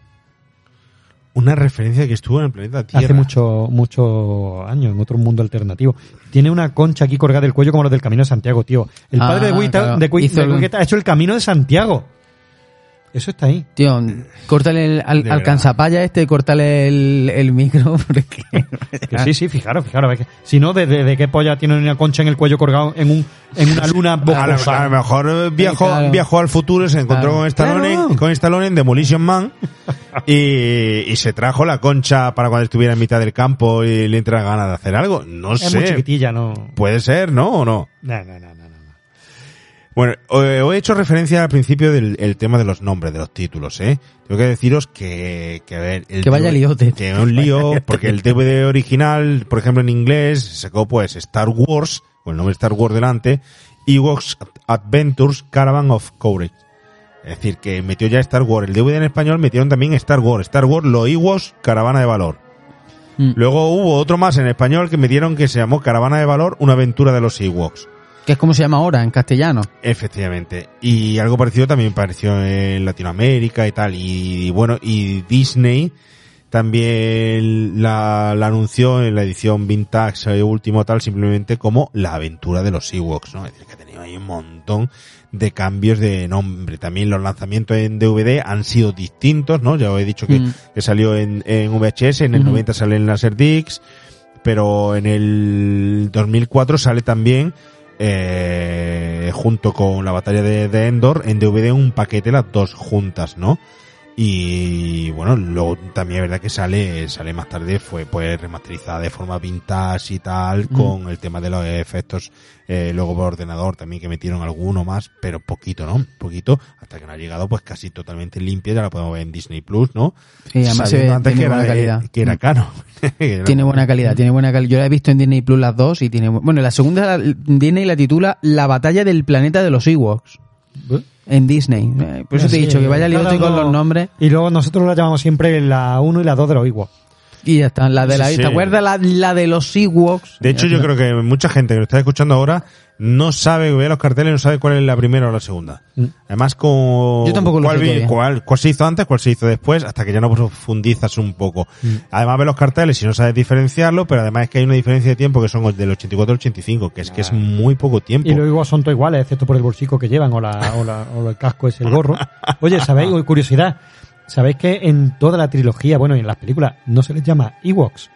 Una referencia que estuvo en el planeta Tierra. Hace muchos muchos años, en otro mundo alternativo. Tiene una concha aquí colgada del cuello como los del Camino de Santiago, tío. El Ah, padre de Wicked, claro. de de ha hecho el Camino de Santiago. Eso está ahí. Tío, córtale el, al, De al verdad. cansapaya este, córtale el, el micro, porque... Que sí, sí, fijaros, fijaros. es que Si no, ¿de, de, de qué polla tiene una concha en el cuello colgado en, un, en una luna A lo, bocosa? a lo mejor eh, viajó, claro. viajó al futuro, se encontró Claro. con Stallone, Claro. con Stallone en Demolition Man y, y se trajo la concha para cuando estuviera en mitad del campo y le entra ganas de hacer algo. No es sé. muy chiquitilla, ¿no? Puede ser, ¿no? ¿O no? No, no, no, no. No. Bueno, eh, os he hecho referencia al principio del el tema de los nombres, de los títulos, ¿eh? Tengo que deciros que, que a ver... El Que vaya DVD liote. Que es un lío, porque el DVD original, por ejemplo en inglés, se sacó pues Star Wars, con el nombre Star Wars delante, Ewoks Adventures Caravan of Courage. Es decir, que metió ya Star Wars. El DVD en español metieron también Star Wars. Star Wars, los Ewoks, Caravana de Valor. Mm. Luego hubo otro más en español que metieron que se llamó Caravana de Valor, una aventura de los Ewoks. Que es como se llama ahora en castellano. Efectivamente. Y algo parecido también apareció en Latinoamérica y tal. Y, bueno, y Disney también la, la anunció en la edición vintage último tal simplemente como la aventura de los Ewoks, ¿no? Es decir, que ha tenido ahí un montón de cambios de nombre. También los lanzamientos en DVD han sido distintos, ¿no? Ya os he dicho que, Mm. que salió en, en VHS, en el Ujú. 90 sale en Laserdisc, pero en el 2004 sale también eh, junto con la batalla de, de Endor en DVD un paquete las dos juntas, ¿no? Y bueno, luego también es verdad que sale, sale más tarde, fue pues remasterizada de forma vintage y tal, Mm. con el tema de los efectos, eh, luego por ordenador también que metieron alguno más, pero poquito, ¿no? Poquito, hasta que no ha llegado pues casi totalmente limpia, ya la podemos ver en Disney Plus, ¿no? Sí, además se ve- antes tiene que era, buena calidad. que era Mm. caro. Era- Tiene buena calidad, tiene buena calidad. Yo la he visto en Disney Plus las dos y tiene... bu- Bueno, la segunda la- Disney la titula La batalla del planeta de los Ewoks. En Disney. Eh, Por eso te he dicho que vaya lío con los nombres Y luego nosotros la llamamos siempre la 1 y la 2 de los Ewoks. y ya está. La de la, Sí, ¿Te acuerdas la, la de los Ewoks? De hecho, yo creo que mucha gente que lo está escuchando ahora no sabe, ve los carteles no sabe cuál es la primera o la segunda. Mm. Además, con Yo tampoco lo cuál, vi- cuál, cuál se hizo antes, cuál se hizo después, hasta que ya no profundizas un poco. Mm. Además, ve los carteles y no sabes diferenciarlo, pero además es que hay una diferencia de tiempo que son del 84 al 85, que es que es muy poco tiempo. Y los Ewoks son todos iguales, excepto por el bolsico que llevan o, la, o, la- o el casco es el gorro. Oye, ¿sabéis? Curiosidad. ¿Sabéis que en toda la trilogía, bueno, y en las películas, no se les llama Ewoks?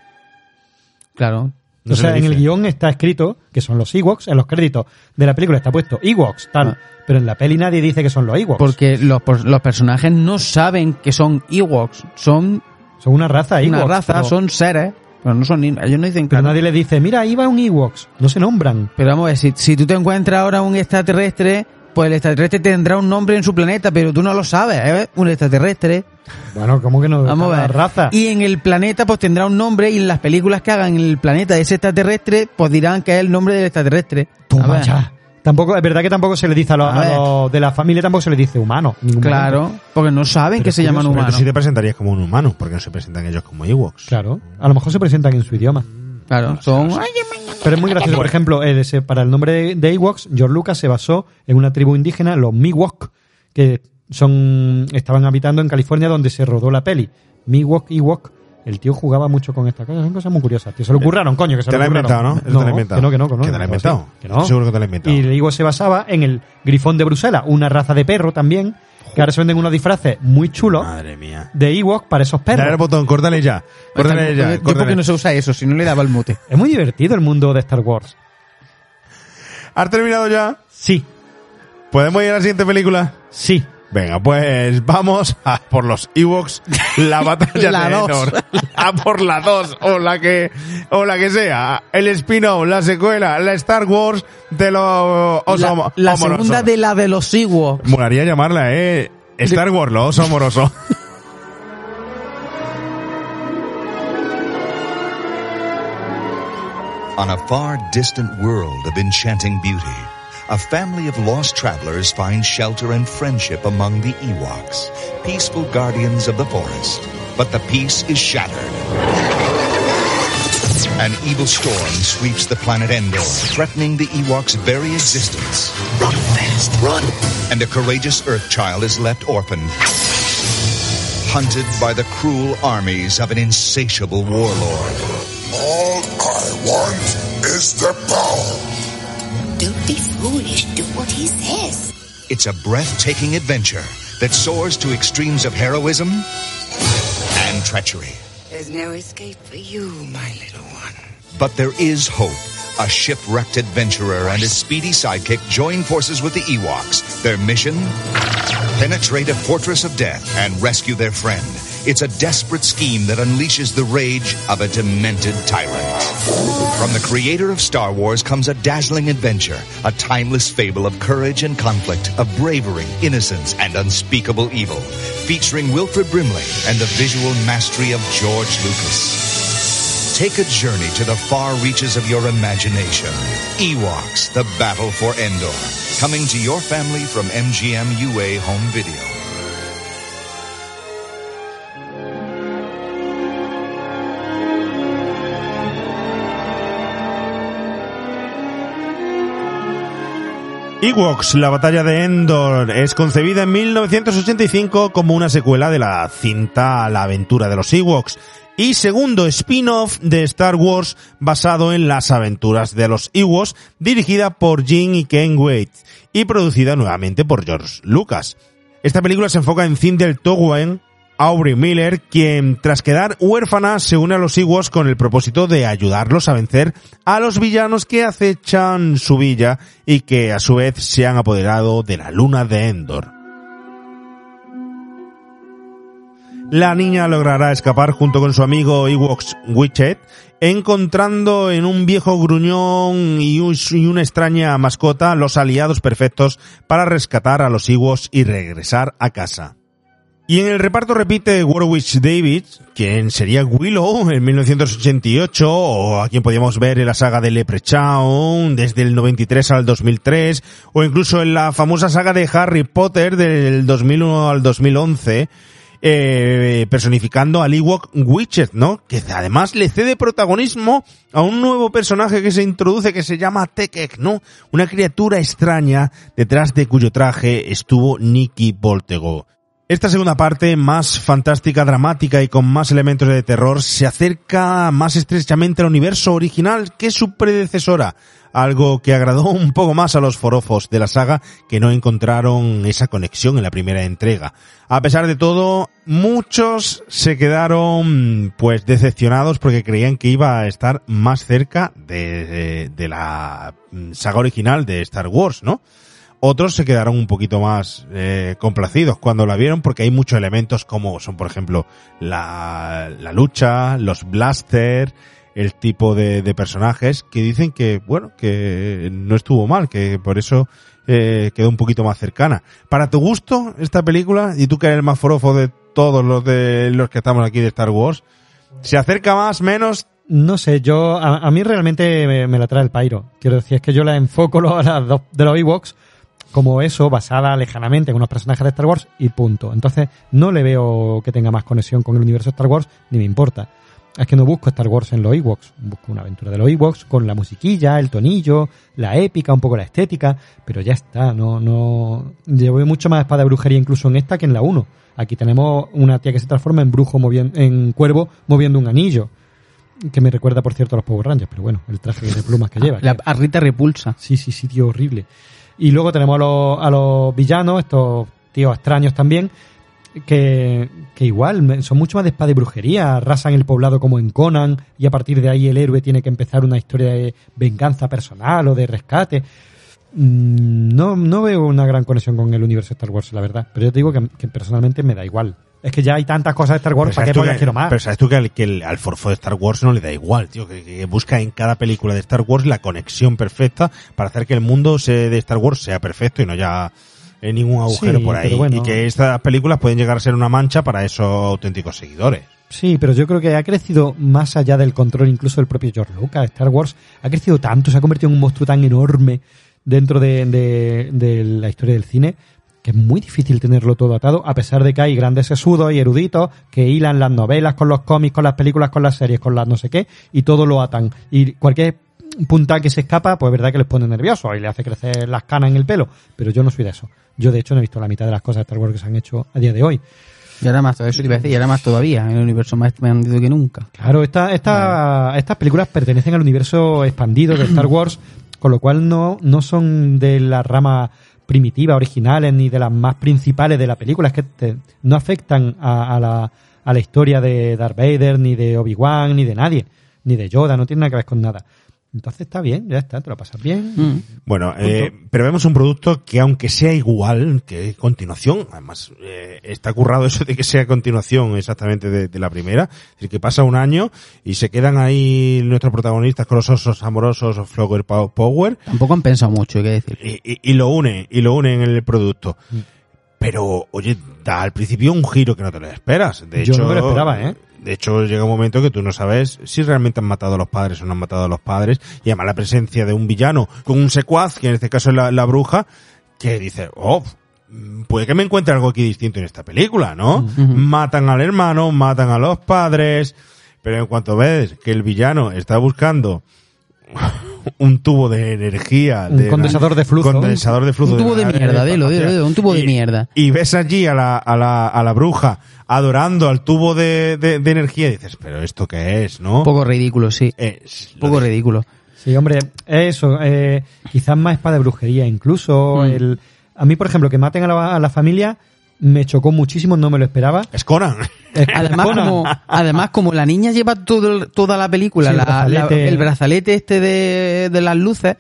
Claro. No o se sea, le en el guion está escrito que son los Ewoks, en los créditos de la película está puesto Ewoks, tal. Ah. Pero en la peli nadie dice que son los Ewoks. Porque los, los personajes no saben que son Ewoks. Son son una raza Ewoks. una raza, pero, son seres. Pero no son ellos no dicen pero que no. nadie les dice, mira, ahí va un Ewoks. No se nombran. Pero vamos a ver, si, si tú te encuentras ahora un extraterrestre, pues el extraterrestre tendrá un nombre en su planeta, pero tú no lo sabes, ¿eh? Un extraterrestre. Bueno, ¿cómo que no? Vamos a ver. raza. Y en el planeta, pues tendrá un nombre, y en las películas que hagan en el planeta de ese extraterrestre, pues dirán que es el nombre del extraterrestre. Toma ya. Tampoco, es verdad que tampoco se le dice a los, A a ver. los de la familia, tampoco se le dice humano. momento. Claro, porque no saben Pero que se llaman curioso, Pero tú humanos. sí te presentarías como un humano, porque no se presentan ellos como Ewoks. Claro. A lo mejor se presentan en su idioma. Claro, son... Pero es muy gracioso. Por ejemplo, el ese- para el nombre de, de Ewoks, George Lucas se basó en una tribu indígena, los Miwok, que son estaban habitando en California donde se rodó la peli. Miwok, Ewok. El tío jugaba mucho con estas cosas. Son cosas muy curiosas, tío. Se lo curraron, coño, que se Te lo curraron. inventado, ¿no? Eso te la has inventado. Que no, que no, que no. Que te la has inventado. Que no. Seguro que te la has inventado. Y el Ewok se basaba en el grifón de Bruselas, una raza de perro también, que ahora se venden unos disfraces muy chulos Madre mía. de Ewok para esos Dale al perros. botón, córtale ya. Córtale ya. Yo porque no se usa eso, si no le daba el mute. Es muy divertido el mundo de Star Wars. ¿Has terminado ya? Sí, ¿Podemos ir a la siguiente película? sí. Venga, pues vamos a por los Ewoks, la batalla La de dos. Endor. A por la 2 o la que o la que sea, el spin-off, la secuela, la Star Wars de los La, la segunda de la de los Ewoks. Molaría llamarla, eh, Star Wars, los osos amorosos. On a far distant world of enchanting beauty, a family of lost travelers find shelter and friendship among the Ewoks, peaceful guardians of the forest. But the peace is shattered. An evil storm sweeps the planet Endor, threatening the Ewoks' very existence. Run fast, run. And a courageous Earth child is left orphaned, hunted by the cruel armies of an insatiable warlord. All I want is the power. Foolish. Do what he says. It's a breathtaking adventure that soars to extremes of heroism and treachery. There's no escape for you, my little one. But there is hope. A shipwrecked adventurer and his speedy sidekick join forces with the Ewoks. Their mission? Penetrate a fortress of death and rescue their friend. It's a desperate scheme that unleashes the rage of a demented tyrant. From the creator of Star Wars comes a dazzling adventure, a timeless fable of courage and conflict, of bravery, innocence, and unspeakable evil, featuring Wilfred Brimley and the visual mastery of George Lucas. Take a journey to the far reaches of your imagination. Ewoks, the battle for Endor. Coming to your family from MGM UA Home Video. Ewoks, la batalla de Endor, es concebida en 1985 como una secuela de la cinta La aventura de los Ewoks y segundo spin-off de Star Wars basado en las aventuras de los Ewoks, dirigida por Jim y Ken Wade y producida nuevamente por George Lucas. Esta película se enfoca en Cindel Togwen, Aubrey Miller, quien tras quedar huérfana se une a los Ewoks con el propósito de ayudarlos a vencer a los villanos que acechan su villa y que a su vez se han apoderado de la luna de Endor. La niña logrará escapar junto con su amigo Ewoks Witchet, encontrando en un viejo gruñón y una extraña mascota los aliados perfectos para rescatar a los Ewoks y regresar a casa. Y en el reparto repite Warwick Davis, quien sería Willow en 1988, o a quien podíamos ver en la saga de Leprechaun desde el 93 al 2003, o incluso en la famosa saga de Harry Potter del 2001 al 2011, eh, personificando al Ewok Witcher, ¿no? Que además le cede protagonismo a un nuevo personaje que se introduce que se llama Tekek, ¿no? Una criatura extraña detrás de cuyo traje estuvo Nicky Voltego. Esta segunda parte, más fantástica, dramática y con más elementos de terror, se acerca más estrechamente al universo original que su predecesora, algo que agradó un poco más a los forofos de la saga que no encontraron esa conexión en la primera entrega. A pesar de todo, muchos se quedaron pues decepcionados porque creían que iba a estar más cerca de, de- la saga original de Star Wars, ¿no? Otros se quedaron un poquito más eh, complacidos cuando la vieron porque hay muchos elementos como son, por ejemplo, la, la lucha, los blaster, el tipo de, de personajes que dicen que, bueno, que no estuvo mal, que por eso eh, quedó un poquito más cercana. Para tu gusto, esta película, y tú que eres el más forofo de todos los de los que estamos aquí de Star Wars, ¿se acerca más, menos? No sé, yo a, a mí realmente me, me la trae el pairo. Quiero decir, es que yo la enfoco a las dos de los Ewoks como eso, basada lejanamente en unos personajes de Star Wars y punto. Entonces, no le veo que tenga más conexión con el universo de Star Wars, ni me importa. Es que no busco Star Wars en los Ewoks, busco una aventura de los Ewoks con la musiquilla, el tonillo, la épica, un poco la estética, pero ya está, no, no, llevo mucho más espada de brujería incluso en esta que en la 1. Aquí tenemos una tía que se transforma en brujo moviendo, en cuervo moviendo un anillo. Que me recuerda, por cierto, a los Power Rangers, pero bueno, el traje de plumas que lleva. La, a Rita Repulsa. Sí, sí, sí, tío, horrible. Y luego tenemos a los, a los villanos, estos tíos extraños también, que, que igual son mucho más de espada y brujería, arrasan el poblado como en Conan, y a partir de ahí el héroe tiene que empezar una historia de venganza personal o de rescate. Mm, No, no veo una gran conexión con el universo de Star Wars, la verdad. Pero yo te digo que personalmente me da igual. Es que ya hay tantas cosas de Star Wars, ¿para qué que- quiero más? Pero sabes tú que, al, que el- al forfo de Star Wars no le da igual, tío, que, que busca en cada película de Star Wars la conexión perfecta para hacer que el mundo se- de Star Wars sea perfecto y no haya eh, ningún agujero Sí, por ahí. bueno. Y que estas películas pueden llegar a ser una mancha para esos auténticos seguidores. Sí, pero yo creo que ha crecido más allá del control incluso del propio George Lucas. Star Wars ha crecido tanto, se ha convertido en un monstruo tan enorme dentro de, de- de la historia del cine que es muy difícil tenerlo todo atado, a pesar de que hay grandes sesudos y eruditos que hilan las novelas con los cómics, con las películas, con las series, con las no sé qué, y todo lo atan. Y cualquier punta que se escapa, pues es verdad que les pone nerviosos y le hace crecer las canas en el pelo, pero yo no soy de eso. Yo de hecho no he visto la mitad de las cosas de Star Wars que se han hecho a día de hoy. Y ahora más, eso te iba a decir, y ahora más todavía, en el universo más expandido que nunca. Claro, esta, esta, estas películas pertenecen al universo expandido de Star Wars, con lo cual no, no son de la rama primitiva, originales, ni de las más principales de la película. Es que te- no afectan a, a la, a la historia de Darth Vader, ni de Obi-Wan, ni de nadie, ni de Yoda, no tiene nada que ver con nada. Entonces está bien, ya está, te lo pasas bien. Bueno, eh, pero vemos un producto que aunque sea igual que continuación, además eh, está currado eso de que sea continuación exactamente de, de la primera, es decir, que pasa un año y se quedan ahí nuestros protagonistas con los osos amorosos Flower Pow- Power Tampoco han pensado mucho, hay que decir. y, y- y lo unen, y lo unen en el producto. Pero, oye, da al principio un giro que no te lo esperas. De Yo hecho, no me lo esperaba, ¿eh? De hecho, llega un momento que tú no sabes si realmente han matado a los padres o no han matado a los padres. Y además la presencia de un villano con un secuaz, que en este caso es la, la bruja, que dice, oh, mm, puede que me encuentre algo aquí distinto en esta película, ¿no? Matan al hermano, matan a los padres, pero en cuanto ves que el villano está buscando un tubo de energía, Un de condensador de flujo. condensador de flujo Un tubo de la- mierda, dilo, dilo, dilo, un tubo de mierda. y ves allí a la, a la, a la bruja adorando al tubo de, de, de energía y dices, pero ¿esto qué es, no? Un poco ridículo, sí. Es Un poco ridículo. Sí, hombre, eso, eh, quizás más espada de brujería, incluso Mm. el... A mí, por ejemplo, que maten a la, a la familia me chocó muchísimo, no me lo esperaba. Es Conan. Además como, además, como la niña lleva todo, toda la película, Sí, el la- la- brazalete. el brazalete este de, de las luces,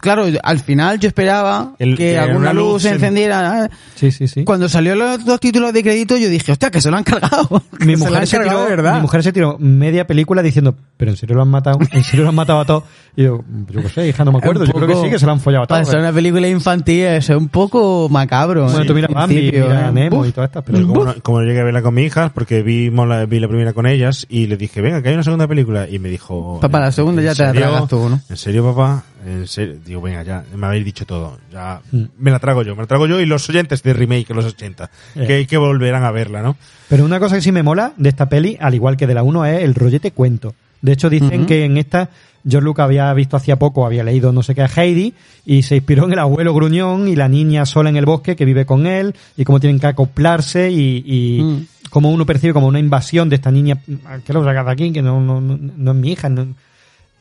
claro, al final yo esperaba El- que que alguna una luz, luz se en- encendiera. ¿eh? Sí, sí, sí. Cuando salió los dos títulos de crédito, yo dije, hostia, que se lo han cargado. Mi se mujer, se cargado tiró, de verdad. mi mujer se tiró media película diciendo, pero en serio lo han matado, en serio lo han matado a todos. Y yo, yo qué sé, hija, no me acuerdo, yo creo que sí, que se lo han follado a Para todos. ser una película infantil es un poco macabro. Bueno, en tú mira Bambi, mira ¿eh? Nemo Uf. y todas estas, pero Yo como, no, como no llegué a verla con mi hija, porque vimos la, vi la primera con ellas, y le dije, venga, que hay una segunda película. Y me dijo... Papá, la segunda ¿en ya te la tragas tú, ¿no? ¿En serio, papá? ¿En serio? Digo, venga, ya, me habéis dicho todo. Ya, Mm. me la trago yo, me la trago yo y los oyentes de remake de los 80, Eh. que, que volverán a verla, ¿no? Pero una cosa que sí me mola de esta peli, al igual que de la 1, es el rollete cuento. De hecho, dicen que en esta, George Lucas había visto hacía poco, había leído no sé qué a Heidi, y se inspiró en el abuelo gruñón y la niña sola en el bosque que vive con él, y cómo tienen que acoplarse, y, y Mm. cómo uno percibe como una invasión de esta niña, que lo sacas de aquí, que no, no, no, es mi hija, no-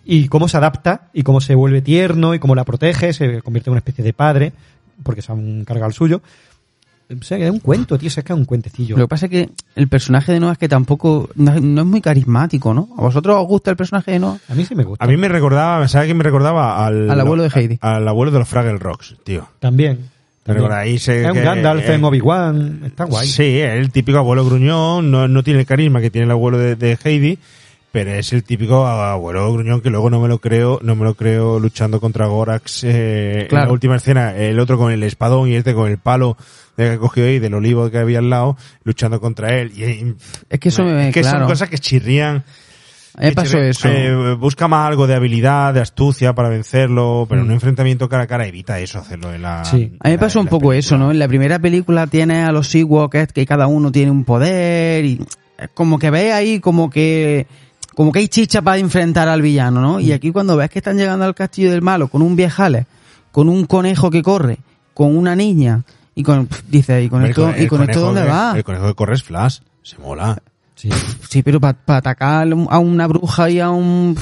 y cómo se adapta, y cómo se vuelve tierno, y cómo la protege, se convierte en una especie de padre, porque se han cargado el suyo. O sea, que es un cuento, tío, es que es un cuentecillo. Lo que pasa es que el personaje de Noah es que tampoco, no, no es muy carismático, ¿no? ¿A vosotros os gusta el personaje de Noah? A mí sí me gusta. A mí me recordaba, ¿sabes quién me recordaba? Al, Al abuelo de Heidi. Al abuelo de los Fraggle Rocks, tío. También. ¿Te también. recordáis, eh, es un Gandalf eh, en Obi-Wan. Está guay. Sí, es el típico abuelo gruñón, no, no tiene el carisma que tiene el abuelo de, de Heidi, pero es el típico abuelo gruñón que luego no me lo creo, no me lo creo luchando contra Gorax eh, en la última escena, el otro con el espadón y este con el palo que ha cogido ahí del olivo que había al lado, luchando contra él. Y, Es que eso me, es que son cosas que chirrían. A mí me pasó chirrían. eso. Eh, busca más algo de habilidad, de astucia para vencerlo, pero en un enfrentamiento cara a cara evita eso, hacerlo en la... A mí me pasó un poco eso, ¿no? En la primera película tienes a los Ewoks que cada uno tiene un poder y como que ves ahí como que como que hay chicha para enfrentar al villano, ¿no? Y aquí cuando ves que están llegando al castillo del malo con un viejale, con un conejo que corre, con una niña y con dice, ¿y con esto el y con esto dónde va? El conejo que corre es Flash, se mola. Sí. Sí, pero para atacar a una bruja y a un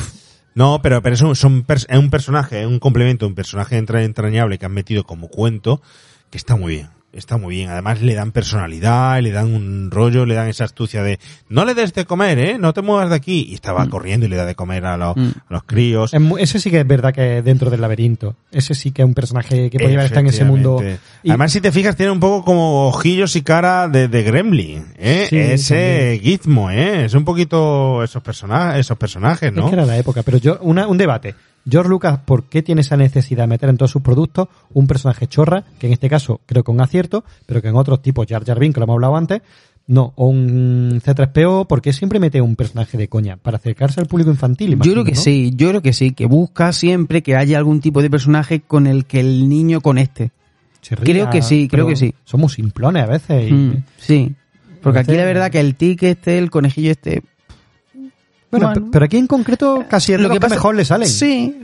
No, pero, pero es, un, son es un personaje, es un complemento, un personaje entra- entrañable que han metido como cuento, que está muy bien. Está muy bien. Además le dan personalidad, le dan un rollo, le dan esa astucia de no le des de comer, eh, no te muevas de aquí. Y estaba corriendo y le da de comer a, los- Mm. a los críos. Es ese sí que es verdad que dentro del laberinto. Ese sí que es un personaje que podría estar en ese mundo. Y- Además, si te fijas, tiene un poco como ojillos y cara de, de Gremlin, ¿eh? Sí, Ese Gizmo, ¿eh? Es un poquito esos personajes, esos personajes, ¿no? Es que era la época, pero yo, una, un debate. George Lucas, ¿por qué tiene esa necesidad de meter en todos sus productos un personaje chorra, que en este caso creo que un acierto, pero que en otros tipos, Jar Jar Binks, que lo hemos hablado antes, no, o un C3PO, ¿por qué siempre mete un personaje de coña? Para acercarse al público infantil, Yo imagino, creo que ¿no? sí, yo creo que sí, que busca siempre que haya algún tipo de personaje con el que el niño conecte. Se ría, Creo que sí, creo que sí. Somos simplones a veces. y- Mm, sí. Porque aquí la verdad que el tic este, el conejillo este... Bueno, Bueno. pe- pero aquí en concreto casi es lo que mejor le salen. Sí,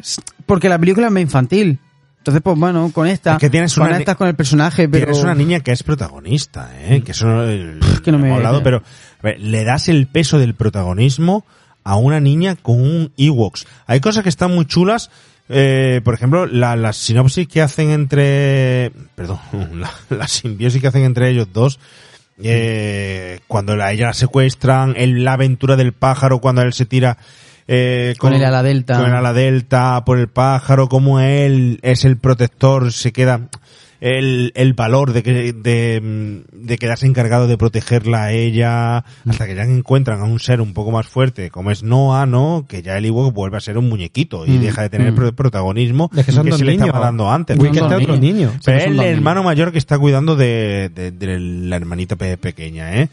porque la película es más infantil. Entonces, pues bueno, con esta, Es que tienes una conectas con el personaje, pero... Tienes una niña que es protagonista, ¿eh? Que eso no, el- que no me- hemos hablado, pero a ver, le das el peso del protagonismo a una niña con un Ewoks. Hay cosas que están muy chulas, eh, por ejemplo, la, la sinopsis que hacen entre, perdón, la, la simbiosis que hacen entre ellos dos, eh, cuando la, ella la secuestran, el, la aventura del pájaro cuando él se tira eh, Con el ala delta. con el ala delta por el pájaro, como él es el protector, se queda el, el valor de, que, de, de quedarse encargado de protegerla a ella, hasta que ya encuentran a un ser un poco más fuerte, como es Noah, ¿no? Que ya el Ewok vuelve a ser un muñequito y Mm, deja de tener mm. pro- protagonismo Es que son dos se le niños. estaba dando antes. Wicket Son es dos otro niños. niño. Pero es el niños. hermano mayor que está cuidando de, de, de la hermanita pe- pequeña, ¿eh?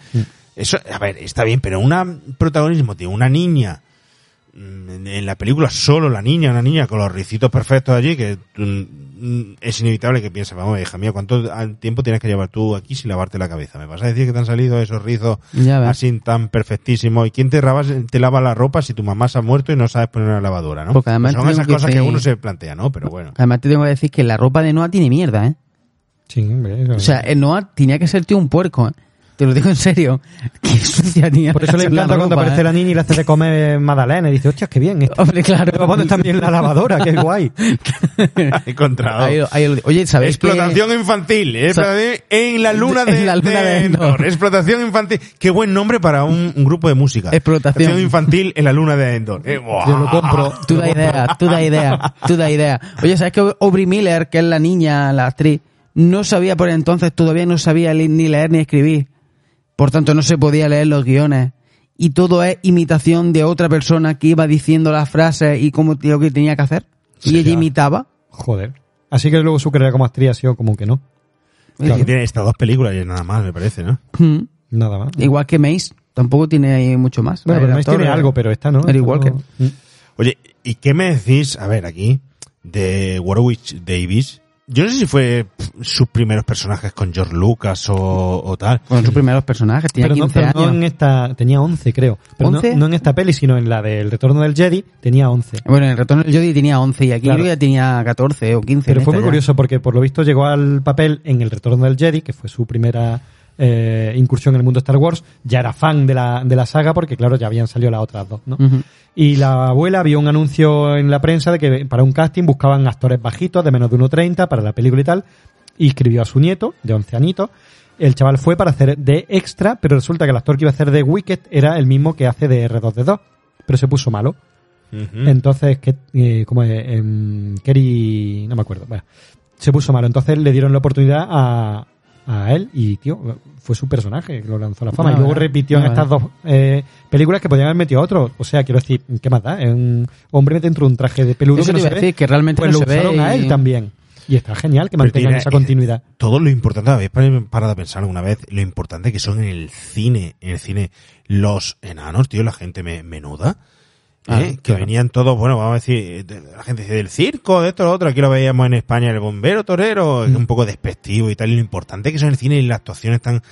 Eso, a ver, está bien, pero un protagonismo de una niña mm, en la película solo la niña, una niña con los ricitos perfectos allí, que mm, es inevitable que piense, vamos, hija mía, ¿cuánto tiempo tienes que llevar tú aquí sin lavarte la cabeza? ¿Me vas a decir que te han salido esos rizos así tan perfectísimos? ¿Y quién te, rabas- te lava la ropa si tu mamá se ha muerto y no sabes poner una lavadora, no? Porque además Pues son esas cosas que uno se plantea, ¿no? Pero bueno. Además te tengo que decir que la ropa de Noah tiene mierda, ¿eh? Sí, hombre, eso- O sea, el Noah tenía que ser tío un puerco, ¿eh? Te lo digo en serio. Qué sucia Por eso le encanta cuando ropa, aparece ¿eh? la niña y le hace de comer magdalena y dice, hostia, qué bien. Esto. Hombre, claro. Pero pones también la lavadora, qué guay. He encontrado. Ahí- ahí lo- oye, ¿sabes qué? Explotación infantil, ¿eh? Explotación en la luna de, En la luna de Endor. Explotación infantil. Qué buen nombre para un, un grupo de música. Explotación. infantil en la luna de Endor. Eh. Yo lo compro. Tú da idea, tú da idea, tú da idea. Oye, ¿sabes que Aubrey Miller, que es la niña, la actriz, no sabía por entonces, todavía no sabía ni leer ni escribir? Por tanto, no se podía leer los guiones. Y todo es imitación de otra persona que iba diciendo las frases y cómo lo que tenía que hacer. Y ella ya. imitaba. Joder. Así que luego su carrera como actriz ha sido como que no. Es que tiene estas dos películas y nada más, me parece, ¿no? Mm. Nada más. Igual que Mace, tampoco tiene ahí mucho más. Bueno, pero Mace tiene algo, pero esta no. Esta Walker. no. Mm. Oye, ¿y qué me decís, a ver, aquí, de Warwick Davis? Yo no sé si fue sus primeros personajes con George Lucas o, o tal. Con sus primeros personajes, tenía Pero, no, 15 pero no años. en esta, tenía 11 creo. Pero no- ¿11? No, en esta peli, sino en la del Retorno del Jedi, tenía 11. Bueno, en el retorno del Jedi tenía 11 y aquí Claro. ya tenía 14 o 15. Pero fue muy ya. curioso porque por lo visto llegó al papel en El Retorno del Jedi, que fue su primera eh, incursión en el mundo Star Wars. Ya era fan de la, de la saga porque, claro, ya habían salido las otras dos, ¿no? Y la abuela vio un anuncio en la prensa de que para un casting buscaban actores bajitos de menos de 1,30 para la película y tal. Y escribió a su nieto, de 11 añitos. El chaval fue para hacer de extra, pero resulta que el actor que iba a hacer de Wicked era el mismo que hace de R2D2. Pero se puso malo. Entonces, que, eh, como es, em, Kerry, no me acuerdo, bueno, se puso malo. Entonces le dieron la oportunidad a, a él y, tío, fue su personaje que lo lanzó a la fama. Y luego repitió en estas dos eh, películas que podían haber metido a otro. O sea, quiero decir, ¿qué más da? Un hombre dentro de un traje de peludo Eso que no iba se ve. decir, que realmente pues no lo se ve a y- él también. Y está genial que mantengan esa continuidad. Todo lo importante, ¿habéis parado a pensar alguna vez lo importante que son en el cine, en el cine, los enanos, tío, la gente me- menuda? Ah, ¿eh? que venían todos, bueno, vamos a decir, de- la gente dice del circo, de esto, lo otro, aquí lo veíamos en España, el bombero torero, es un poco despectivo y tal, y lo importante que son el cine y las actuaciones tan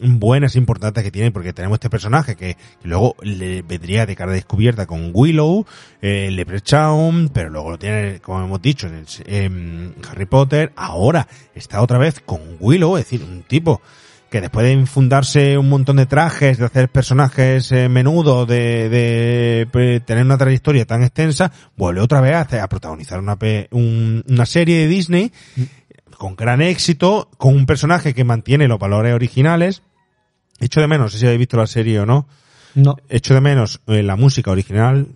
buenas, importantes que tienen, porque tenemos este personaje que, que luego le vendría de cara descubierta con Willow, eh, Leprechaun, pero luego lo tiene, como hemos dicho, en, el- en Harry Potter, ahora está otra vez con Willow, es decir, un tipo que después de infundarse un montón de trajes, de hacer personajes eh, menudos, de, de, pues, tener una trayectoria tan extensa, vuelve otra vez a, a protagonizar una, un- una serie de Disney con gran éxito, con un personaje que mantiene los valores originales. Echo de menos, no sé si habéis visto la serie o no, No. echo de menos eh, la música original,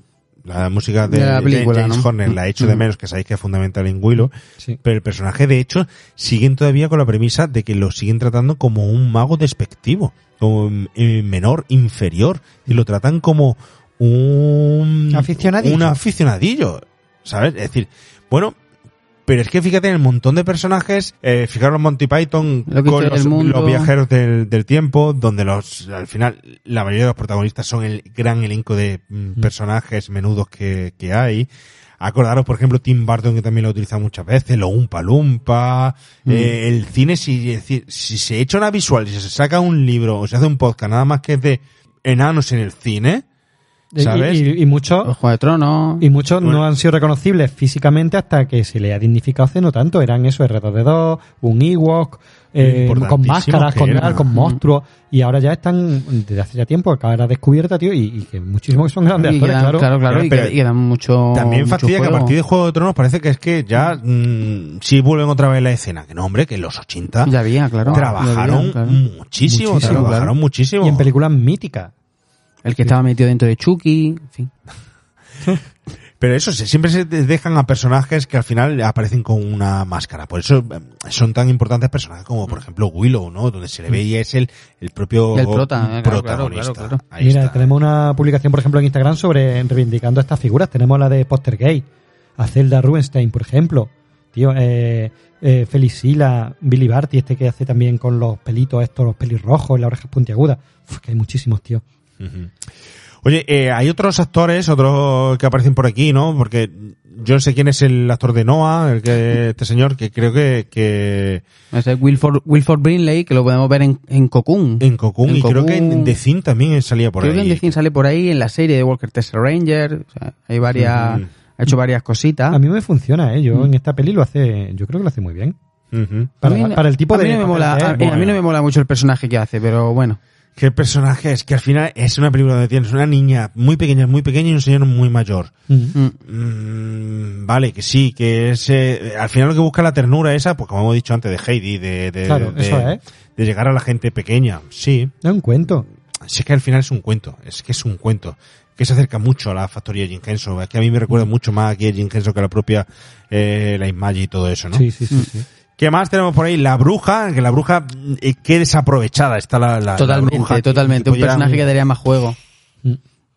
la música de, De la de película, James ¿no? Horner, la echo de menos, que sabéis que es fundamental en Willow, Sí. pero el personaje de hecho siguen todavía con la premisa de que lo siguen tratando como un mago despectivo, como eh, menor, inferior, y lo tratan como un Aficionadillo. un aficionadillo, ¿sabes? Es decir, bueno, pero es que fíjate en el montón de personajes, eh, fijaros en Monty Python Lo que con los, viajeros del, del tiempo, donde los al final la mayoría de los protagonistas son el gran elenco de mm, personajes menudos que, que hay. Acordaros, por ejemplo, Tim Burton, que también lo ha utilizado muchas veces, lo Umpa Lumpa, Mm. eh, el cine, si, es se echa una visual, si se saca un libro o se hace un podcast nada más que de enanos en el cine, ¿sabes? Y, y muchos Los Juegos de Tronos. Y muchos Bueno. no han sido reconocibles físicamente hasta que se le ha dignificado hace no tanto. Eran eso, R2D2, un Ewok, eh, con máscaras, con, eran. con monstruos. Y ahora ya están, desde hace ya tiempo, acaba de descubierta, tío, y, y que muchísimos que son grandes Y actores, quedan- claro. claro, claro, y Pero- quedan- y quedan mucho. También mucho fastidia que a partir de Juego de Tronos parece que es que ya mm, sí vuelven otra vez la escena. Que no, hombre, que en los 80 Ya había, claro. trabajaron ya había, claro. muchísimo, Muchísimo, trabajaron claro. muchísimo. Y en películas míticas. El que estaba metido dentro de Chucky. En fin. Pero eso, se- siempre se te dejan a personajes que al final aparecen con una máscara. Por eso eh, son tan importantes personajes como, por ejemplo, Willow, ¿no? Donde se le ve y es el, el propio El prota, claro, protagonista. claro, claro, Ahí Mira, está. tenemos una publicación, por ejemplo, en Instagram sobre reivindicando estas figuras. Tenemos la de Poster Gay, a Zelda Rubinstein, por ejemplo. Tío, eh, eh, Felicila, Billy Barty, este que hace también con los pelitos estos, los pelirrojos y las orejas puntiagudas. Uf, que hay muchísimos, tío. Oye, eh, hay otros actores, otros que aparecen por aquí, ¿no? Porque yo no sé quién es el actor de Noah, el que, este señor, que creo que, que Ese es Wilford, Wilford Brinley, que lo podemos ver en, en Cocoon. en Cocoon, En y creo que en. The Thing también salía por Creo que en ahí. The Thing sale por ahí, en la serie de Walker Texas Ranger. O sea, hay varias, ha hecho varias cositas. A mí me funciona, ¿eh? Yo Mm. en esta peli lo hace, yo creo que lo hace muy bien. Para, mí el tipo a de... mí no me papel mola, es, a, mí no me mola mucho el personaje que hace, pero bueno. ¿Qué personaje es? Que al final es una película donde tienes una niña muy pequeña, muy pequeña y un señor muy mayor. Mm. Mm, vale, que sí, que es... eh, al final lo que busca la ternura esa, pues como hemos dicho antes, de Heidi, de, de, Claro, de- eso es. de llegar a la gente pequeña. Sí, Es un cuento. sí es que al final es un cuento, es que es un cuento. Que se acerca mucho a la factoría Jim Henson. Es que a mí me recuerda mucho más aquí a Jim Henson que a la propia eh, La Imagi y todo eso, ¿no? Sí, sí, sí. sí. ¿Qué más tenemos por ahí? La bruja, que la bruja, eh, qué desaprovechada está la, la- la totalmente, bruja, tío. totalmente. Un personaje que daría más juego. Mm.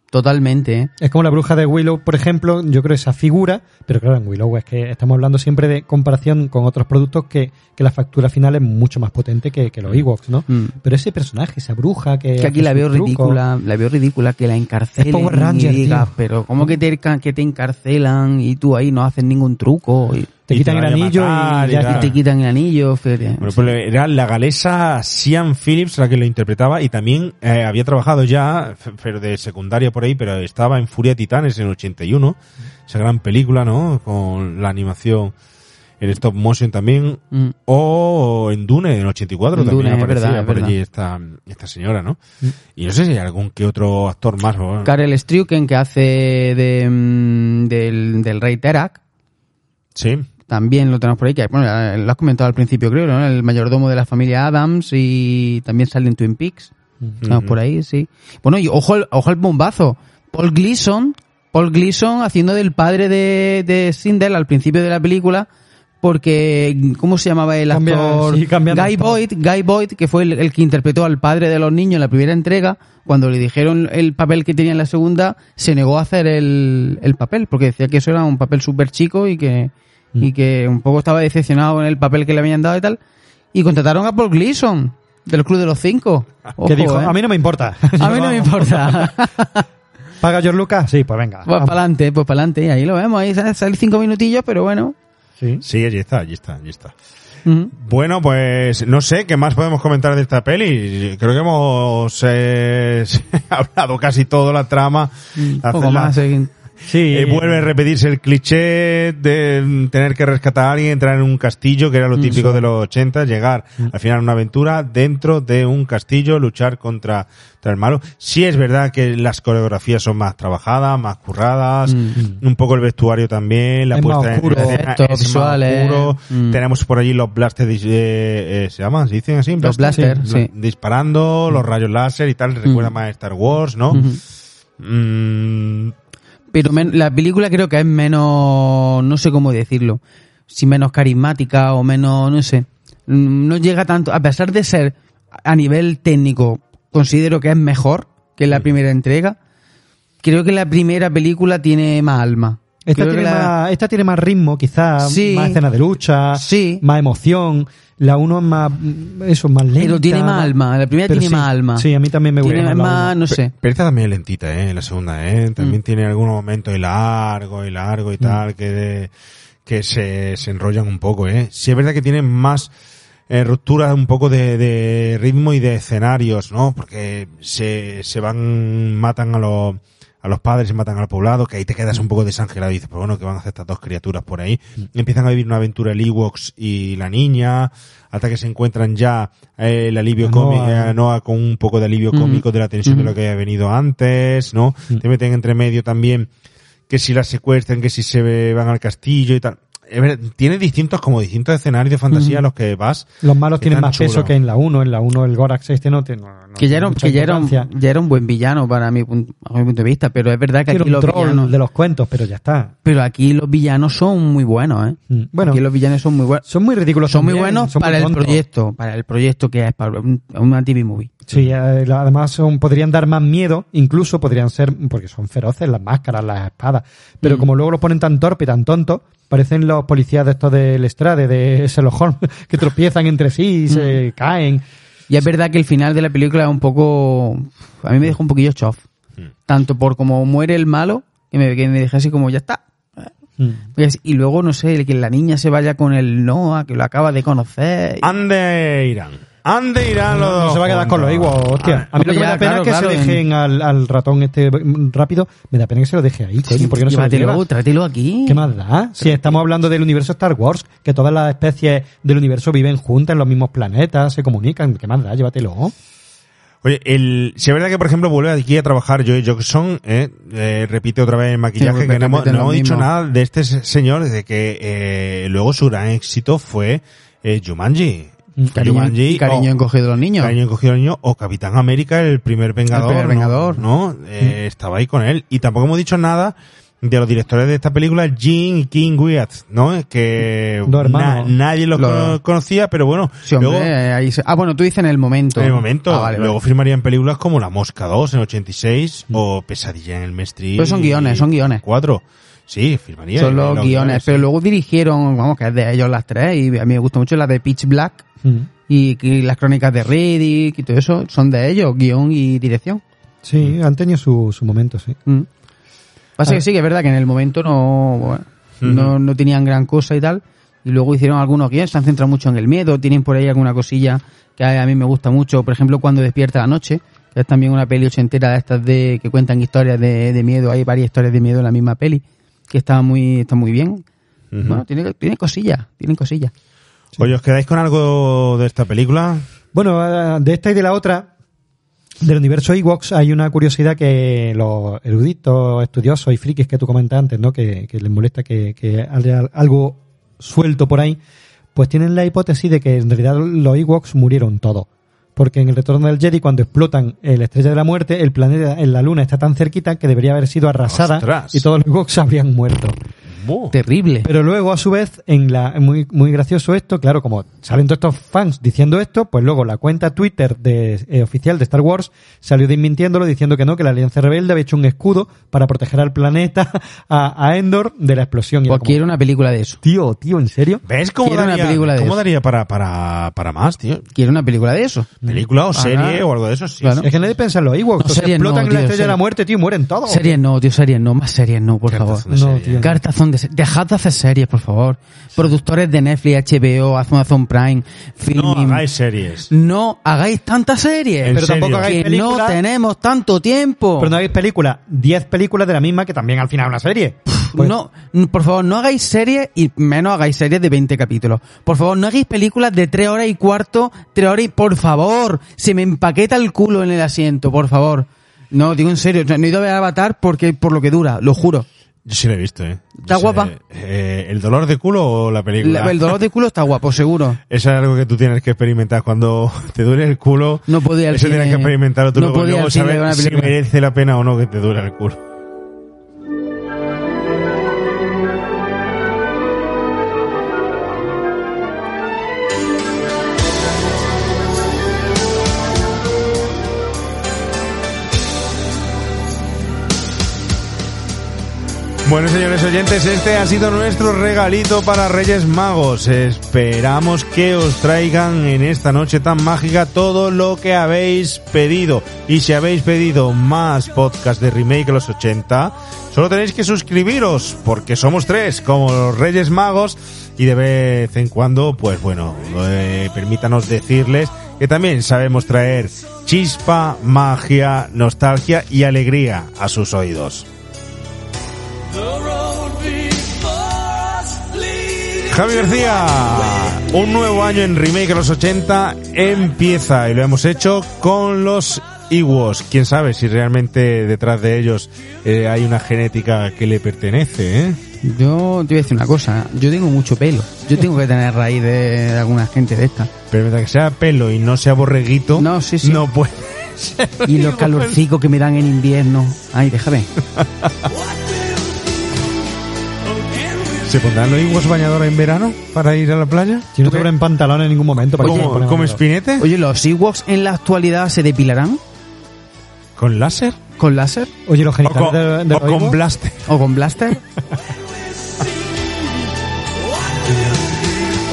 Totalmente, ¿eh? Es como la bruja de Willow, por ejemplo, yo creo esa figura, pero claro, en Willow es que estamos hablando siempre de comparación con otros productos que, que la factura final es mucho más potente que, que los Ewoks, ¿no? Mm. Pero ese personaje, esa bruja que... Que aquí la veo trucos, ridícula, la veo ridícula que la encarcelen Ranger, y digas, tío. pero ¿cómo que te, que te encarcelan y tú ahí no haces ningún truco? Y, Te quitan el anillo y ya te quitan el anillo. Bueno, pues era la galesa Sian Phillips la que lo interpretaba y también eh, había trabajado ya, pero de secundaria por ahí, pero estaba en Furia Titanes en el 81, esa gran película, ¿no? Con la animación en stop motion también, Mm. o en Dune en el 84 En también Dune, aparecía verdad, por allí esta, esta señora, ¿no? Y no sé si hay algún que otro actor más. ¿no? Karel Struken, que hace de, mm, del, del rey Terak, Sí, también lo tenemos por ahí, que bueno, lo has comentado al principio creo, ¿no? El mayordomo de la familia Adams y también sale en Twin Peaks. Estamos por ahí, sí. Bueno, y ojo, al- ojo al bombazo. Paul Gleason, Paul Gleason haciendo del padre de, de Sindel al principio de la película, porque, ¿cómo se llamaba el actor? sí, Guy. Boyd, Guy Boyd, que fue el, el que interpretó al padre de los niños en la primera entrega, cuando le dijeron el papel que tenía en la segunda, se negó a hacer el, el papel, porque decía que eso era un papel súper chico y que, Mm. y que un poco estaba decepcionado con el papel que le habían dado y tal. Y contrataron a Paul Gleason, del Club de los Cinco. que Ojo, dijo, ¿eh? a mí no me importa. A mí no me importa. ¿Paga George Lucas? Sí, pues venga. Pues para adelante, pues para adelante. Y ahí lo vemos, ahí sale cinco minutillos, pero bueno. Sí. sí, allí está, allí está, allí está. Bueno, pues no sé qué más podemos comentar de esta peli. Creo que hemos eh, hablado casi todo la trama. La- más. eh. Sí. eh, vuelve a repetirse el cliché de mm, tener que rescatar a alguien, entrar en un castillo, que era lo típico de los 80, llegar al final a una aventura dentro de un castillo, luchar contra, contra el malo. Sí es verdad que las coreografías son más trabajadas, más curradas, un poco el vestuario también, la Es más puesta en oscuro, escena efectos es más oscuro. Mm. Tenemos por allí los blasters, eh, eh, ¿se llaman? ¿Se dicen así? Los blaster, Sí. sí. Disparando, los rayos láser y tal, recuerda Mm. más a Star Wars, ¿no? Ujú. Pero men- la película creo que es menos, no sé cómo decirlo, si menos carismática o menos, no sé, no llega tanto, a pesar de ser a nivel técnico, considero que es mejor que la primera entrega, creo que la primera película tiene más alma. Esta tiene, la- más, esta tiene más ritmo, quizás, Sí. más escenas de lucha, Sí. más emoción. La uno es más, eso, más lenta. Pero tiene más alma, la primera tiene sí, más alma. Sí, a mí también me gusta. Tiene más no sé. Pero esta también es lentita, ¿eh? La segunda, ¿eh? También tiene algunos momentos y largo y largo y tal, que, de- que se, se enrollan un poco, ¿eh? Sí es verdad que tiene más eh, ruptura un poco de, de ritmo y de escenarios, ¿no? Porque se, se van, matan a los, a los padres y matan al poblado, que ahí te quedas un poco desangelado y dices, pues bueno, que van a hacer estas dos criaturas por ahí. Empiezan a vivir una aventura el Ewoks y la niña, hasta que se encuentran ya eh, el alivio cómico, Noah. eh, Noah con un poco de alivio Ujú. cómico de la tensión de lo que había venido antes, ¿no? Te meten entre medio también que si la secuestran, que si se van al castillo y tal. Tiene distintos, como distintos escenarios de fantasía a los que vas. Los malos tienen más peso que en la 1. En la 1 el Gorax este no, no, que ya era, que ya era, un, ya era un buen villano para mi, a mi punto de vista, pero es verdad que Era aquí un los troll villanos, de los cuentos, pero ya está. pero aquí los villanos son muy buenos, ¿eh? Mm, Bueno, aquí los villanos son muy buenos. son muy ridículos Son muy buenos son muy para el tontos. proyecto, para el proyecto que es para un, una TV movie. Sí, eh, además son, podrían dar más miedo, incluso podrían ser, porque son feroces las máscaras, las espadas, pero Mm. como luego los ponen tan torpe y tan tontos, parecen los policías de estos del Estrade, de Sherlock Holmes, que tropiezan entre sí y Mm. se caen. Y es verdad que el final de la película es un poco, a mí me dejó un poquillo chof. Mm. Tanto por como muere el malo, que me, que me dejé así como ya está. Pues, Y luego, no sé, que la niña se vaya con el Noah, que lo acaba de conocer. Ande irán. Ande irán los No, dos se va a quedar con los igual, hostia. A mí lo que me da pena claro, es que claro, se en- dejen al, al ratón este rápido, me da pena que se lo deje ahí, coño, ¿por qué no se lo trátelo aquí. ¿Qué más da? Si estamos hablando del universo Star Wars, que todas las especies del universo viven juntas en los mismos planetas, se comunican, ¿qué más da? Llévatelo. Oye, el, si es verdad que, por ejemplo, vuelve aquí a trabajar Joey Jackson, eh, eh, repite otra vez el maquillaje, Sí, que no hemos, no hemos dicho nada de este se- señor, de que eh, luego su gran éxito fue eh, Jumanji. Cariño, Jumanji cariño encogido de los niños. Cariño encogido de los niños, o Capitán América, el primer Vengador. primer ¿no? Vengador. ¿no? Eh, Estaba ahí con él. Y tampoco hemos dicho nada de los directores de esta película, Jim y King Wyatt, ¿no? Que Dos hermanos. nadie los cono- conocía, pero bueno, Sí, hombre, luego eh, ahí se- Ah, bueno, tú dices en el momento. en el momento. Ah, vale, vale. Luego firmarían películas como La Mosca 2 en 86 o Pesadilla en el Mestre. Pero son guiones, son guiones. 4. Sí, firmaría. Son los los guiones, pero luego dirigieron, vamos, que es de ellos las tres, y a mí me gusta mucho la de Pitch Black Mm. y, y las crónicas de Riddick y todo eso, son de ellos, guion y dirección. Sí, han tenido su, su momento, sí. Mm. Pasa A que sí, que es verdad que en el momento no, bueno, no, no tenían gran cosa y tal. Y luego hicieron algunos guiones, se han centrado mucho en el miedo, tienen por ahí alguna cosilla que a, a mí me gusta mucho. Por ejemplo, cuando despierta la noche, que es también una peli ochentera de estas de que cuentan historias de, de miedo. Hay varias historias de miedo en la misma peli, que está muy, está muy bien. Bueno, tiene, tiene cosillas, tienen cosillas. Oye, ¿os quedáis con algo de esta película? Bueno, eh, de esta y de la otra, del universo Ewoks hay una curiosidad que los eruditos, estudiosos y frikis que tú comentas antes, ¿no? Que, que les molesta que, que haya algo suelto por ahí, pues tienen la hipótesis de que en realidad los Ewoks murieron todos. Porque en el retorno del Jedi, cuando explotan eh, la estrella de la muerte, el planeta en la luna está tan cerquita que debería haber sido arrasada Ostras. y todos los Ewoks habrían muerto. Terrible. Pero luego, a su vez, en la muy, muy gracioso esto, claro, como salen todos estos fans diciendo esto, pues luego la cuenta Twitter de, eh, oficial de Star Wars salió desmintiéndolo diciendo que no, que la Alianza Rebelde había hecho un escudo para proteger al planeta, a, a Endor, de la explosión. Y Pues quiero una película de eso. Tío, tío, ¿en serio? ¿Ves cómo Quiero una daría, película de cómo eso. daría para, para, para más, tío? Quiero una película de eso. Película o Ajá. serie o algo de eso, sí. Claro. Es que nadie piensa en los Ewoks. No, o sea, series explotan no, en la estrella de la muerte, tío, y mueren todos. Series no, tío, series no, más series no, por favor. Cartazón No, tío. Cartazón de Dejad de hacer series, por favor. Productores de Netflix, HBO, Amazon Prime, No hagáis series. No hagáis tantas series. Pero tampoco hagáis que películas. no tenemos tanto tiempo. Pero no hagáis películas, 10 películas de la misma que también al final una serie. Pues- no, por favor, no hagáis series y menos hagáis series de 20 capítulos. Por favor, no hagáis películas de 3 horas y cuarto, 3 horas y... Por favor, se me empaqueta el culo en el asiento, por favor. No, digo en serio, no he ido a ver Avatar porque por lo que dura, lo juro. Yo sí la he visto, ¿eh? ¿Está guapa? eh, ¿El dolor de culo o la película? La- el dolor de culo está guapo, seguro. Eso es algo que tú tienes que experimentar. Cuando te duele el culo, No podía eso tienes que experimentarlo tú No luego, saber si merece la pena o no que te duele el culo. Bueno, señores oyentes, este ha sido nuestro regalito para Reyes Magos. Esperamos que os traigan en esta noche tan mágica todo lo que habéis pedido. Y si habéis pedido más podcast de remake los 80, solo tenéis que suscribiros, porque somos tres, como los Reyes Magos, y de vez en cuando, pues bueno, eh, permítanos decirles que también sabemos traer chispa, magia, nostalgia y alegría a sus oídos. Javi García, un nuevo año en Remake de los 80 empieza y lo hemos hecho con los Ewoks. Quién sabe si realmente detrás de ellos eh, hay una genética que le pertenece, ¿eh? Yo te voy a decir una cosa, yo tengo mucho pelo. Yo tengo que tener raíz de, de alguna gente de esta. Pero mientras que sea pelo y no sea borreguito, No, sí, sí. no puede. Y los calorcicos que me dan en invierno. Ay, déjame. ¿Se pondrán los iguos bañadores en verano para ir a la playa? Si no te ponen pantalón en ningún momento. ¿para te ¿Como, como espinete? Oye, ¿los Ewoks en la actualidad se depilarán ¿Con láser? con láser? Oye, los ¿O genitales con, de, de o los con blaster? ¿O con blaster?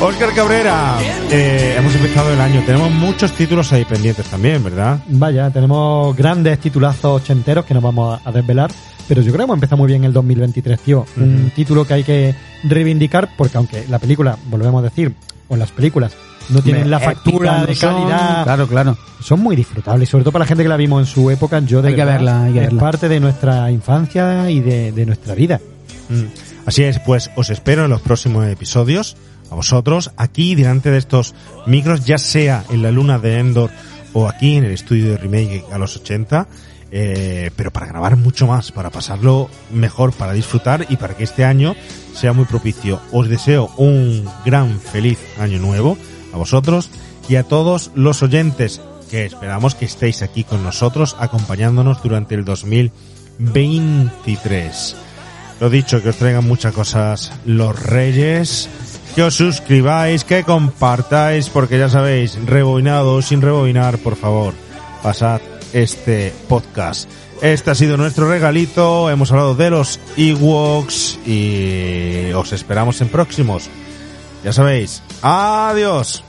Óscar Cabrera, eh, hemos empezado el año. Tenemos muchos títulos ahí pendientes también, ¿verdad? Vaya, tenemos grandes titulazos ochenteros que nos vamos a, a desvelar. Pero yo creo que hemos empezado muy bien el 2023, tío. Un título que hay que reivindicar porque aunque la película, volvemos a decir, o las películas, no tienen la factura de no son. calidad, Claro, claro. son muy disfrutables. Sobre todo para la gente que la vimos en su época, yo de Hay que verla, hay que es verla. parte de nuestra infancia y de, de nuestra vida. Mm. Así es, pues os espero en los próximos episodios, a vosotros, aquí delante de estos micros, ya sea en la luna de Endor o aquí en el estudio de remake a los 80, eh, pero para grabar mucho más, para pasarlo mejor, para disfrutar y para que este año sea muy propicio. Os deseo un gran feliz año nuevo a vosotros y a todos los oyentes que esperamos que estéis aquí con nosotros acompañándonos durante el 2023. Lo dicho, que os traigan muchas cosas los reyes, que os suscribáis, que compartáis, porque ya sabéis, rebobinado sin rebobinar, por favor, pasad este podcast. Este ha sido nuestro regalito, hemos hablado de los Ewoks y os esperamos en próximos. Ya sabéis, adiós.